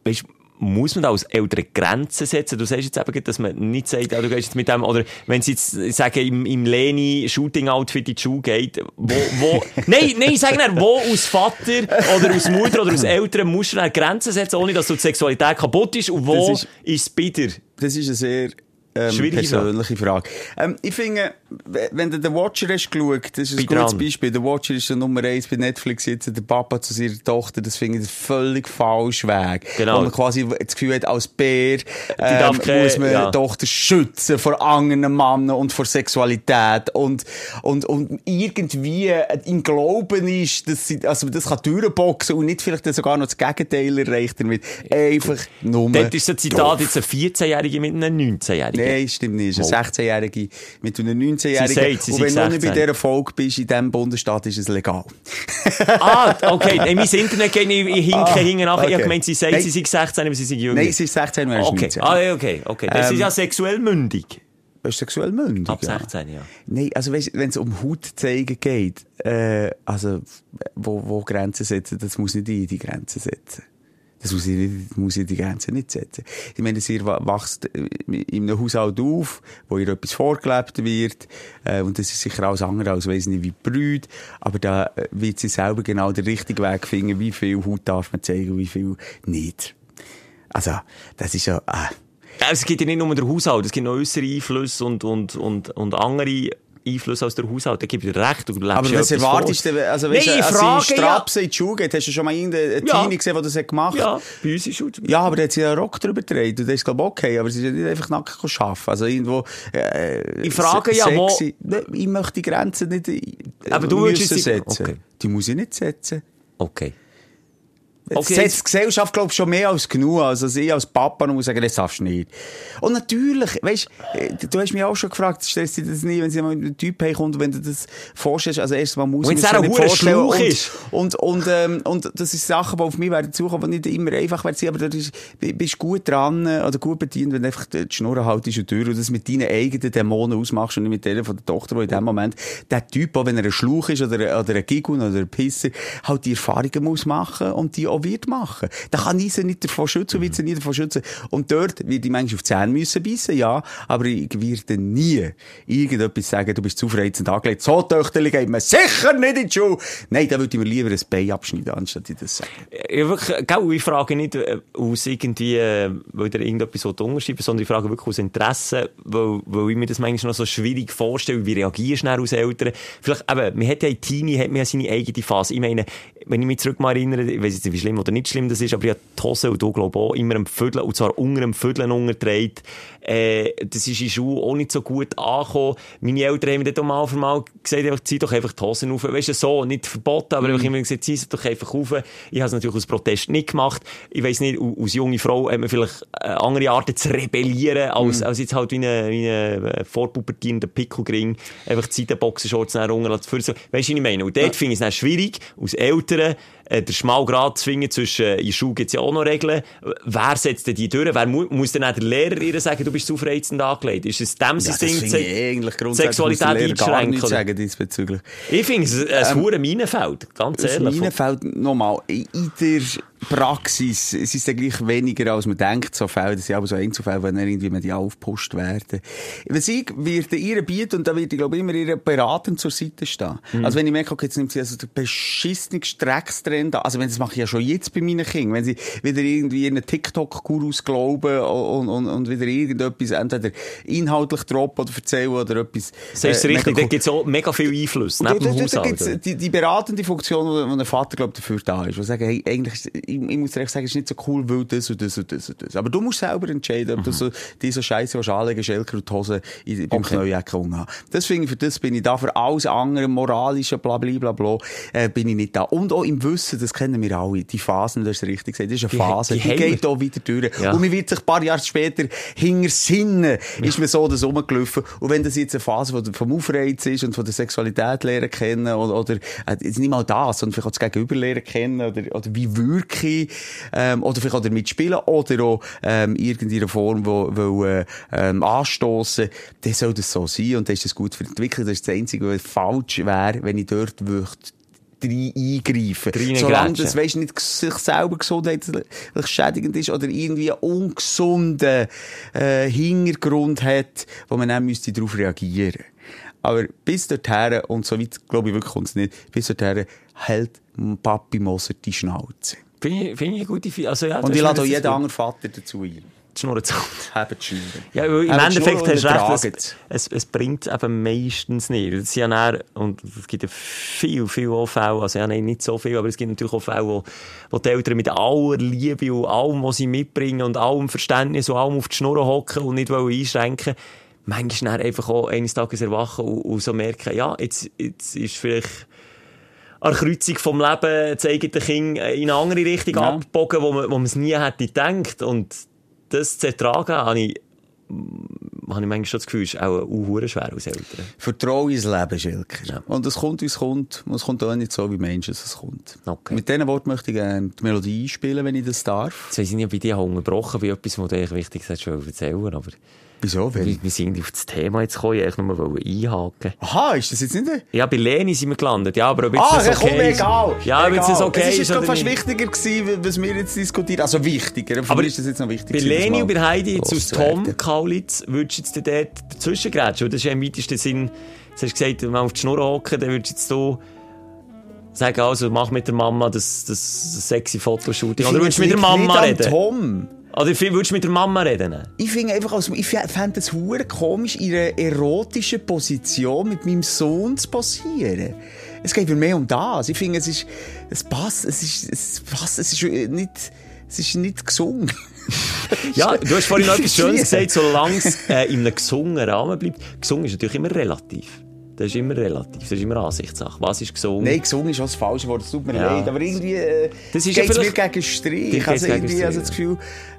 weißt, muss man da als Eltern Grenzen setzen? Du sagst jetzt eben, dass man nicht sagt, ah, du gehst jetzt mit dem, oder wenn sie jetzt ich sage, im, im Leni-Shooting-Outfit in die Schule geht, wo, wo, nein, nein, sag nicht, wo aus Vater oder aus Mutter oder aus Eltern musst du Grenzen setzen, ohne dass so die Sexualität kaputt ist, und wo Das ist ist- es bitter? Das ist eine sehr ähm, Schwierige persönliche Frage. Ähm, ich finde, wenn du den Watcher hast geschaut, das ist ein gutes dran. Beispiel. Der Watcher ist der Nummer eins bei Netflix jetzt, der Papa zu seiner Tochter, das finde ich völlig falsch Weg. Genau. Wo man quasi das Gefühl hat, als Bär ähm, muss man ja. die Tochter schützen vor anderen Männern und vor Sexualität und, und, und irgendwie im Glauben ist, dass sie, also das kann durchboxen und nicht vielleicht sogar noch das Gegenteil erreicht damit. Einfach nur Dort ist ein Zitat doof. jetzt ein 14-Jähriger mit einem 19-Jährigen. Nein, stimmt nicht. Es ist ein 16-Jährige mit einem Sie 19-Jährigen. sagt, sie Und wenn du nicht bei 16. dieser Folge bist, in diesem Bundesstaat, ist es legal. Ah, okay. Nein, mein Internet geht nicht, ich hinke Ah, hinten nachher. Ich okay. habe gemeint, sie sagt, sie sei 16, aber sie sei jünger. Nein, sie ist 16 und er ist okay. 19. Ah, ja, okay, okay. Das Ähm, ist ja sexuell mündig. Bist du sexuell mündig? Ab ja. 16, ja. Nein, also weißt, wenn es um Hautzeigen geht, äh, also wo, wo Grenzen setzen, das muss nicht ich die Grenzen setzen. Das muss ich, muss ich die Grenze nicht setzen. Ich meine, ihr wächst in einem Haushalt auf, wo ihr etwas vorgelebt wird, äh, und das ist sicher alles andere als, weiss nicht, wie Brüd, aber da äh, wird sie selber genau den richtigen Weg finden, wie viel Haut darf man zeigen, wie viel nicht. Also, das ist ja, äh, es gibt ja nicht nur den Haushalt, es gibt noch äußere Einflüsse und, und, und, und andere Einfluss aus der Haushalt. Da gebe ich dir recht. Du aber ja was erwartest du, also weißt Nein, du, als Frage, sie Strapse ja. in die Schule geht, hast du schon mal irgendeine Ja. Teenie gesehen, die das hat gemacht Ja, bei uns ist Schule. Ja, aber da hat sie einen Rock drüber gedreht. Und das ist, glaube ich, okay. Aber sie ist nicht einfach nackt arbeiten. Also irgendwo, äh, Ich frage ja, wo- Ich möchte die Grenzen nicht, äh, Aber du müssen sie- setzen. okay. Die muss ich nicht setzen. Okay. Okay, das die Gesellschaft, glaube ich, schon mehr als genug. Also, als ich als Papa muss sagen, das darfst du nicht. Und natürlich, weißt du, du hast mich auch schon gefragt, stellst du dir das nie, wenn sie mal mit einem Typ herkommt, wenn du das vorstellst, also erst mal muss Wenn ich es mir auch das ein nicht vorstellen. Und, ist. Und, und, ähm, und das ist Sachen, die auf mich werden zukommen, die nicht immer einfach werden aber du bist, gut dran, äh, oder gut bedient, wenn du einfach die Schnurren haltest und durch und das mit deinen eigenen Dämonen ausmachst und nicht mit denen von der Tochter, die in dem Moment, der Typ, auch wenn er ein Schluch ist oder, oder ein Gigun oder ein Pisser, halt die Erfahrungen muss machen und die auch wird machen. Da kann ich sie nicht davon schützen und wird sie nie davon schützen. Und dort wird ich manchmal auf die Zähne müssen beißen, ja, aber ich werde nie irgendetwas sagen, du bist zu verreizend angelegt. So, Töchterli, geht man sicher nicht in die Schule. Nein, da würde ich mir lieber ein Bein abschneiden, anstatt ich das sagen. Ja, wirklich, ich frage nicht äh, aus irgendwie, äh, weil ihr irgendetwas unterschreiben sondern ich frage wirklich aus Interesse, weil, weil ich mir das manchmal noch so schwierig vorstelle, wie reagierst du als Eltern? Vielleicht, eben, man hat ja in Teenie, hat man ja seine eigene Phase. Ich meine, wenn ich mich zurück mal erinnere, ich weiss jetzt nicht, wie schlimm oder nicht schlimm das ist, aber ich habe die Hose, und du glaube auch, immer am Vödeln, und zwar unter dem Vödeln untergetragen. Äh, das ist in der Schule auch nicht so gut angekommen. Meine Eltern haben mir dann mal für mal gesagt, einfach, zieh doch einfach die Hosen auf. Weißt du, so, nicht verboten, aber einfach immer gesagt, zieh sie doch einfach auf. Ich habe es natürlich aus Protest nicht gemacht. Ich weiss nicht, als junge Frau hat man vielleicht äh, andere Arten zu rebellieren, als, als jetzt halt wie eine, wie eine äh, Pickelgring, einfach die Seitenboxershorts nach unten lassen. Weißt du, was ich meine? Und dort finde ich es dann schwierig, als Eltern, äh, der Schmalgrad zu finden zwischen, äh, in der Schule gibt's ja auch noch Regeln. Wer setzt denn die durch? Wer mu muss denn auch der Lehrer ihr sagen, du bist zu verreizend angelegt? Ist es dem Ja, Ding, ich se- Sexualität einzuschränken, oder? sagen diesbezüglich. Ich finde es ein ähm, ein Minenfeld, ganz ehrlich. Minenfeld, nochmal, in der Praxis es ist es gleich weniger, als man denkt, so Fälle, das sind aber so Einzelfälle, wenn irgendwie medial aufgepusht werden. Was ich werde ihr bieten, und da werde ich, glaube ich, immer ihr beratend zur Seite stehen. Mhm. Also wenn ich merke, okay, jetzt nimmt sie also den beschissenen Streckstrend an, also wenn das mache ich ja schon jetzt bei meinen Kindern, wenn sie wieder irgendwie in TikTok-Gurus glauben und, und, und wieder irgendetwas entweder inhaltlich droppen oder erzählen oder etwas. Das ist äh, richtig, da gibt es auch mega viel Einfluss, neben da, da, da gibt's die, die beratende Funktion, wo, wo ein Vater, glaub, dafür da ist. Wo sagen, hey, eigentlich, ich, ich muss dir echt sagen, es ist nicht so cool, weil das und das und das und das. Aber du musst selber entscheiden, ob du so, die so Scheiße willst anlegen, Schelker und Hose in, beim Okay. Knäuecken umhaben. Das finde ich, für das bin ich da. Für alles andere, moralische, bla, bla, bla, bla, äh, bin ich nicht da. Und auch im Wissen, das kennen wir alle, die Phasen, du hast es richtig gesagt, das ist eine Die- Phase, die die, geht auch wieder durch. Ja. Und man wird sich ein paar Jahre später hinter Sinnen, ist mir so das rumgelaufen. Und wenn das jetzt eine Phase von- vom Aufreiz ist und von der Sexualität lernen kennen, oder, oder äh, jetzt nicht mal das, sondern vielleicht auch das Gegenüber lernen kennen, oder, oder wie wirke ich, ähm, oder vielleicht auch damit spielen, oder auch ähm, irgendeine Form, wo, wo äh, ähm, anstoßen, dann soll das so sein und dann ist das gut für die Entwicklung. Das ist das Einzige, was falsch wäre, wenn ich dort möchte rein eingreifen. Reingrätschen. Solange das, weisst, nicht sich selber gesundheitlich schädigend ist oder irgendwie einen ungesunden äh, Hintergrund hat, wo man dann müsste darauf reagieren. Aber bis dorthin, und so weit, glaube ich, wirklich kommt es nicht, bis dorthin hält Papi Moser die Schnauze. Finde ich, finde ich eine gute Fi- also, ja, Und ich lade auch jeden anderen Vater dazu ein. Schnurren zu Schnurren. Ja, weil im Endeffekt Schnurren hast du recht, es, es, es bringt eben meistens nicht. Sind ja dann, und es gibt ja viel, viel auch Fälle, also ja, nein, nicht so viel, aber es gibt natürlich auch Fälle, wo, wo die Eltern mit aller Liebe und allem, was sie mitbringen und allem Verständnis und allem auf die Schnur hocken und nicht wollen einschränken, manchmal dann einfach auch eines Tages erwachen und, und so merken, ja, jetzt, jetzt ist vielleicht an der Kreuzung vom Leben das eigene Kind in eine andere Richtung Ja. abgebogen, wo man, wo man es nie hätte gedacht. Und das zu ertragen, habe ich, mm, habe ich manchmal schon das Gefühl, ist auch uh, schwer als Eltern. Vertraue ins Leben, Schilker. Ja. Und es kommt, wie es kommt. Und es kommt auch nicht so, wie Menschen es kommt. Okay. Mit diesen Worten möchte ich gerne die Melodie einspielen, wenn ich das darf. Jetzt weiss ich nicht, ob ich dich unterbrochen habe, wie etwas, was dir eigentlich wichtig ist, schon erzählen, aber Wieso? Wir, wir sind auf das Thema jetzt gekommen, ich wollte nur einhaken. Aha, ist das jetzt nicht... Ja, bei Leni sind wir gelandet, ja, aber ob jetzt Ah, das okay komm, ist. egal. Ja, ob jetzt egal. okay es ist ist fast nicht. wichtiger gewesen, was wir jetzt diskutieren. Also wichtiger. Aber mich ist das jetzt noch wichtig. Bei Leni und bei Heidi jetzt aus. Tom Kaulitz würdest du jetzt dort dazwischen grätschen? Das ist ja im weitesten Sinn, jetzt hast du gesagt, wenn wir auf die Schnur hocken, dann würdest du jetzt so sagen, also mach mit der Mama das, das sexy Fotoshooting. Oder würdest du mit der Mama reden? Tom. Oder würdest du mit der Mama reden? Ich finde einfach, also, ich fände es hure komisch, in einer erotischen Position mit meinem Sohn zu passieren. Es geht mir mehr um das. Ich finde, es ist, es passt, es ist, es passt, es ist nicht, es ist nicht gesungen. Ja, du hast vorhin noch etwas Schönes gesagt, solange es äh, in einem gesungenen Rahmen bleibt. Gesungen ist natürlich immer relativ. Das ist immer relativ, das ist immer Ansichtssache. Was ist gesungen? Nein, gesungen ist auch das falsche Wort, es tut mir Ja. leid. Aber irgendwie äh, Das ist geht's ja mir gegen Strich. Also gegen irgendwie Strich, also das Gefühl,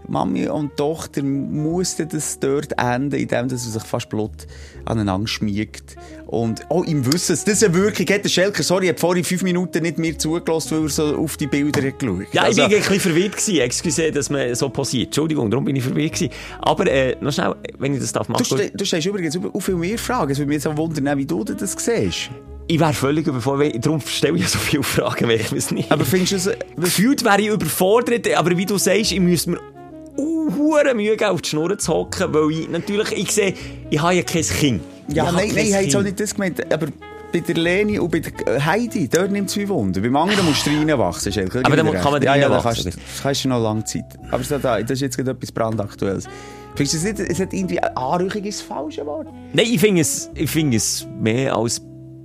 Mami und Tochter mussten das dort enden, indem sie sich fast Blut aneinander schmiegt. Und oh, im Wissen, das eine Wirkung. Der Schelker, sorry, hat vorhin fünf Minuten nicht mehr zugelassen, weil er so auf die Bilder hat geschaut. Ja, Also, ich bin ein bisschen verwirrt gewesen. Excuse, dass man so passiert. Entschuldigung, darum bin ich verwirrt gewesen. Aber, äh, noch schnell, wenn ich das darf machen. Du, ste du stellst übrigens auch viel mehr Fragen. Es würde mich jetzt auch wundern, wie du das siehst. Ich wäre völlig überfordert. Darum stelle ich so viele Fragen, weil ich es nicht. Aber findest du es... gefühlt wäre ich überfordert. Aber wie du sagst, ich müsste mir uh, Mühe auf die Schnur zu hocken, weil ich natürlich, ich sehe, ich habe ja kein Kind. Ja, habe nein, nein, ich habe jetzt auch nicht das gemeint. Aber bei der Leni und bei der Heidi, dort nimmt es mich Wunder. Beim anderen musst du reinwachsen. Aber dann kann man ja, ja, da reinwachsen. kannst, das kannst du noch lange Zeit. Aber so da, das ist jetzt gerade etwas brandaktuelles. Findest du es nicht, es hat irgendwie, Anrüchung ist das falsche Wort? Nein, ich finde es, ich finde es mehr als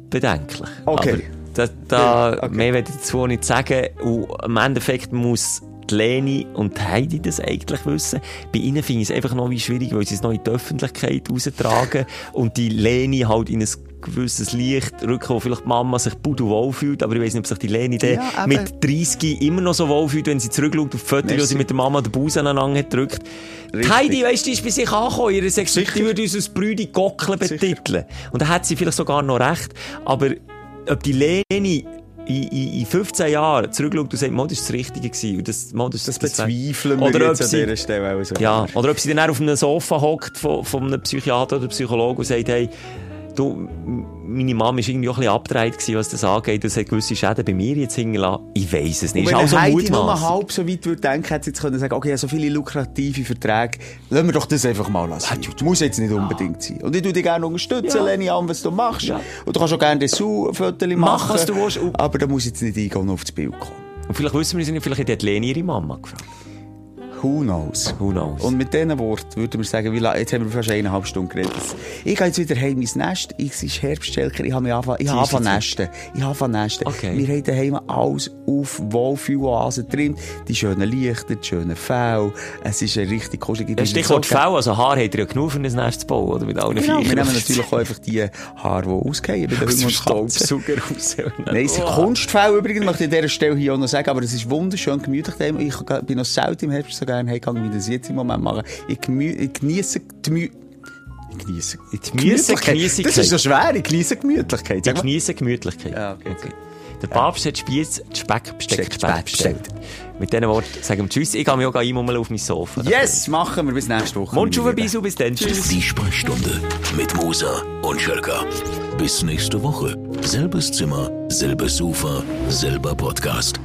bedenklich. Okay. Aber da, da, Ja, okay. mehr werde ich dazu nicht sagen. Und im Endeffekt muss die Leni und die Heidi das eigentlich wissen. Bei ihnen finde ich es einfach noch wie schwierig, weil sie es noch in die Öffentlichkeit raustragen und die Leni halt in ein gewisses Licht rücken, wo vielleicht die Mama sich pudelwohl fühlt, aber ich weiß nicht, ob sich die Leni Ja, mit 30 immer noch so wohl fühlt, wenn sie zurückschaut auf die Fotos, wo sie mit der Mama den Busen aneinander hat gedrückt. Die. Heidi, weisst du, ist bei sich angekommen, ihre Sexualität Sicher. würde uns als Brüdi Gockeln betiteln. Und da hat sie vielleicht sogar noch recht. Aber ob die Leni in, in, in 15 Jahren zurückschaut und sagt, Mo, das war das Richtige gewesen. Und das, Mo, das, Das das bezweifeln wir Oder jetzt an dieser Stelle. Also. Ja, oder ob sie dann auf einem Sofa hockt von, von einem Psychiater oder Psychologen und sagt, hey, du, meine Mama war irgendwie auch ein bisschen abgedreht, gewesen, was das angeht. Das hat gewisse Schäden bei mir jetzt hingelassen. Ich weiss es Und nicht. wenn Ist auch so Heidi nur Mutmaß. halb so weit würde denken, hätte sie jetzt können sagen, okay, so viele lukrative Verträge, lassen wir doch das einfach mal lassen. Muss jetzt nicht unbedingt sein. Und ich würde dich gerne unterstützen, Ja. Leni, an was du machst. Ja. Und du kannst auch gerne Dessous-Fotos machen. Mach, was du willst. Und- Aber da muss jetzt nicht eingehen und auf das Bild kommen. Und vielleicht wissen wir es nicht, vielleicht hat Leni ihre Mama gefragt. Who knows? Who knows? Und mit diesen Worten würden wir sagen, jetzt haben wir fast eineinhalb Stunden geredet. Ich gehe jetzt wieder heim ins Nest. Es ist Herbstschelker. Ich habe angefangen, ich zu? nesten. Ich habe angefangen nesten. Okay. Wir haben daheim alles auf Wohlfühloasen drin. Die schönen Lichter, die schönen Fälle. Es ist ein richtig kuschelig. Ich bin Stichwort so Fell, also Haar hat ja genug für ein Nest zu bauen, oder? Mit allen Genau, wir nehmen natürlich auch einfach die Haare, die ausgehen bei den. Staubsauger raus. Nein, es sind. Kunstfälle übrigens, möchte ich an dieser Stelle hier auch noch sagen, aber es ist wunderschön gemütlich. Ich bin noch selten im Herbst so gerne heimgegangen, wie das jetzt im Moment mache. Ich, gemü ich genieße die Mü ich genieße Gemüse- Gemütlichkeit. Das ist so schwer, ich genieße Gemütlichkeit. Ich genieße Gemütlichkeit. Ja, okay. Der Papst hat Spieß, Speck, Besteck, Besteck, Speck bestellt. Mit diesen Worten sagen wir Tschüss. Ich gehe mich auch einmummeln auf mein Sofa. Yes, machen wir. Bis nächste Woche. Mund auf Lieben. bis dann. Tschüss. Die Sprechstunde mit Musa und Schelka. Bis nächste Woche. Selbes Zimmer, selbes Sofa, selber Podcast.